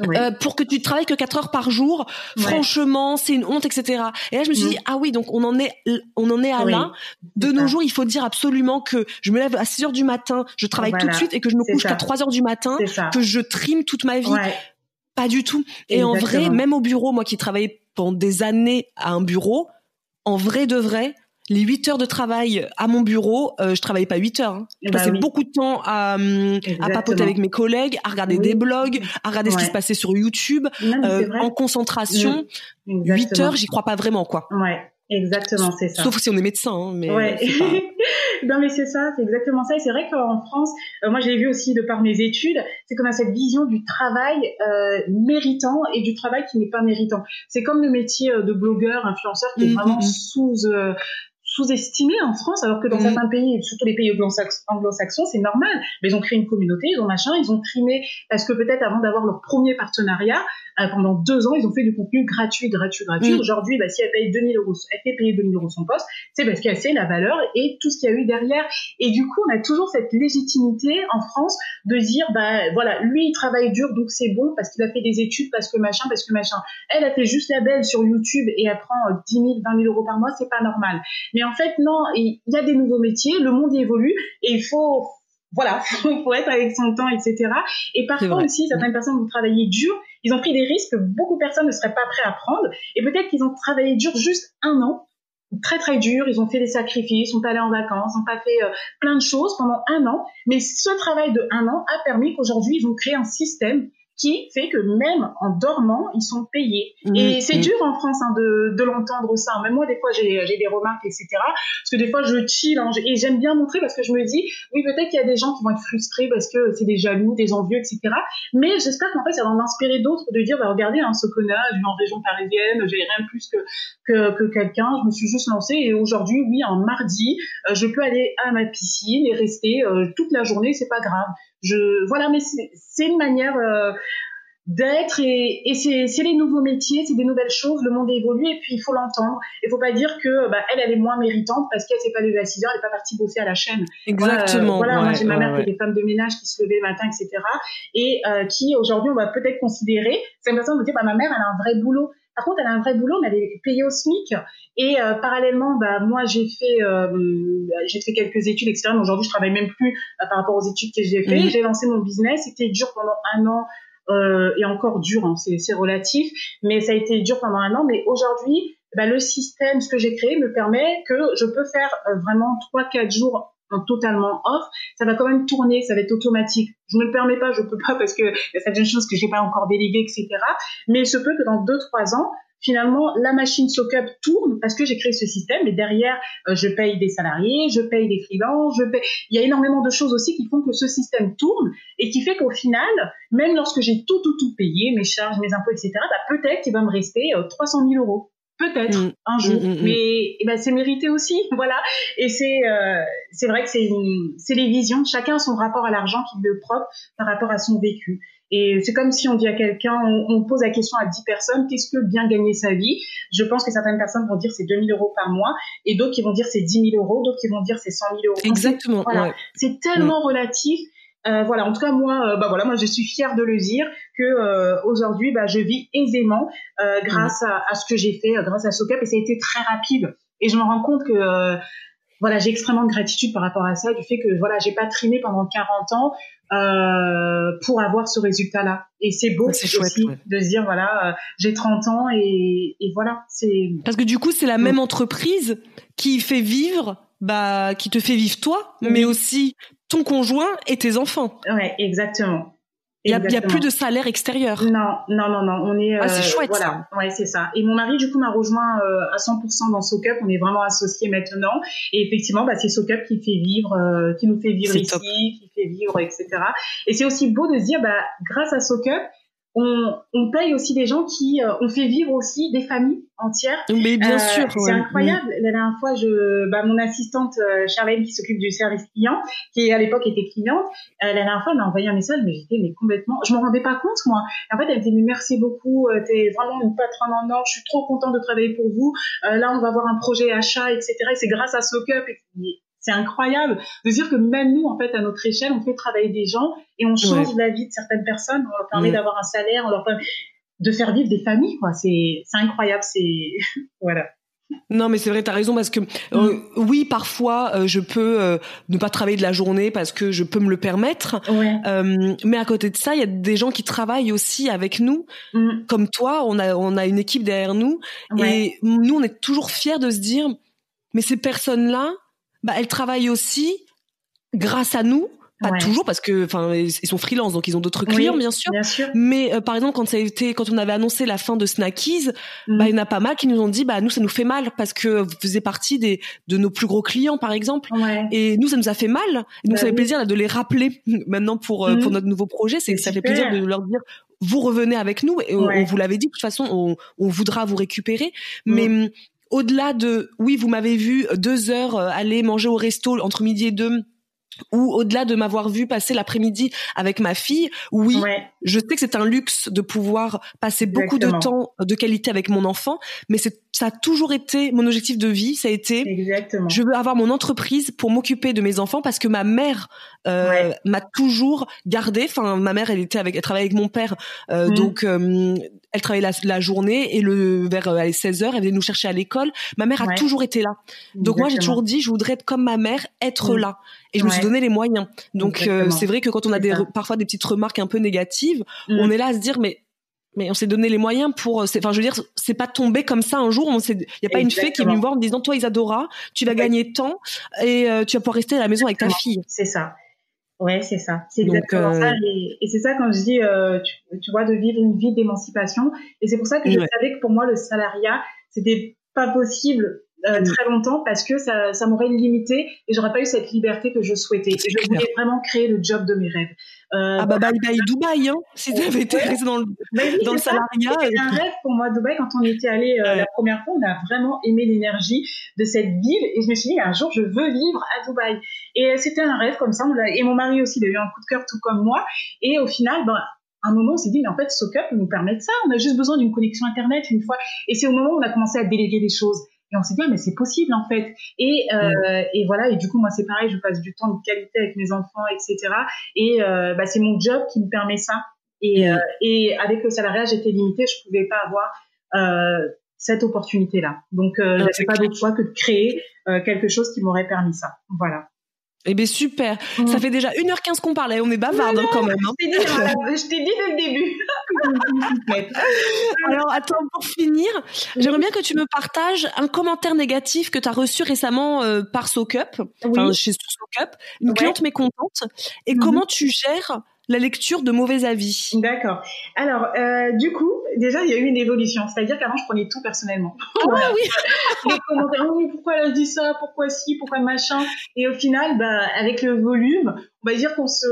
Euh, pour que tu travailles que 4 heures par jour, franchement, c'est une honte, etc. Et là, je me suis dit, mm. ah oui, donc on en est, on en est à là. De nos jours, il faut dire absolument que je me lève à 6 heures du matin, je travaille tout de suite et que je me couche qu'à 3 heures du matin, que je trime toute ma vie. Pas du tout. Et en vrai, même au bureau, moi qui travaillais pendant des années à un bureau, en vrai de vrai, les 8 heures de travail à mon bureau, euh, je travaillais pas 8 heures. Hein. Je bah passais beaucoup de temps à, hum, à papoter avec mes collègues, à regarder des blogs, à regarder ce qui se passait sur YouTube, euh, en concentration. 8 heures, j'y crois pas vraiment, quoi. Ouais. Exactement, c'est ça. Sauf si on est médecin, hein, mais ouais. non, mais c'est ça, c'est exactement ça. Et c'est vrai qu'en France, euh, moi, j'ai vu aussi de par mes études, c'est qu'on a cette vision du travail euh, méritant et du travail qui n'est pas méritant. C'est comme le métier de blogueur, influenceur, qui est mm, vraiment mm, mm. sous sous-estimé en France, alors que dans mm. certains pays, surtout les pays anglo-saxons, c'est normal. Mais ils ont créé une communauté, ils ont machin, ils ont trimé, parce que peut-être avant d'avoir leur premier partenariat, euh, pendant deux ans, ils ont fait du contenu gratuit, gratuit, gratuit. Mm. Aujourd'hui, bah, si elle paye 2000 euros, elle fait payer 2000 euros son poste, c'est parce qu'elle sait la valeur et tout ce qu'il y a eu derrière. Et du coup, on a toujours cette légitimité en France de dire, bah, voilà, lui, il travaille dur, donc c'est bon parce qu'il a fait des études, parce que machin, parce que machin. Elle a fait juste la belle sur YouTube et elle prend 10 000, 20 000 euros par mois, c'est pas normal. Mais en fait, non, il y a des nouveaux métiers, le monde évolue et il faut, voilà, faut être avec son temps, etc. Et parfois aussi, certaines personnes vont travailler dur ils ont pris des risques que beaucoup de personnes ne seraient pas prêtes à prendre. Et peut-être qu'ils ont travaillé dur juste un an, très très dur, ils ont fait des sacrifices, sont allés en vacances, ont pas fait euh, plein de choses pendant un an. Mais ce travail de un an a permis qu'aujourd'hui, ils ont créé un système qui fait que même en dormant, ils sont payés. Mmh, et c'est mmh. dur en France hein, de, de l'entendre ça. Même moi, des fois, j'ai des remarques, etc. Parce que des fois, je chill hein, et j'aime bien montrer parce que je me dis, oui, peut-être qu'il y a des gens qui vont être frustrés parce que c'est des jaloux, des envieux, etc. Mais j'espère qu'en fait, ça va en inspirer d'autres de dire, bah, regardez, hein, ce connard, je vis en région parisienne, j'ai rien plus que, que, que quelqu'un, je me suis juste lancée et aujourd'hui, oui, en mardi, euh, je peux aller à ma piscine et rester euh, toute la journée, c'est pas grave. Je, voilà, mais c'est une manière euh, d'être et, et c'est les nouveaux métiers, c'est des nouvelles choses, le monde évolue et puis il faut l'entendre. Il faut pas dire que bah, elle, elle est moins méritante parce qu'elle s'est pas levée à 6 heures, elle est pas partie bosser à la chaîne. Exactement. Voilà, moi j'ai ma mère qui est des femmes de ménage qui se levaient le matin, etc. Et euh, qui aujourd'hui on va peut-être considérer, une personne me dire bah ma mère elle a un vrai boulot. Par contre, elle a un vrai boulot, mais elle est payée au SMIC. Et euh, parallèlement, bah, moi, j'ai fait, euh, j'ai fait quelques études, etc. Aujourd'hui, je travaille même plus euh, par rapport aux études que j'ai fait. Mhm. J'ai lancé mon business. C'était dur pendant un an. et encore dur, hein, c'est relatif, mais ça a été dur pendant un an. Mais aujourd'hui, bah, le système, ce que j'ai créé, me permet que je peux faire vraiment trois, quatre jours totalement off, ça va quand même tourner, ça va être automatique. Je ne le permets pas, je peux pas parce que y a certaines choses que j'ai pas encore déléguées, etc. Mais il se peut que dans deux, trois ans, finalement, la machine SoCup tourne parce que j'ai créé ce système et derrière, euh, je paye des salariés, je paye des freelances, je paye... Il y a énormément de choses aussi qui font que ce système tourne et qui fait qu'au final, même lorsque j'ai tout, tout, tout payé, mes charges, mes impôts, etc., bah, peut-être qu'il va me rester 300 euh, 000 euros. Peut-être mm. un jour, mm, mm, mais eh ben, c'est mérité aussi, voilà. Et c'est euh, c'est vrai que c'est c'est les visions. Chacun a son rapport à l'argent qui le propre par rapport à son vécu. Et c'est comme si on dit à quelqu'un, on, pose la question à 10 personnes, qu'est-ce que bien gagner sa vie? Je pense que certaines personnes vont dire c'est 2000 euros par mois, et d'autres qui vont dire c'est 10 000 euros, d'autres qui vont dire c'est 100 000 euros. Exactement. Voilà. C'est tellement relatif. Euh, voilà, en tout cas moi, euh, bah voilà, moi je suis fière de le dire que euh, aujourd'hui, bah, je vis aisément euh, grâce à, à, ce que j'ai fait, grâce à SoCup, et ça a été très rapide. Et je me rends compte que voilà, j'ai extrêmement de gratitude par rapport à ça, du fait que voilà, j'ai pas trimé pendant 40 ans euh, pour avoir ce résultat-là. Et c'est beau aussi de se dire voilà, j'ai 30 ans et, et voilà, c'est parce que du coup c'est la même entreprise qui fait vivre bah qui te fait vivre toi, mais aussi ton conjoint et tes enfants. Ouais, exactement. Il y, a, plus de salaire extérieur. Non, non, non, non. On est. Ah, c'est euh, chouette. Voilà. Ouais, c'est ça. Et mon mari, du coup, m'a rejoint euh, à 100% dans SoCup. On est vraiment associés maintenant. Et effectivement, bah, c'est SoCup qui fait vivre, euh, qui nous fait vivre ici, qui fait vivre, etc. Et c'est aussi beau de se dire, bah, grâce à SoCup, on, on paye aussi des gens qui euh, ont fait vivre aussi des familles entières. Mais bien euh, sûr, c'est incroyable. La dernière fois, je, bah, mon assistante euh, Charlène qui s'occupe du service client, qui à l'époque était cliente, la dernière fois elle m'a envoyé un message, mais j'étais mais complètement, je me rendais pas compte moi. en fait, elle me dit mais merci beaucoup, t'es vraiment une patronne en or, je suis trop contente de travailler pour vous. là, on va avoir un projet achat, etc. Et c'est grâce à SoCup. Et c'est incroyable de dire que même nous, en fait, à notre échelle, on fait travailler des gens et on change la vie de certaines personnes. On leur permet d'avoir un salaire, on leur permet de faire vivre des familles, quoi. C'est, incroyable. C'est, voilà. Non, mais c'est vrai, t'as raison parce que euh, mm. oui, parfois euh, je peux euh, ne pas travailler de la journée parce que je peux me le permettre. mais à côté de ça, il y a des gens qui travaillent aussi avec nous, mm. comme toi. On a on a une équipe derrière nous et nous on est toujours fiers de se dire, mais ces personnes-là, bah, elles travaillent aussi grâce à nous. Pas toujours parce que, enfin, ils sont freelance, donc ils ont d'autres clients, bien sûr. Mais euh, par exemple, quand ça a été, quand on avait annoncé la fin de Snackies, mm. bah, il y en a pas mal qui nous ont dit, bah nous, ça nous fait mal parce que vous faisiez partie des de nos plus gros clients, par exemple. Et nous, ça nous a fait mal. Et donc, bah ça fait plaisir de les rappeler maintenant pour euh, pour mm. notre nouveau projet. C'est ça fait plaisir de leur dire, vous revenez avec nous et on, vous l'avait dit de toute façon on, on voudra vous récupérer mm. mais au-delà de oui, vous m'avez vu deux heures euh, aller manger au resto entre midi et deux ou au-delà de m'avoir vu passer l'après-midi avec ma fille, oui, je sais que c'est un luxe de pouvoir passer beaucoup de temps de qualité avec mon enfant, mais c'est ça a toujours été mon objectif de vie, ça a été Exactement. je veux avoir mon entreprise pour m'occuper de mes enfants parce que ma mère euh, m'a toujours gardé, enfin ma mère elle était avec elle travaillait avec mon père euh, mmh. donc euh, elle travaillait la, journée et le vers euh, 16 heures elle venait nous chercher à l'école. Ma mère a toujours été là. Donc moi j'ai toujours dit je voudrais être comme ma mère, être mmh. là. Et je me suis donné les moyens. Donc euh, c'est vrai que quand on a des parfois des petites remarques un peu négatives, mmh. on est là à se dire mais mais on s'est donné les moyens pour enfin je veux dire c'est pas tombé comme ça un jour. On il y a pas une fée qui est venue me voir en me disant toi Isadora tu vas gagner tant et euh, tu vas pouvoir rester à la maison avec ta fille. C'est ça ouais c'est ça. C'est exactement ça. euh, et, c'est ça quand je dis euh, tu, tu, vois de vivre une vie d'émancipation. Et c'est pour ça que je savais que pour moi le salariat c'était pas possible euh, mm. très longtemps parce que ça, ça m'aurait limité et j'aurais pas eu cette liberté que je souhaitais. Et je voulais vraiment créer le job de mes rêves. Euh, ah bah bye bye Dubaï, hein, si tu avais été resté dans le, dans le salariat. C'était un rêve pour moi, Dubaï, quand on était allé euh, la première fois, on a vraiment aimé l'énergie de cette ville et je me suis dit, un jour, je veux vivre à Dubaï. Et c'était un rêve comme ça. et mon mari aussi, il a eu un coup de cœur tout comme moi. Et au final, ben, à un moment, on s'est dit, mais en fait, SoCup nous permet de ça. On a juste besoin d'une connexion Internet une fois. Et c'est au moment où on a commencé à déléguer des choses. Et on s'est dit, ah, mais c'est possible en fait. Et, euh, et voilà, et du coup, moi, c'est pareil, je passe du temps de qualité avec mes enfants, etc. Et euh, bah, c'est mon job qui me permet ça. Et, euh, et avec le salariat, j'étais limitée, je pouvais pas avoir euh, cette opportunité-là. Donc, euh, j'avais pas d'autre choix que de créer euh, quelque chose qui m'aurait permis ça. Voilà. Eh bien super. Ça fait déjà 1h15 qu'on parlait, on est bavarde hein, quand même. Hein. Je t'ai dit, dès le début. Alors attends, pour finir, j'aimerais bien que tu me partages un commentaire négatif que tu as reçu récemment euh, par SoCup, enfin chez SoCup, une cliente mécontente, et mm-hmm. comment tu gères la lecture de mauvais avis? D'accord. Alors, euh, du coup, déjà, il y a eu une évolution. C'est-à-dire qu'avant, je prenais tout personnellement. Ah oui Les commentaires, oui, pourquoi elle a dit ça Pourquoi si Pourquoi machin Et au final, bah, avec le volume, on va dire qu'on se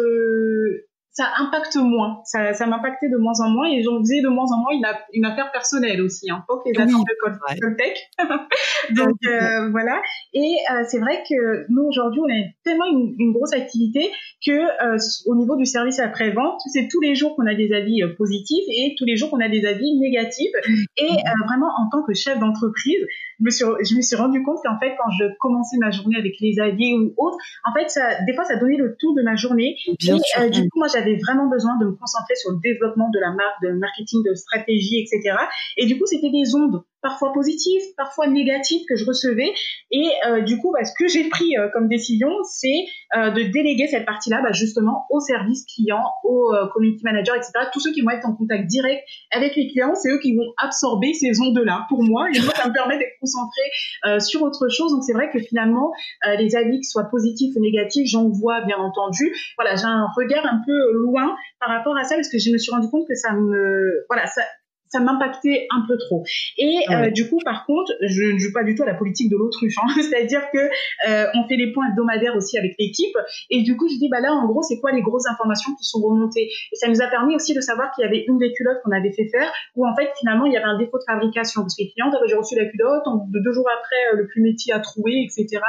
ça impacte moins. Ça, ça m'impactait de moins en moins et j'en faisais de moins en moins une, une affaire personnelle aussi. Hein, pas que les attentes de Coltech. Donc euh, voilà. Et euh, c'est vrai que nous aujourd'hui, on a tellement une, une grosse activité que euh, au niveau du service après-vente, c'est tous les jours qu'on a des avis euh, positifs et tous les jours qu'on a des avis négatifs. Et euh, vraiment, en tant que chef d'entreprise, je me suis, je me suis rendu compte qu'en fait, quand je commençais ma journée avec les avis ou autres, en fait, ça, des fois, ça donnait le tour de ma journée. Bien et du coup, moi, j'avais vraiment besoin de me concentrer sur le développement de la marque, de marketing, de stratégie, etc. Et du coup, c'était des ondes parfois positives, parfois négatives que je recevais. Et euh, du coup, bah, ce que j'ai pris euh, comme décision, c'est euh, de déléguer cette partie-là bah, justement au service client, aux community managers, etc. Tous ceux qui vont être en contact direct avec les clients, c'est eux qui vont absorber ces ondes-là pour moi. Et moi, ça me permet d'être concentré sur autre chose. Donc c'est vrai que finalement, les avis, qu'ils soient positifs ou négatifs, j'en vois bien entendu. Voilà, j'ai un regard un peu loin par rapport à ça parce que je me suis rendu compte que ça me, voilà, ça, ça m'impactait un peu trop. Et ah euh, du coup, par contre, je ne joue pas du tout à la politique de l'autruche. Hein. C'est-à-dire que euh, on fait des points hebdomadaires aussi avec l'équipe. Et du coup, je dis bah là, en gros, c'est quoi les grosses informations qui sont remontées? Et ça nous a permis aussi de savoir qu'il y avait une des culottes qu'on avait fait faire, où en fait finalement il y avait un défaut de fabrication parce que les clients, j'ai reçu la culotte, deux jours après, euh, le plumétier a trouvé, etc.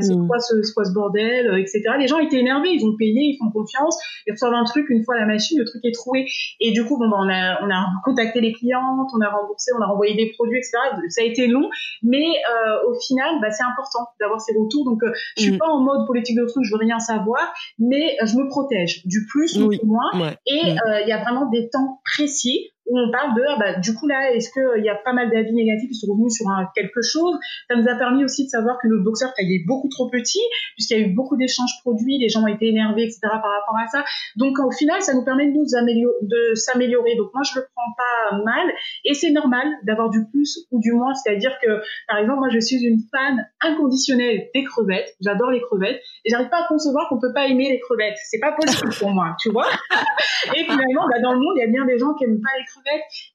c'est mmh. quoi ce, quoi ce bordel, etc. Les gens étaient énervés, ils ont payé, ils font confiance, ils reçoivent un truc une fois la machine, le truc est trouvé. Et du coup, bon, bah, on a on a contacté les clientes, on a remboursé, on a renvoyé des produits, etc. Ça a été long, mais euh, au final, bah, c'est important d'avoir ces retours. Donc, euh, je suis mm. pas en mode politique de truc, je veux rien savoir, mais je me protège du plus ou du moins. Et mm. euh, il y a vraiment des temps précis on parle de ah bah, du coup là est-ce qu'il y a pas mal d'avis négatifs qui sont revenus sur quelque chose? Ça nous a permis aussi de savoir que notre boxeur est beaucoup trop petit puisqu'il y a eu beaucoup d'échanges produits les gens ont été énervés etc par rapport à ça. Donc au final ça nous permet de nous améliorer de s'améliorer. Donc moi je le prends pas mal et c'est normal d'avoir du plus ou du moins. C'est-à-dire que par exemple moi je suis une fan inconditionnelle des crevettes. J'adore les crevettes et j'arrive pas à concevoir qu'on peut pas aimer les crevettes. C'est pas possible pour moi tu vois? Et finalement bah, dans le monde il y a bien des gens qui aiment pas les crevettes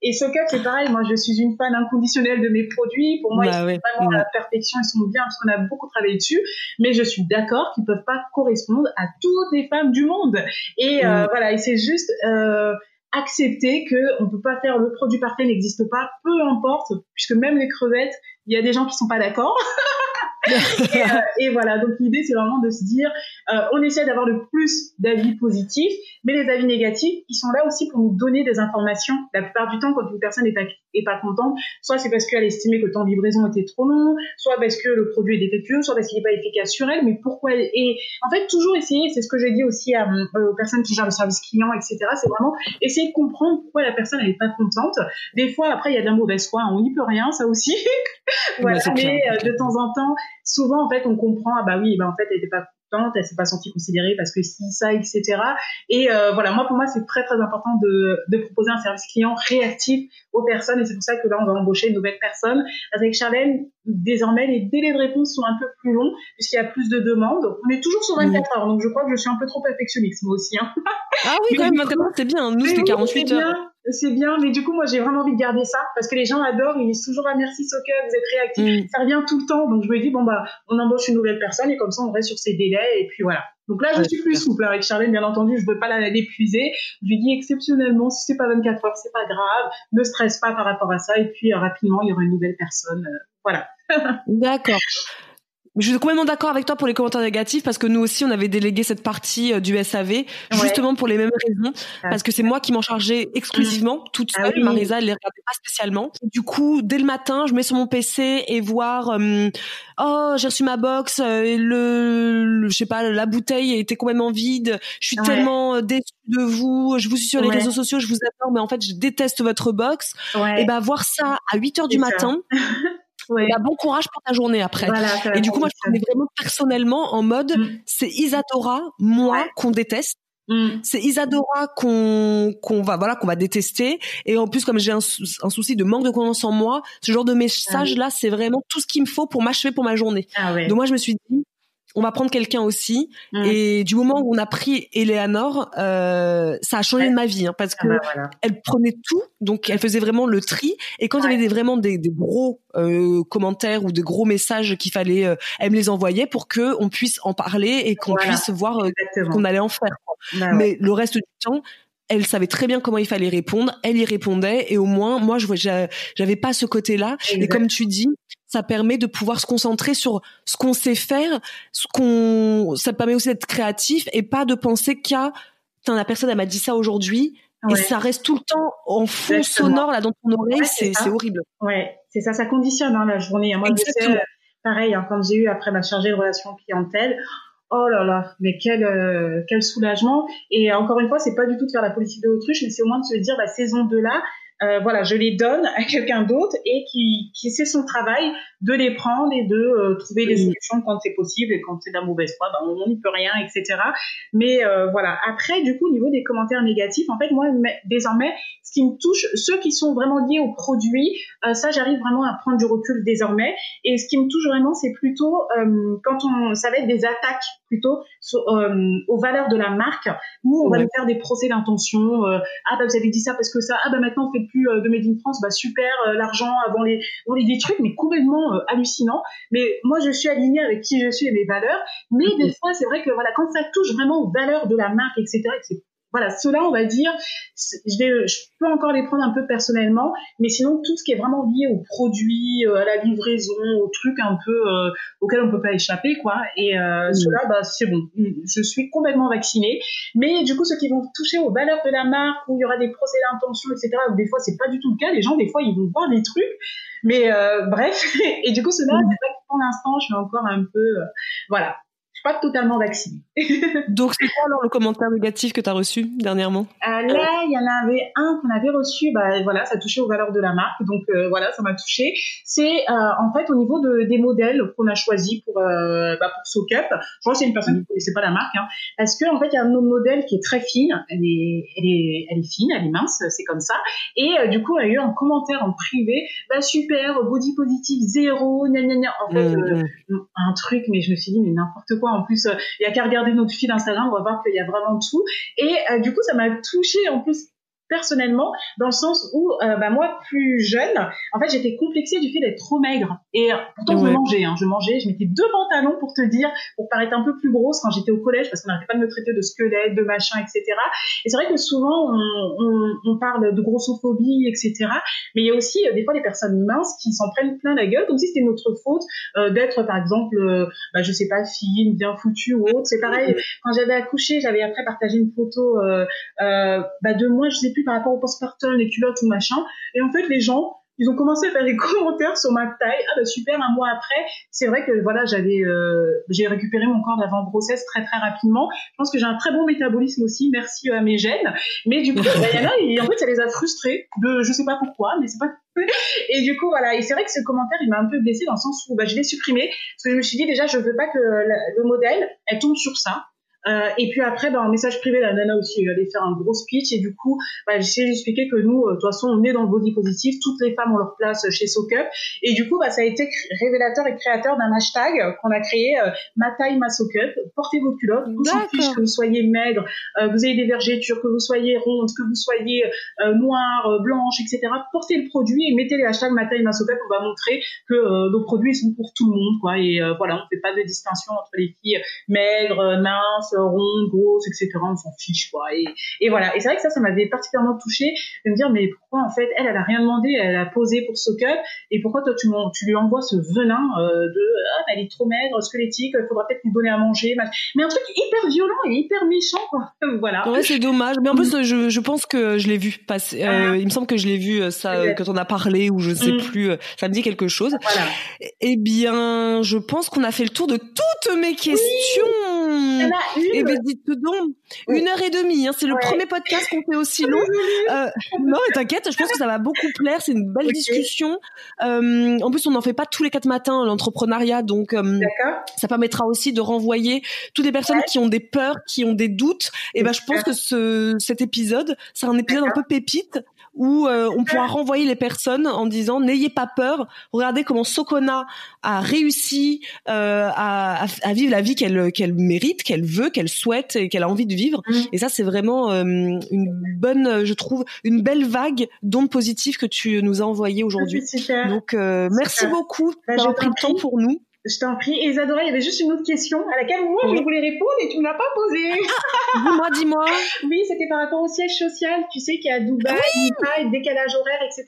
et Socket, c'est pareil. Moi, je suis une fan inconditionnelle de mes produits. Pour moi, ils bah sont vraiment à la perfection. Ils sont bien parce qu'on a beaucoup travaillé dessus. Mais je suis d'accord qu'ils peuvent pas correspondre à toutes les femmes du monde. Et euh, voilà. Et c'est juste. Euh, accepter que on peut pas faire le produit parfait n'existe pas, peu importe, puisque même les crevettes, il y a des gens qui sont pas d'accord. et, euh, et, voilà, donc l'idée c'est vraiment de se dire, euh, on essaie d'avoir le plus d'avis positifs, mais les avis négatifs, ils sont là aussi pour nous donner des informations. La plupart du temps, quand une personne est est pas contente, soit c'est parce qu'elle estimait que le temps de livraison était trop long, soit parce que le produit est défectueux, soit parce qu'il n'est pas efficace sur elle. Mais pourquoi Et en fait, toujours essayer, c'est ce que j'ai dit aussi à, euh, aux personnes qui gèrent le service client, etc. C'est vraiment essayer de comprendre pourquoi la personne n'est pas contente. Des fois, après, il y a de la mauvaise foi, on n'y peut rien, ça aussi. voilà, mais euh, de temps en temps, souvent en fait on comprend ah bah oui bah en fait elle était pas contente elle s'est pas sentie considérée parce que si ça etc et euh, voilà moi pour moi c'est très très important de, de proposer un service client réactif aux personnes et c'est pour ça que là on va embaucher une nouvelle personne. Avec Charlène désormais les délais de réponse sont un peu plus longs puisqu'il y a plus de demandes. On est toujours sur 24 heures donc je crois que je suis un peu trop perfectionniste moi aussi hein. ah oui quand même maintenant c'est bien nous c'était 48 heures c'est bien, mais du coup, moi, j'ai vraiment envie de garder ça parce que les gens adorent. Ils disent toujours ah merci soccer, vous êtes réactif. Mm. Ça revient tout le temps, donc je me dis bon bah, on embauche une nouvelle personne et comme ça, on reste sur ses délais et puis voilà. Donc là, je suis plus souple avec Charlène, bien entendu. Je veux pas la l'épuiser. Je lui dis exceptionnellement, si c'est pas 24 heures, c'est pas grave. Ne stresse pas par rapport à ça. Et puis euh, rapidement, il y aura une nouvelle personne. Euh, voilà. D'accord. Je suis complètement d'accord avec toi pour les commentaires négatifs parce que nous aussi on avait délégué cette partie euh, du SAV justement pour les mêmes raisons ah. parce que c'est moi qui m'en chargeais exclusivement toute ah seule. Marisa elle les regardait pas spécialement. Du coup dès le matin je mets sur mon PC et voir euh, oh j'ai reçu ma box euh, le, je sais pas la bouteille était complètement vide. Je suis tellement déçue de vous. Je vous suis sur les réseaux sociaux je vous adore mais en fait je déteste votre box. Et ben voir ça à 8 heures du matin. Ouais. Bah, bon courage pour ta journée après. et du coup, moi, je prenais vraiment personnellement en mode, mm. c'est Isadora, moi, qu'on déteste. Mm. C'est Isadora qu'on qu'on va voilà qu'on va détester et en plus comme j'ai un, un, souci de manque de confiance en moi, ce genre de message là c'est vraiment tout ce qu'il me faut pour m'achever pour ma journée. Ah Donc moi je me suis dit on va prendre quelqu'un aussi. Mm. Et du moment où on a pris Eleanor, euh, ça a changé de ma vie hein, parce ah que bah elle prenait tout, donc elle faisait vraiment le tri. Et quand il y avait vraiment des, gros euh, commentaires ou des gros messages qu'il fallait, euh, elle me les envoyait pour que on puisse en parler et qu'on puisse voir qu'on allait en faire. Bah Mais le reste du temps, elle savait très bien comment il fallait répondre, elle y répondait et au moins moi je j'avais pas ce côté-là et comme tu dis, ça permet de pouvoir se concentrer sur ce qu'on sait faire, ce qu'on ça permet aussi d'être créatif et pas de penser a la personne elle m'a dit ça aujourd'hui et ça reste tout le temps en fond sonore là dans ton oreille, c'est horrible. Ouais, c'est ça, ça conditionne hein, la journée. Moi, je sais, pareil, hein, quand j'ai eu après ma chargée de relations clientèle, oh là là, mais quel euh, quel soulagement. Et encore une fois, c'est pas du tout de faire la politique de l'autruche, mais c'est au moins de se dire, bah, saison 2 là, euh, voilà, je les donne à quelqu'un d'autre et qui, qui sait son travail de les prendre et de euh, trouver des solutions quand c'est possible et quand c'est de la mauvaise foi, ben, on n'y peut rien, etc. Mais euh, voilà. Après, du coup, au niveau des commentaires négatifs, en fait, moi, désormais, ce qui me touche, ceux qui sont vraiment liés au produit, ça, j'arrive vraiment à prendre du recul désormais. Et ce qui me touche vraiment, c'est plutôt quand on, ça va être des attaques plutôt aux valeurs de la marque, où on va nous faire des procès d'intention. ah bah vous avez dit ça parce que ça. Ah bah maintenant on fait plus de Made in France. Bah super, l'argent avant les, avant les des trucs, mais complètement euh, hallucinant. Mais moi, je suis alignée avec qui je suis et mes valeurs. Mais des fois, c'est vrai que voilà, quand ça touche vraiment aux valeurs de la marque, etc., voilà, cela, on va dire, je, je, peux encore les prendre un peu personnellement, mais sinon tout ce qui est vraiment lié aux produits, euh, à la livraison, aux trucs un peu euh, auxquels on peut pas échapper, quoi. Et euh, mhm. cela, bah, c'est bon, je suis complètement vaccinée. Mais du coup, ceux qui vont toucher aux valeurs de la marque, où il y aura des procès d'intention, etc., où des fois c'est pas du tout le cas, les gens des fois ils vont voir des trucs mais euh, bref, et du coup, c'est vrai que pour l'instant, je suis encore un peu, euh, pas totalement vaccinée. Donc, c'est quoi alors le commentaire négatif que tu as reçu dernièrement? Euh, Là, il y en avait un qu'on avait reçu, bah, voilà, ça touchait aux valeurs de la marque, donc euh, voilà, ça m'a touché. C'est euh, en fait au niveau de, des modèles qu'on a choisis pour, bah, pour SoCup. Je crois que c'est une personne qui ne connaissait pas la marque, hein, parce qu'en en fait, il y a un autre modèle qui est très fine, elle est, elle est, elle est fine, elle est mince, c'est comme ça. Et du coup, il y a eu un commentaire en privé, bah super, body positive zéro, gna gna gna. En fait, mmh. un truc, mais je me suis dit, mais n'importe quoi en plus, euh, il y a qu'à regarder notre fil Instagram, on va voir qu'il y a vraiment tout. Et euh, du coup, ça m'a touché en plus personnellement dans le sens où euh, bah, moi plus jeune en fait j'étais complexée du fait d'être trop maigre. Et pourtant je mangeais hein, je mangeais je mettais deux pantalons pour te dire pour paraître un peu plus grosse quand j'étais au collège parce qu'on n'arrêtait pas de me traiter de squelette de machin etc et c'est vrai que souvent on, on, on, parle de grossophobie etc mais il y a aussi euh, des fois des personnes minces qui s'en prennent plein la gueule comme si c'était notre faute euh, d'être par exemple bah, je sais pas fine bien foutue ou autre. C'est pareil. Quand j'avais accouché j'avais après partagé une photo bah, de moi je sais plus par rapport au postpartum, les culottes ou machin. Et en fait, les gens, ils ont commencé à faire des commentaires sur ma taille. Ah bah super, un mois après, c'est vrai que voilà, j'avais, euh, j'ai récupéré mon corps d'avant grossesse très très rapidement. Je pense que j'ai un très bon métabolisme aussi, merci à mes gènes. Mais du coup, bah, il y en a, et en fait, ça les a frustrés de, je sais pas pourquoi, mais c'est pas. Et du coup, voilà. Et c'est vrai que ce commentaire, il m'a un peu blessé dans le sens où bah, je l'ai supprimé parce que je me suis dit déjà, je veux pas que le modèle, elle tombe sur ça. Euh, et puis après, bah, en message privé, la nana aussi allait faire un gros speech et du coup, bah, j'essayais d'expliquer que nous, euh, de toute façon, on est dans le body positif, toutes les femmes ont leur place chez SoCup et du coup, bah, ça a été révélateur et créateur d'un hashtag qu'on a créé euh, ma taille ma SoCup. Portez vos culottes, fiche que vous soyez maigre, euh, vous ayez des vergetures, que vous soyez ronde, que vous soyez noire, blanche, etc. Portez le produit et mettez les hashtags ma taille ma SoCup. On va montrer que nos produits sont pour tout le monde, quoi. Et voilà, on fait pas de distinction entre les filles maigres, minces ronde, grosse, etc. On s'en fiche, quoi. Et, et voilà. Et c'est vrai que ça, ça m'avait particulièrement touché de me dire, mais pourquoi, en fait, elle, elle a rien demandé, elle a posé pour Soccer, et pourquoi toi, tu, tu lui envoies ce venin euh, de, ah, elle est trop maigre, squelettique, il faudra peut-être lui donner à manger. Mais un truc hyper violent et hyper méchant, quoi. voilà. Ouais, c'est dommage. Mais en plus, mm. je, je pense que je l'ai vu passer. Euh, ah. il me semble que je l'ai vu, euh, ça, quand on a parlé, ou je sais mm. plus, ça me dit quelque chose. Voilà. Eh bien, je pense qu'on a fait le tour de toutes mes questions. Oui. Et eh ben dites donc, une heure et demie, hein, c'est le premier podcast qu'on fait aussi long. Euh, non, t'inquiète, je pense que ça va beaucoup plaire. C'est une belle discussion. Euh, en plus, on n'en fait pas tous les quatre matins l'entrepreneuriat, donc euh, ça permettra aussi de renvoyer toutes les personnes qui ont des peurs, qui ont des doutes. Et ben, je pense que ce, cet épisode, c'est un épisode un peu pépite où euh, on pourra renvoyer les personnes en disant n'ayez pas peur, regardez comment Sokona a réussi euh, à, à, vivre la vie qu'elle qu'elle mérite, qu'elle veut, qu'elle souhaite et qu'elle a envie de vivre. Mm. Et ça, c'est vraiment euh, une bonne, je trouve, une belle vague d'ondes positives que tu nous as envoyées aujourd'hui. Donc, merci beaucoup bah, d'avoir pris le temps pour nous. Je t'en prie. Et Isadora, il y avait juste une autre question à laquelle moi, je voulais répondre et tu ne l'as pas posée. dis-moi, dis-moi. Oui, c'était par rapport au siège social. Tu sais qu'il y a Dubaï, oui. décalage horaire, etc.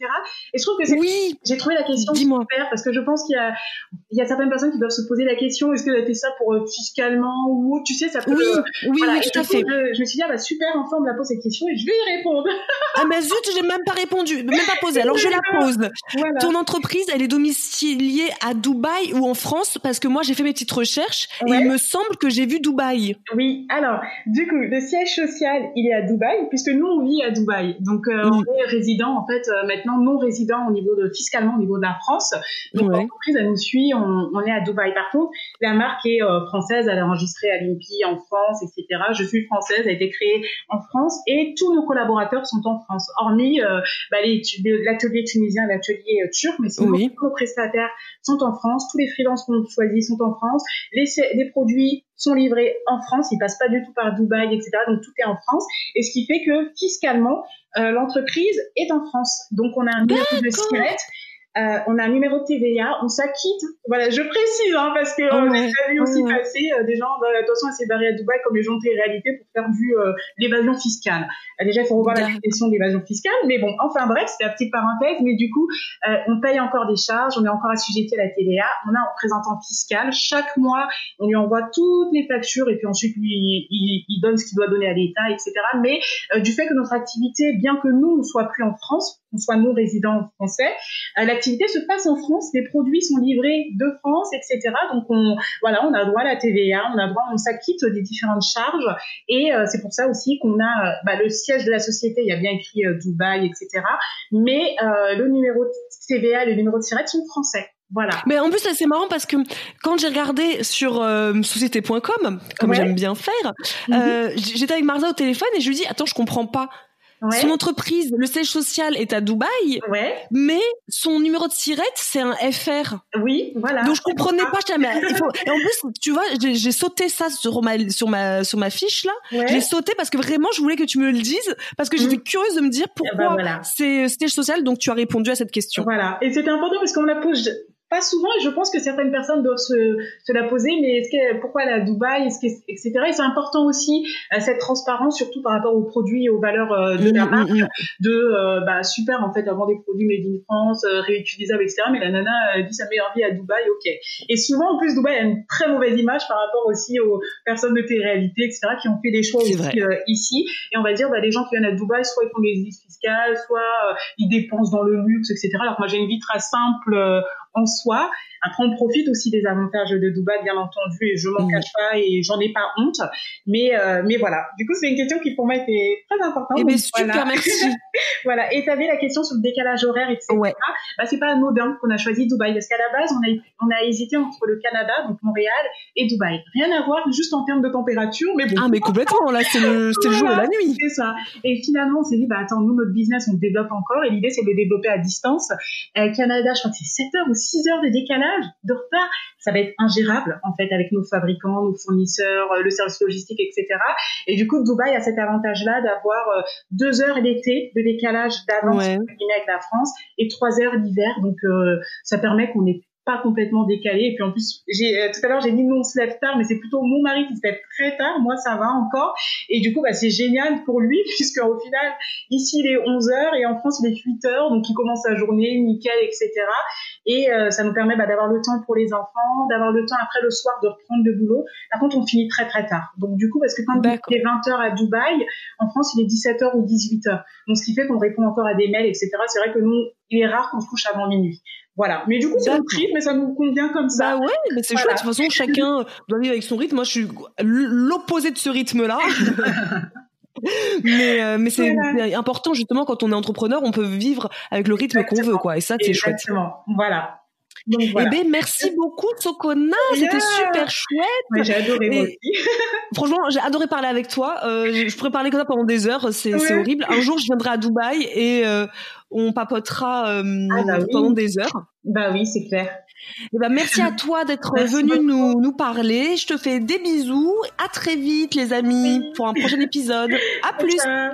Et je trouve que c'est... Oui. J'ai trouvé la question super parce que je pense qu'il y a, il y a certaines personnes qui doivent se poser la question est-ce que a fait ça pour euh, fiscalement ou tu sais, ça peut. Oui, oui, oui, tout à fait. Je, me suis dit, ah, bah, super, enfin, on me la pose cette question et je vais y répondre. ah, mais zut, j'ai même pas répondu, même pas posé. Alors, je la pose. Ton entreprise, elle est domiciliée à Dubaï ou en France? Parce que moi j'ai fait mes petites recherches et il me semble que j'ai vu Dubaï. Oui, alors du coup le siège social il est à Dubaï puisque nous on vit à Dubaï. Donc euh, on est résident en fait euh, maintenant non résident au niveau de fiscalement au niveau de la France. Donc l'entreprise elle nous suit, on, est à Dubaï. Par contre la marque est euh, française, elle est enregistrée à l'INPI en France, etc. Je suis française, elle a été créée en France et tous nos collaborateurs sont en France, hormis bah, l'atelier tunisien, l'atelier turc, mais sinon tous nos prestataires sont en France, tous les freelances choisis sont en France. Les, les produits sont livrés en France, ils passent pas du tout par Dubaï, etc. Donc tout est en France. Et ce qui fait que fiscalement, euh, l'entreprise est en France. Donc on a un numéro de SIRET euh, on a un numéro de TVA, on s'acquitte. Voilà, je précise, hein, parce que on a vu aussi passer euh, des gens, bah, attention, à s'est barré à Dubaï comme les gens de réalité pour faire du euh, l'évasion fiscale. Euh, déjà, il faut revoir la définition de l'évasion fiscale, mais bon, enfin bref, c'était la petite parenthèse, mais du coup, on paye encore des charges, on est encore assujetti à la TVA, on a un représentant fiscal. Chaque mois, on lui envoie toutes les factures et puis ensuite, lui, il, il donne ce qu'il doit donner à l'État, etc. Mais du fait que notre activité, bien que nous, ne soit plus en France, on soit non résident français, l'activité se passe en France, les produits sont livrés de France, etc. Donc on, voilà, on a droit à la TVA, on a droit, on s'acquitte des différentes charges, et euh, c'est pour ça aussi qu'on a euh, bah, le siège de la société, il y a bien écrit euh, Dubaï, etc. Mais le numéro de TVA et le numéro de SIRET sont français. Voilà. Mais en plus, c'est marrant parce que quand j'ai regardé sur société.com, comme j'aime bien faire, mhm. j'étais avec Marza au téléphone et je lui dis attends, je comprends pas. Son entreprise, le siège social est à Dubaï, ouais. mais son numéro de sirette, c'est un FR. Oui, voilà. Donc je comprenais pas jamais. Et en plus, tu vois, j'ai sauté ça sur ma sur ma sur ma fiche là. J'ai sauté parce que vraiment, je voulais que tu me le dises parce que j'étais mm. curieuse de me dire eh ben, pourquoi c'est siège social. Donc tu as répondu à cette question. Voilà. Et c'était important parce qu'on la pose pas souvent et je pense que certaines personnes doivent se, se la poser mais est-ce que pourquoi à Dubaï est-ce que etc et c'est important aussi euh, cette transparence surtout par rapport aux produits et aux valeurs euh, de la mm, mm, marque mm. de euh, bah super en fait avoir des produits made in France réutilisables etc mais la nana dit sa meilleure vie à Dubaï ok. Et souvent en plus Dubaï a une très mauvaise image par rapport aussi aux personnes de télé-réalité etc qui ont fait des choix aussi ici. Et on va dire bah, les gens qui viennent à Dubaï soit ils font des listes fiscales soit ils dépensent dans le luxe etc alors moi j'ai une vie très simple en soi. Après, on profite aussi des avantages de Dubaï, bien entendu, et je m'en cache pas et j'en ai pas honte. Mais, euh, mais voilà. Du coup, c'est une question qui pour moi était très importante. Eh bien, super, merci. voilà. Et tu avais la question sur le décalage horaire, etc. Ouais. Bah, c'est pas anodin qu'on a choisi Dubaï, parce qu'à la base, on a, on a hésité entre le Canada, donc Montréal, et Dubaï. Rien à voir, juste en termes de température, mais bon. Ah, mais complètement. Là, c'est le, le jour et la nuit. C'est ça. Et finalement, on s'est dit, bah, attends, nous, notre business, on le développe encore, et l'idée, c'est de le développer à distance. Euh, Canada, je crois que c'est 7 heures ou 6 heures de décalage de retard. Ça va être ingérable, en fait, avec nos fabricants, nos fournisseurs, euh, le service logistique, etc. Et du coup, Dubaï a cet avantage-là d'avoir euh, deux heures l'été de décalage d'avance avec la France et trois heures l'hiver. Donc, euh, ça permet qu'on ait pas complètement décalé. Et puis en plus, j'ai euh, tout à l'heure j'ai dit nous on se lève tard, mais c'est plutôt mon mari qui se lève très tard. Moi ça va encore. Et du coup bah c'est génial pour lui puisque au final ici il est 11 heures et en France il est 8 heures, donc il commence sa journée nickel, etc. Et euh, ça nous permet bah, d'avoir le temps pour les enfants, d'avoir le temps après le soir de reprendre le boulot. Par contre on finit très très tard. Donc du coup parce que quand il est 20 heures à Dubaï, en France il est 17 heures ou 18 heures. Donc ce qui fait qu'on répond encore à des mails, etc. C'est vrai que nous il est rare qu'on se couche avant minuit. Voilà. Mais du coup, c'est un rythme, mais ça nous convient comme ça. Bah ouais, mais c'est chouette. De toute façon, chacun doit vivre avec son rythme. Moi, je suis l'opposé de ce rythme-là. mais euh, mais c'est important justement quand on est entrepreneur, on peut vivre avec le rythme qu'on veut, quoi. Et ça, c'est chouette. Exactement. Voilà. Donc, voilà. Eh ben, merci beaucoup, Sokona. C'était super chouette. j'ai adoré moi aussi. Franchement, j'ai adoré parler avec toi. Euh, je pourrais parler comme ça pendant des heures. C'est horrible. Un jour, je viendrai à Dubaï et euh, on papotera euh, Ah, bah oui. pendant des heures. Bah oui, c'est clair. Eh ben, merci à toi d'être venu nous, nous parler. Je te fais des bisous. À très vite, les amis, pour un prochain épisode. À plus. Ciao.